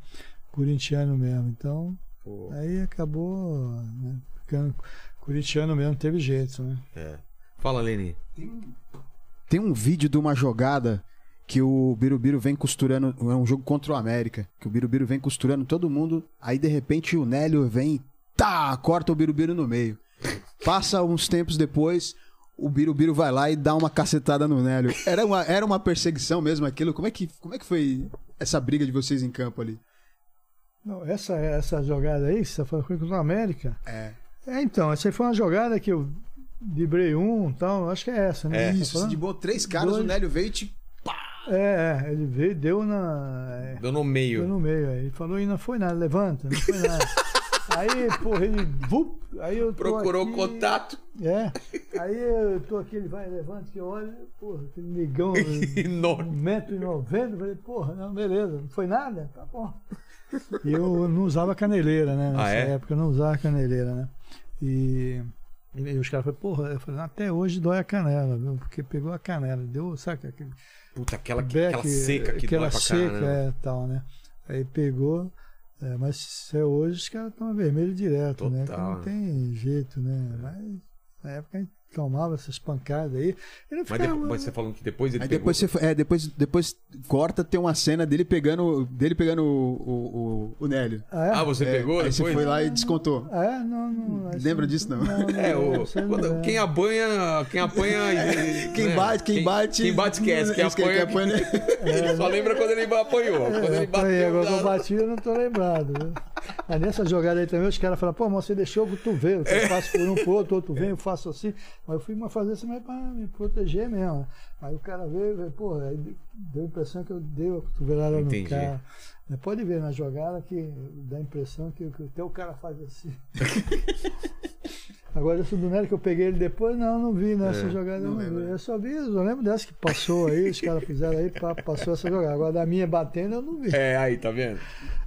corintiano mesmo. Então, Pô, Aí acabou né, ficando corintiano mesmo, não teve jeito, né? é. Fala, Leni. Tem um vídeo de uma jogada que o Birubiru vem costurando. É um jogo contra o América. Que o Birubiru vem costurando todo mundo. Aí de repente o Nélio vem e tá, corta o Birubiru no meio. Passa uns tempos depois, o Birubiru vai lá e dá uma cacetada no Nélio. Era uma, era uma perseguição mesmo aquilo? Como é, que, como é que foi essa briga de vocês em campo ali? Não, essa, essa jogada aí, você tá falando foi contra o América. É. É, então, essa aí foi uma jogada que eu librei um e tal, acho que é essa, né? É. Tá Isso, falando? de boa, três caras, Dois. o Nélio veio e te. É, é, ele veio, deu na. é, Deu no deu meio. no meio aí. Ele falou e não foi nada, levanta, não foi nada. aí, porra, ele. vup, aí eu Procurou aqui, contato. É. Aí eu tô aqui, ele vai, levanta, que eu olho, porra, aquele negão. Enorme. 1,90m, falei, porra, não, beleza, não foi nada? Tá bom. E eu não usava caneleira, né? Nessa Ah, é? época eu não usava caneleira, né? E, e os caras falaram, porra, eu falei, até hoje dói a canela, viu? Porque pegou a canela, deu, sabe, aquele Puta, aquela, beck, aquela seca que aquela dói pra seca, caramba. é, tal, né? Aí pegou, é, mas é hoje os caras estão vermelho direto, né? Que Total, não né? tem jeito, né? Mas na época a gente tomava essas pancadas aí. E não Mas, ficava, depois, mas você falando que depois ele Aí pegou... depois, você, é, depois, depois corta, tem uma cena dele pegando, dele pegando o, o, o, o Nélio. Ah, é? Ah, você É, pegou aí depois? você foi lá e descontou. Ah, é? Não, não. Lembra disso, não? É, o, essa eu não quando- quem apanha, quem apanha, Quem né? bate, quem bate. quem bate esquece, quem Esquece, quem apanha, apanha- ele só lembra quando ele apanhou, quando ele É, bateu. agora que eu bati, eu não tô lembrado. Aí nessa jogada aí também, os caras falaram, pô, mas você deixou o cotovelo, que eu faço por um pro outro, outro vem, eu faço assim. Mas eu fui uma fazer assim, mas pra me proteger mesmo. né? Aí o cara veio, veio pô, aí deu a impressão que eu dei a cotovelada Entendi. no cara. Mas Pode ver na jogada que dá a impressão que, que até o cara faz assim. Agora, esse do Nery que eu peguei ele depois, não, não vi nessa É, jogada, eu não não né? Eu só vi, eu lembro dessa que passou aí, os caras fizeram aí, passou essa jogada. Agora da minha batendo, eu não vi. É, aí, tá vendo?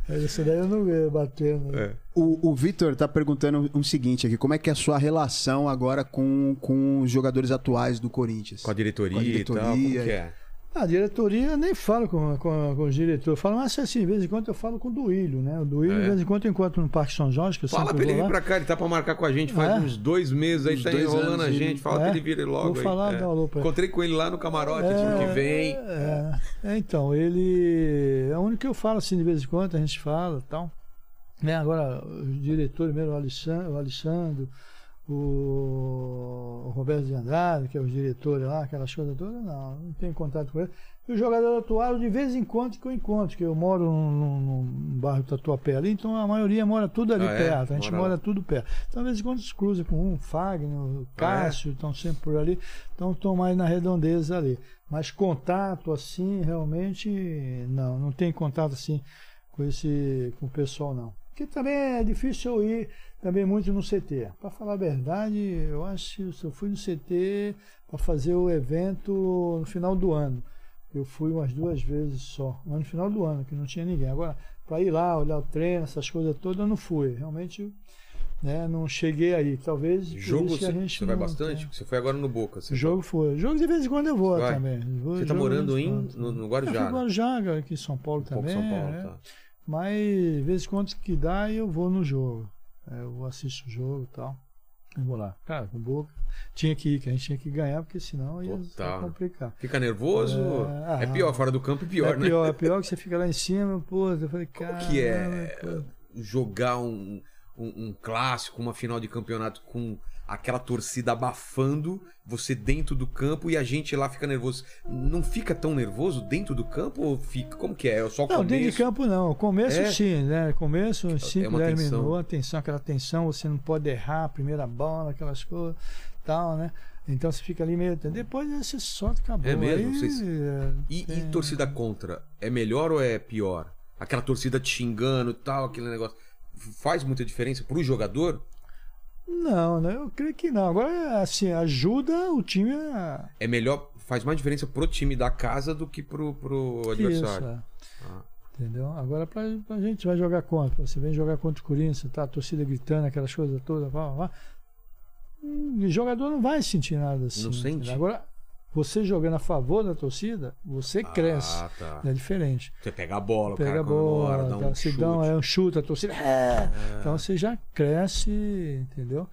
Esse daí eu não vi batendo. É. O, o Vitor tá perguntando o seguinte aqui: como é que é a sua relação agora com, com os jogadores atuais do Corinthians? Com a diretoria, Com a e tal, como diretoria. que é? A diretoria nem fala com, com, com os diretores. Fala, mas assim, de vez em quando eu falo com o Duílio, né? O Duílio, É. de vez em quando eu encontro no Parque São Jorge, que eu Fala pra ele vir pra cá, ele tá pra marcar com a gente faz É? uns dois meses aí, Uns tá enrolando anos, a gente. Fala É? pra ele vir logo Vou aí. falar, é. dá alô pra ele. Encontrei com ele lá no camarote, ano que vem. É, é, então, ele. É o único que eu falo assim de vez em quando, a gente fala e tal. Né, agora, os diretores mesmo, o Alexandre, o, o, o Roberto de Andrade, que é os diretores lá, aquelas coisas todas, não, não tenho contato com ele. E o jogador atual, de vez em quando que eu encontro, que eu moro num, num- num bairro Tatuapé ali, então a maioria mora tudo ali Ah, é? perto, a gente Mora mora, tudo perto. Então, de vez em quando se cruza com um, Fagner, o Ah, Cássio, estão sempre por ali, então estão mais na redondeza ali. Mas contato assim, realmente, não, não tem contato assim com esse com o pessoal não. Porque também é difícil eu ir também muito no CT. Para falar a verdade, eu acho que eu fui no CT para fazer o evento no final do ano. Eu fui umas duas vezes só, mas no final do ano, que não tinha ninguém. Agora, para ir lá, olhar o treino, essas coisas todas, eu não fui. Realmente, né, não cheguei aí. Talvez Jogo, você, gente você vai bastante? tenha. Você foi agora no Boca. Você Jogo foi. Jogo de vez em quando eu vou Vai. também. Vou- Você tá de morando em, no, no Eu Guarujá. fui Guarujá, aqui em São Paulo Um também. São Paulo, né? tá. Mas de vez em quando que dá, eu vou no jogo. É, Eu assisto o jogo e tal. Vou lá. Cara, com boca. Tinha que ir, que a gente tinha que ganhar, porque senão ia ia complicar. Fica nervoso? É, É, ah, pior, fora do campo é pior, é né? pior, é pior que você fica lá em cima, pô, eu falei, Como cara. que é jogar um, um, um clássico, uma final de campeonato com aquela torcida abafando, você dentro do campo e a gente lá fica nervoso. Não fica tão nervoso dentro do campo ou fica? Como que é? É só o Não, começo? dentro de campo não. Começo É? sim, né? Começo, 5, uma 10 tensão. minutos, atenção, aquela tensão, você não pode errar a primeira bola, aquelas coisas, tal, né? Então você fica ali meio. Depois você solta, acabou. É mesmo? Aí, Vocês- é, E, e torcida contra? É melhor ou é pior? Aquela torcida te xingando e tal, aquele negócio. Faz muita diferença pro jogador? Não, né? Eu creio que não. Agora, assim, ajuda o time a. É melhor, faz mais diferença pro time da casa do que pro, pro Isso, adversário. é. Ah. Entendeu? Agora pra, pra gente vai jogar contra. Você vem jogar contra o Corinthians, tá a torcida gritando, aquelas coisas todas, vá, vá. O jogador não vai sentir nada assim. Não sente? Agora, você jogando a favor da torcida, você cresce. Ah, tá. É diferente. Você pega a bola, o Pega cara a bola, comemora, dá um dá, se chute. dá um, é um chute, a torcida. "É". Então você já cresce, entendeu?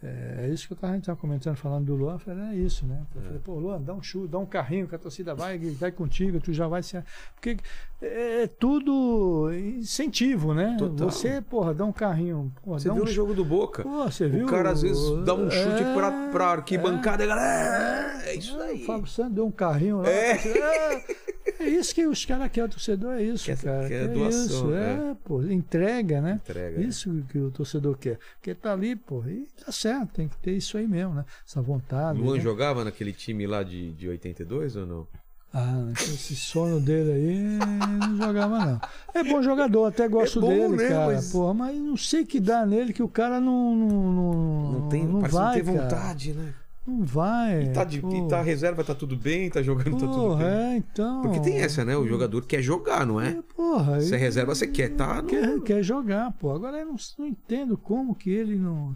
É, é isso que eu tava, a gente tava comentando, falando do Luan, eu falei, é isso, né? Eu falei, pô, Luan, dá um chute, dá um carrinho que a torcida vai, vai contigo, tu já vai se. Porque é, é tudo incentivo, né? Total. Você, porra, dá um carrinho. Porra, Você viu um no jogo do Boca? Pô, você viu? O cara às vezes dá um chute É, pra, pra arquibancada e a galera. É, é isso é, aí. O Fábio Santos deu um carrinho lá. É. "É". É isso que os caras querem, o torcedor é isso, Quer- cara. quer é doação, isso, é, pô, entrega, né? Entrega. Isso que o torcedor quer. Porque tá ali, pô, e tá certo, tem que ter isso aí mesmo, né? Essa vontade. Luan né? jogava naquele time lá de, de 82 ou não? Ah, esse sono dele aí não jogava, não. É bom jogador, até gosto É bom, dele, né, cara. mas- Porra, mas não sei que dá nele que o cara não. Não, não, Não tem, não vai, não ter cara. vontade, né? Não vai. E tá, de, e tá reserva, tá tudo bem, tá jogando, tá tudo Porra, bem. é, então. Porque tem essa, né? O jogador quer jogar, não é? É, porra. Se é reserva, você quer tá no- Quer, quer jogar, pô. Agora eu não, não entendo como que ele não,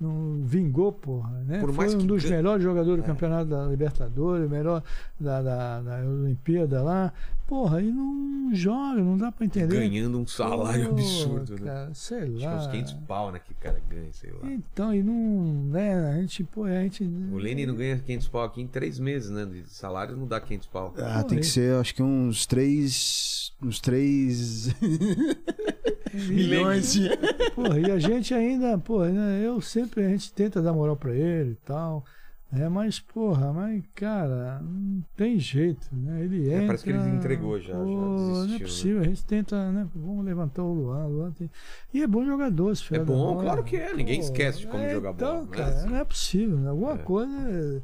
não vingou, porra. Né? Por Foi um que dos melhores jogadores do É. campeonato da Libertadores, melhor da, da, da Olimpíada lá. Porra, e não joga, não dá pra entender. ganhando um salário Pô, absurdo, né? cara, sei Acho que é lá. uns 500 pau, né? Que o cara ganha, sei lá. Então, e não. Né, a gente, pô, a gente. O Lenny não ganha 500 pau aqui em três meses, né? De salário não dá 500 pau. Ah, Pô, tem que e- ser, acho que uns três. Uns três. milhões de. Porra, e a gente ainda, porra, né, eu sempre, a gente tenta dar moral pra ele e tal. É, mas, porra, mas, cara, não tem jeito, né? Ele É, entra. parece que ele entregou já, já pô, Não desistiu, é né? possível, a gente tenta, né? Vamos levantar o Luan, o Luan tem... E é bom jogador, esse É bom, bola. claro que é. Ninguém Pô, esquece de como é, jogar bola. Então, né? cara, não é possível, né? Alguma É. coisa,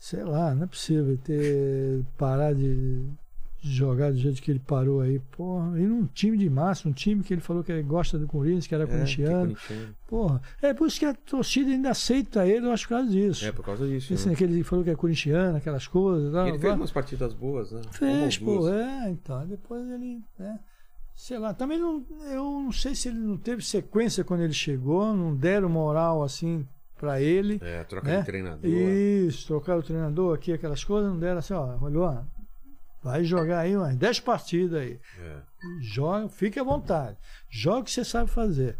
sei lá, não é possível ter parar de jogar do jeito que ele parou aí, porra. E num time de massa, um time que ele falou que ele gosta do Corinthians, que era É, é corintiano. Porra, é por isso que a torcida ainda aceita ele, eu acho por causa disso. É, por causa disso. Esse, né? que ele falou que é corintiano, aquelas coisas. Tal, ele fez umas partidas boas, né? Fez, pô, é, então. Depois ele, né? Sei lá, também não. Eu não sei se ele não teve sequência quando ele chegou, não deram moral assim pra ele. É, troca Né? de treinador. Isso, trocaram o treinador aqui, aquelas coisas, não deram assim, ó, Luan, Vai jogar aí umas 10 partidas aí. É. Joga, fique à vontade. Joga o que você sabe fazer.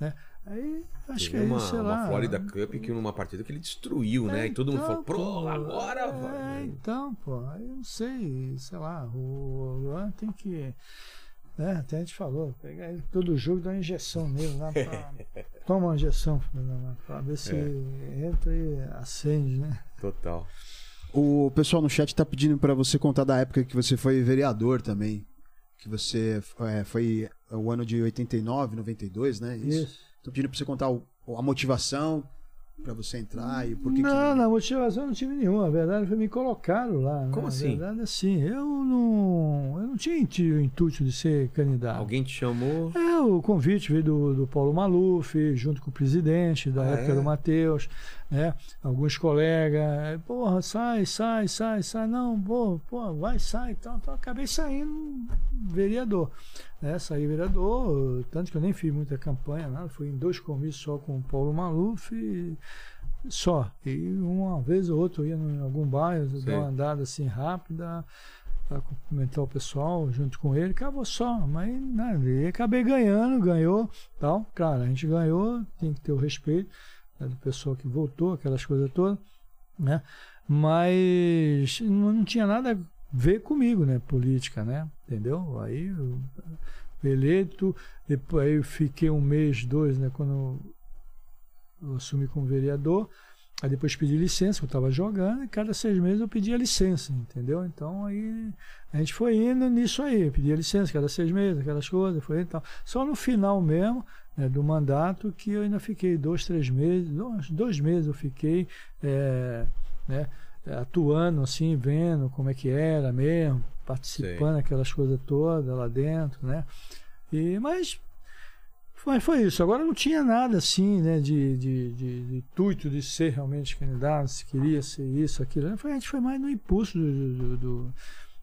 Né? Aí, acho que aí, uma, sei uma lá. Florida Cup que numa partida que ele destruiu, né? É, e todo mundo falou, então, pô, agora É, vai. então, pô, aí eu não sei, sei lá, o Luan tem que. Né, até a gente falou, pegar ele todo jogo e dar uma injeção nele lá pra, Toma uma injeção pra, pra ver se É. entra e acende, né? Total. O pessoal no chat tá pedindo pra você contar da época que você foi vereador também. Que você é, foi o ano de 89, 92, né? Isso. Tô pedindo pra você contar o- a motivação pra você entrar e por que não, que... na motivação eu não tive nenhuma. A verdade foi me colocaram lá. né? Como assim? A verdade assim, eu não, eu não tinha o intuito de ser candidato. Alguém te chamou. É, o convite veio do, do Paulo Maluf, junto com o presidente da Ah, época é? do Matheus, né? Alguns colegas, porra, sai, sai, sai, sai, não, pô, pô, vai, sai, então, então acabei saindo vereador, né? Saí vereador, tanto que eu nem fiz muita campanha, nada, fui em dois comícios só com o Paulo Maluf e só. E uma vez ou outra eu ia em algum bairro, Sei. dar uma andada assim rápida, para cumprimentar o pessoal junto com ele, acabou só, mas nada, e acabei ganhando, ganhou, tal, claro, a gente ganhou, tem que ter o respeito do pessoal que votou, aquelas coisas todas, né? Mas não, tinha nada a ver comigo, né? Política, né? Entendeu? Aí eu eleito, depois aí eu fiquei um mês, dois, né? Quando eu assumi como vereador. Aí depois pedi licença, eu estava jogando, e cada seis meses eu pedia licença, entendeu? Então aí a gente foi indo nisso aí, pedia licença cada seis meses, aquelas coisas, foi então. Só no final mesmo né, do mandato que eu ainda fiquei dois, três meses, dois, dois meses eu fiquei é, né, atuando assim, vendo como é que era mesmo, participando aquelas coisas todas lá dentro, né? E, mas mas foi isso. Agora não tinha nada assim, né, de, de, de, de intuito de ser realmente candidato, se queria ser isso, aquilo. Foi- A gente foi mais no impulso do, do- do-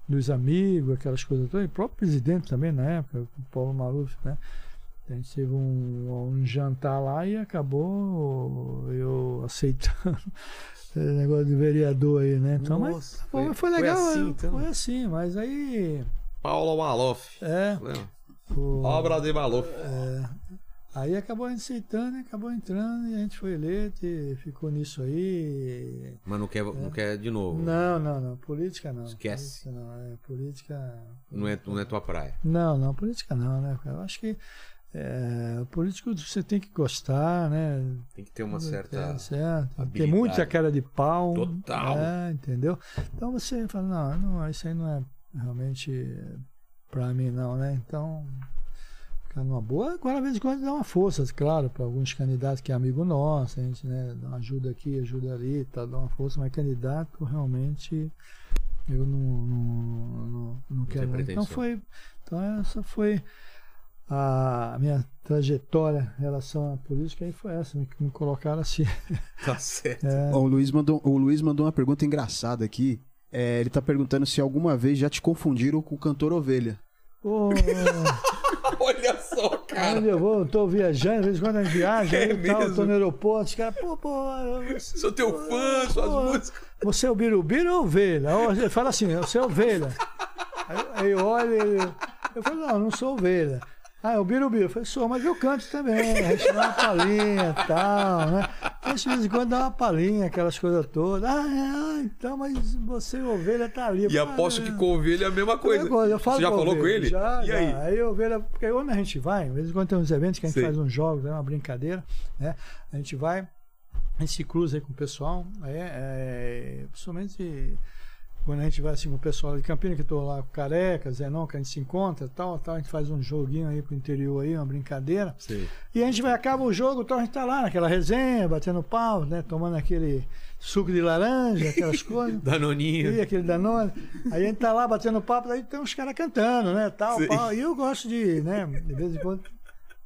dos amigos, aquelas coisas todas. E o próprio presidente também, na época, o Paulo Maluf, né? A gente teve um, um jantar lá e acabou eu aceitando esse negócio de vereador aí, né? Então, mas Nossa, foi, foi- foi foi legal. assim, então? Foi assim, mas aí. Paulo Maluf. É. Obra de Maluf. é, aí acabou a gente aceitando, acabou entrando e a gente foi eleito e ficou nisso aí. Mas não quer, não quer de novo. Não, não, não. Política não. Esquece. Política não, é, política. Não é, não é tua praia. Não, não, política não, né? Eu acho que é, político você tem que gostar, né? Tem que ter uma É, certa. certo. Tem muita cara de pau. Total. É, entendeu? Então você fala, não, não, isso aí não é realmente pra mim não, né? Então, ficar numa boa. Agora, às vezes, quando dá uma força, claro, para alguns candidatos que é amigo nosso, a gente, né, dá uma ajuda aqui, ajuda ali, tá, dá uma força, mas candidato realmente eu não, não, não, não quero. não. Então foi, então essa foi a minha trajetória em relação à política aí foi essa, me, me colocaram assim. Tá certo. É, o, Luiz mandou, o Luiz mandou uma pergunta engraçada aqui. É, ele tá perguntando se alguma vez já te confundiram com o cantor Ovelha. Pô, Olha só, cara. eu vou, eu tô viajando, às vezes quando a gente viaja, É aí, tal, tô no aeroporto, os caras, pô, pô, eu- Sou teu fã, suas Pô, músicas. você é o Birubiru ou ovelha? Ou Ele fala assim, você é ovelha. Aí, aí eu olho, ele- eu falo, não, eu não sou ovelha. Ah, é o Birubiru. Eu falei, sou, mas eu canto também. A gente dá uma palhinha e tal, né? De vez em quando dá uma palhinha, aquelas coisas todas. Ah, é, ah, então, mas você, ovelha, tá ali. E aposto "Ah, que com ovelha é a mesma coisa. Eu falo Você já com falou com ovelha, ele? Já, e já. aí? Aí ovelha, porque onde a gente vai, de vez em quando tem uns eventos que a gente Sei. faz uns jogos, é uma brincadeira, né? A gente vai, a gente se cruza aí com o pessoal, é, é, principalmente quando a gente vai assim com o pessoal de Campinas, que tô lá com o Careca, não, que a gente se encontra tal, tal, a gente faz um joguinho aí pro interior aí, uma brincadeira. Sei. E a gente vai, acaba o jogo, então a gente tá lá naquela resenha, batendo pau, né? Tomando aquele suco de laranja, aquelas coisas. Danoninho. E aquele Danone. Aí a gente tá lá batendo papo, aí tem uns caras cantando, né? Tal, Sim. pau. E eu gosto de, né, de vez em quando,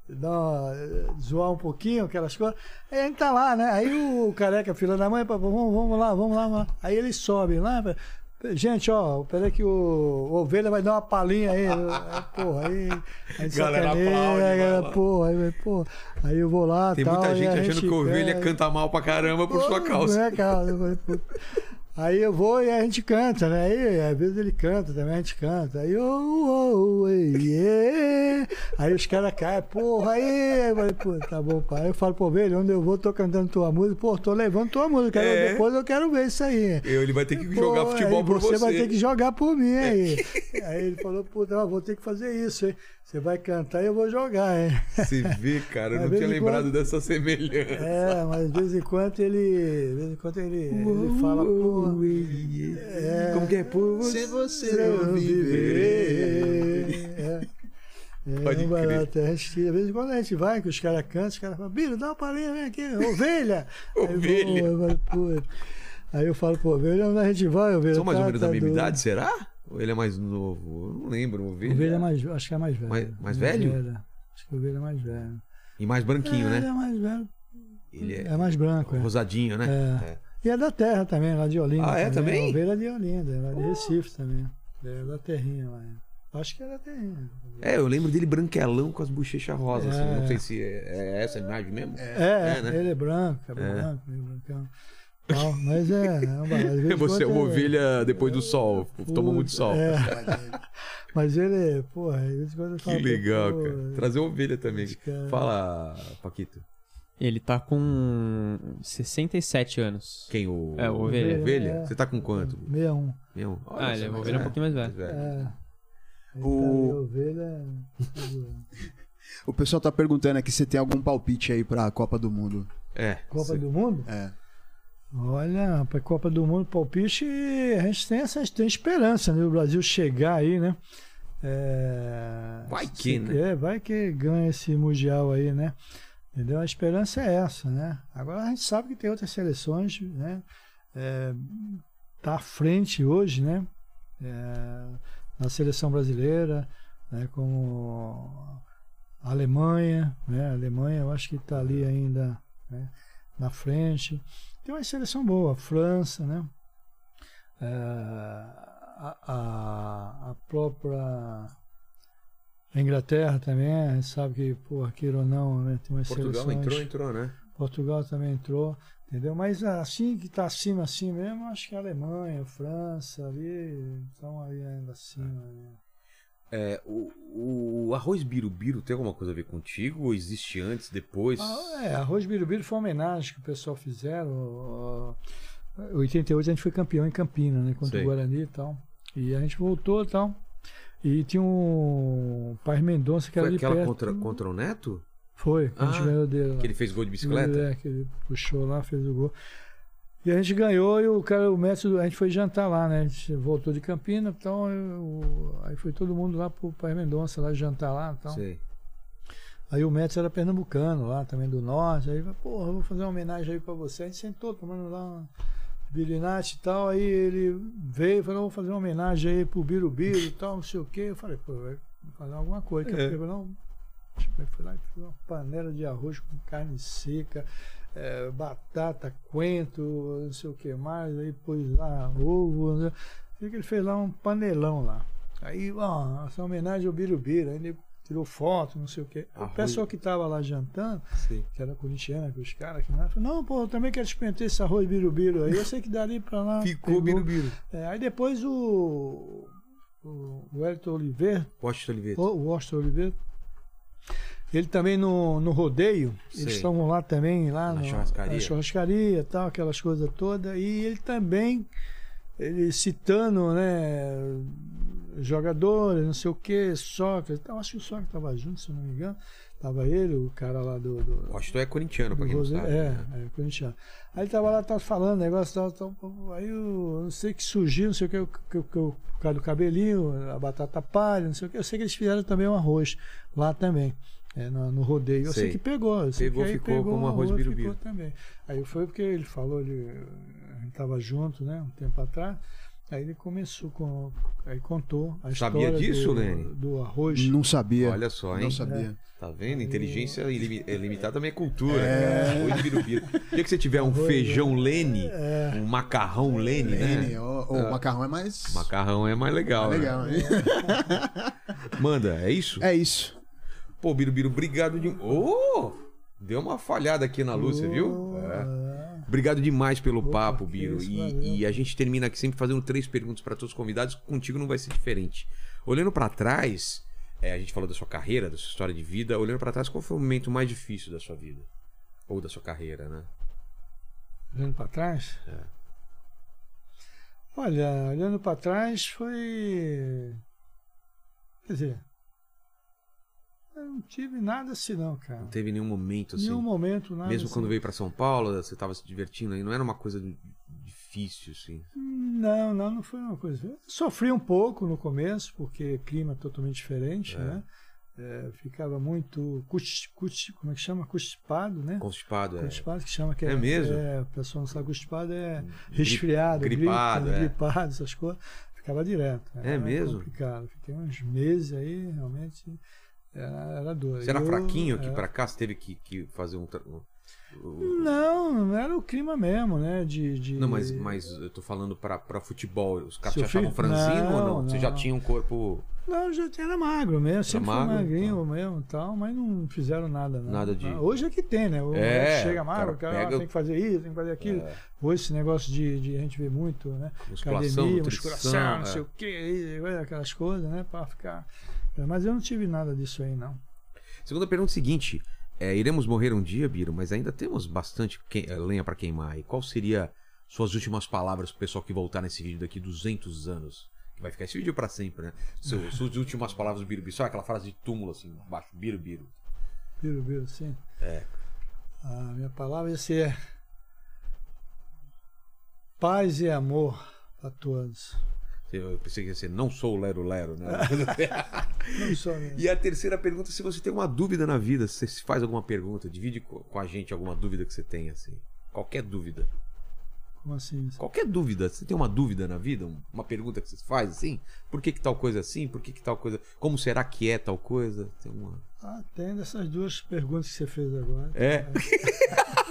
uma, eh, zoar um pouquinho, aquelas coisas. Aí a gente tá lá, né? Aí o careca, filho da mãe, pá, vamos, vamos lá, vamos lá, vamos lá. Aí eles sobem lá, Gente, ó, peraí que o, o ovelha vai dar uma palhinha aí. Aí, Porra, aí. A gente Galera aplaude, galera, porra, aí, pô, aí eu vou lá. Tem tal, muita gente achando que a ovelha pega- canta mal pra caramba por sua Pô, causa. Não é causa. Eu falei. Aí eu vou e a gente canta, né? Aí às vezes ele canta também, a gente canta. Aí, oh, oh, ei, yeah. aí os caras caem, porra, aí. Eu falei, pô, tá bom, pai. Eu falo, pô, velho, onde eu vou, tô cantando tua música, pô, tô levando tua música. É. Depois eu quero ver isso aí. Eu, ele vai ter que Pô, jogar futebol por você. você vai ter que jogar por mim aí. aí ele falou, puta, eu vou ter que fazer isso, hein? Você vai cantar e eu vou jogar, hein? Você vê, cara, eu não tinha quando- lembrado dessa semelhança. É, mas de vez em quando ele. De vez em quando ele, ele fala, pô. É, Como que é? Por Se você não viver. É. É, Pode um barato. crer. A gente, às vezes quando a gente vai, que os caras cantam, os caras falam, Biro, dá uma palhinha, vem aqui, ovelha! Ovelha. Aí, eu falo, "Pô." Aí eu falo, pô, ovelha, onde a gente vai, ovelha? São mais ou Tá- menos tá da mesma doido. idade, será? Ou ele é mais novo? Eu não lembro. Ovelha. Ovelha é mais, acho que é mais velho. Mais- mais velho? Acho que ovelha é mais velho. E mais branquinho, é, né? Ele é mais velho. Ele é, É mais branco, é. rosadinho, né? É. E é da terra também, lá de Olinda. Ah, é também? Ovelha de Olinda, é lá de Recife também. É da terrinha lá. Acho que é da terrinha. É, eu lembro dele branquelão com as bochechas rosas, assim. É. Não sei se é, é essa a imagem mesmo. É, É, né? ele é branco, É. branco, meio brancão. Tal, mas é, é um. Às vezes Você é uma ovelha depois do sol. Toma muito sol. É, mas ele, porra, às vezes quando eu Que falo, legal, pô, cara. Trazer ovelha também. cara- Fala, Paquito. Ele tá com 67 anos. Quem? O, É, o ovelha. ovelha? É. Você tá com quanto? 61. Meu? Ah, ele é uma ovelha um pouquinho mais velho. É. O- tá ovelha. O pessoal tá perguntando aqui se tem algum palpite aí pra Copa do Mundo. É. Copa cê- do Mundo? É. Olha, para a Copa do Mundo, palpite, a gente tem essa tem esperança, né? O Brasil chegar aí, né? É, Vai que, né? É, vai que ganha esse Mundial aí, né? Entendeu? A esperança é essa, né? Agora a gente sabe que tem outras seleções, né? É, tá à frente hoje, né? É, na seleção brasileira, né? Como a Alemanha, né? A Alemanha eu acho que está ali ainda né? Na frente. Tem uma seleção boa, a França, né? É, a, a, a própria Inglaterra também, a gente sabe que, porra, queira ou não, né? Tem umas Portugal seleções. entrou, entrou, né? Portugal também entrou, entendeu? Mas assim que está acima, assim mesmo, acho que a Alemanha, a França ali estão ali ainda acima. Né? É, o, o arroz birubiru tem alguma coisa a ver contigo? Ou existe antes, depois? Ah, é, arroz birubiru foi uma homenagem que o pessoal fizeram. Em 88 a gente foi campeão em Campinas, né? Contra Sei. o Guarani e tal. E a gente voltou e tal. E tinha um Pai Mendonça que era Foi de aquela perto. contra, contra o Neto? Foi, que a gente Ah, ganhou dele lá. Que ele fez gol de bicicleta? É, que ele puxou lá, fez o gol. E a gente ganhou e o cara, o mestre, a gente foi jantar lá, né? A gente voltou de Campinas, então eu- aí foi todo mundo lá pro Pai Mendonça lá jantar lá, então. Sei. Aí o mestre era pernambucano lá, também do norte. Aí, porra, eu vou fazer uma homenagem aí pra você. A gente sentou tomando lá uma birinate e tal. Aí ele veio e falou, vou fazer uma homenagem aí pro Birubiru e tal, não sei o quê. Eu falei, pô, vai fazer alguma coisa. É. Eu falei, não, Aí fui lá e fiz uma panela de arroz com carne seca, eh, batata, coentro, não sei o que mais, aí pôs lá ovo, né? Sei ele fez lá um panelão lá. Aí, ó, essa homenagem ao Birubiru, aí ele tirou foto, não sei o que. O pessoal que tava lá jantando, Sei. que era corintiano, que os caras que não, falou, não, pô, eu também quero experimentar esse arroz Birubiru aí, eu sei que daria pra lá. Ficou pegou. birubiru. É, aí depois o, o, o Elton Oliveira, Washington Oliveira. o Washington Oliveira. Ele também no, no rodeio, Sei. eles estavam lá também, lá Na no- churrascaria. na churrascaria tal, aquelas coisas todas. E ele também, ele citando, né, jogadores, não sei o que, Sócrates. Então, acho que o Sócrates estava junto, se não me engano. Tava ele, o cara lá do. do Washington é corintiano, pra quem não Rose- sabe. É, né? é, corintiano. Aí ele tava lá, tava falando, negócio, tal, tal, aí eu não sei que surgiu, não sei o que, o que, o cara do cabelinho, a batata palha, não sei o que. Eu sei que eles fizeram também um arroz lá também, é, no, no rodeio. Eu sei, Sei. que pegou. Eu sei Pegou, que ficou pegou como o arroz birubiru. Ficou também. Aí foi porque ele falou, ele, a gente tava junto, né, um tempo atrás. Aí ele começou com. Aí contou a Sabia história disso, do, Lene? do arroz. Não sabia. Olha só, hein? Não sabia. Tá vendo? Inteligência ilimi- ilimitada também é cultura. É. Arroz birubiru. O dia que você tiver um feijão Lene, um macarrão Lene, Lene, né? ó, O macarrão é mais. Macarrão é mais legal, é né? legal, hein? Manda, é isso? É isso. Pô, Birubiru, obrigado de. Ô! deu uma falhada aqui na luz, você viu? É. Obrigado demais pelo Opa, papo, Biro. isso, E, e a gente termina aqui sempre fazendo três perguntas para todos os convidados. Contigo não vai ser diferente. Olhando para trás, é, a gente falou da sua carreira, da sua história de vida. Olhando para trás, qual foi o momento mais difícil da sua vida? Ou da sua carreira, né? Olhando para trás? É. Olha, olhando para trás foi. Quer dizer. Eu não tive nada assim, não, cara. Não teve nenhum momento assim. Nenhum momento, nada Mesmo assim. quando veio para São Paulo, você estava se divertindo aí, não era uma coisa di- difícil, assim. Não, não, não foi uma coisa. Eu sofri um pouco no começo, porque clima totalmente diferente, É. né? É, ficava muito. Custi, custi, como é que chama? Constipado, né? Constipado, é. Constipado que chama que é. É mesmo? É, o pessoal não sabe constipado é resfriado, gripado, gripe, é. gripado, essas coisas. Ficava direto. É Era mesmo? complicado. Fiquei uns meses aí, realmente. Era, era. Você era Eu, fraquinho aqui é, para cá, você teve que, que fazer um. Não, não era o clima mesmo, né? De, de... Não, mas, mas eu tô falando pra, pra futebol. Os caras te achavam filho? franzino ou não? Não, Você já não. tinha um corpo. Não, já era magro mesmo, sempre magro, foi magrinho mesmo e tal, mas não fizeram nada. Não. Nada de- Hoje é que tem, né? É, chega magro, o cara cara, pega- ah, tem que fazer isso, tem que fazer aquilo. É, Hoje esse negócio de, de a gente vê muito, né? musculação, Academia, musculação, não sei é. o quê, aquelas coisas, né? Pra ficar. É, Mas eu não tive nada disso aí, não. Segunda pergunta é a seguinte: é, iremos morrer um dia, Biro, mas ainda temos bastante que- eh, lenha pra queimar. E qual seria suas últimas palavras pro pessoal que voltar nesse vídeo daqui 200 anos? Que vai ficar esse vídeo pra sempre, né? Seu- suas últimas palavras do Biro Biro. Só aquela frase de túmulo assim, baixo, Biro Biro. Biro, biro, sim. É. A minha palavra ia ser paz e amor para todos. Eu pensei que ia ser não sou o Lero Lero, né? Não só mesmo. E a terceira pergunta, se você tem uma dúvida na vida, se você faz alguma pergunta, divide co- com a gente alguma dúvida que você tem, assim. Qualquer dúvida. Como assim? Qualquer dúvida. Você tem uma dúvida na vida? Um- Uma pergunta que você faz, assim? Por que, que tal coisa é assim? Por que, que tal coisa. Como será que é tal coisa? Tem uma. Ah, tem dessas duas perguntas que você fez agora. É.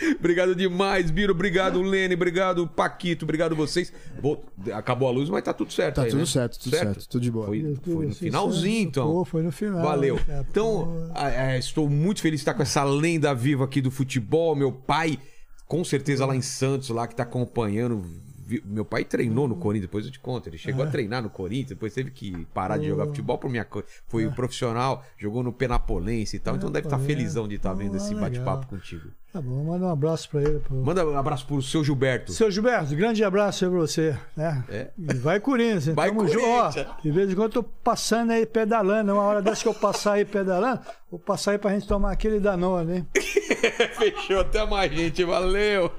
obrigado demais, Biro. Obrigado, Lene. Obrigado, Paquito. Obrigado vocês. Vou- Acabou a luz, mas tá tudo certo. Tá aí, tudo né? certo, tudo certo, tudo de boa. Foi, foi no finalzinho, certo. então. Pô, foi no final. Valeu. cara, Então, ah, é, estou muito feliz de estar com essa lenda viva aqui do futebol. Meu pai, com certeza lá em Santos, lá que está acompanhando. Vi- Meu pai treinou no Corinthians, depois eu te conto. Ele chegou a treinar no Corinthians, depois teve que parar de jogar futebol por minha coisa. Foi o profissional, jogou no Penapolense e tal. Então deve estar Penapolense. felizão de estar vendo Ah, esse legal. bate-papo contigo. Tá bom, manda um abraço para ele. Pro... Manda um abraço pro seu Gilberto. Seu Gilberto, grande abraço aí pra você. Né? É. E vai Corinthians, Vai tamo junto. Ó, Corinthians. de vez em quando eu tô passando aí pedalando. Uma hora dessa que eu passar aí pedalando, vou passar aí pra gente tomar aquele Danone, hein? Fechou, até mais, gente. Valeu!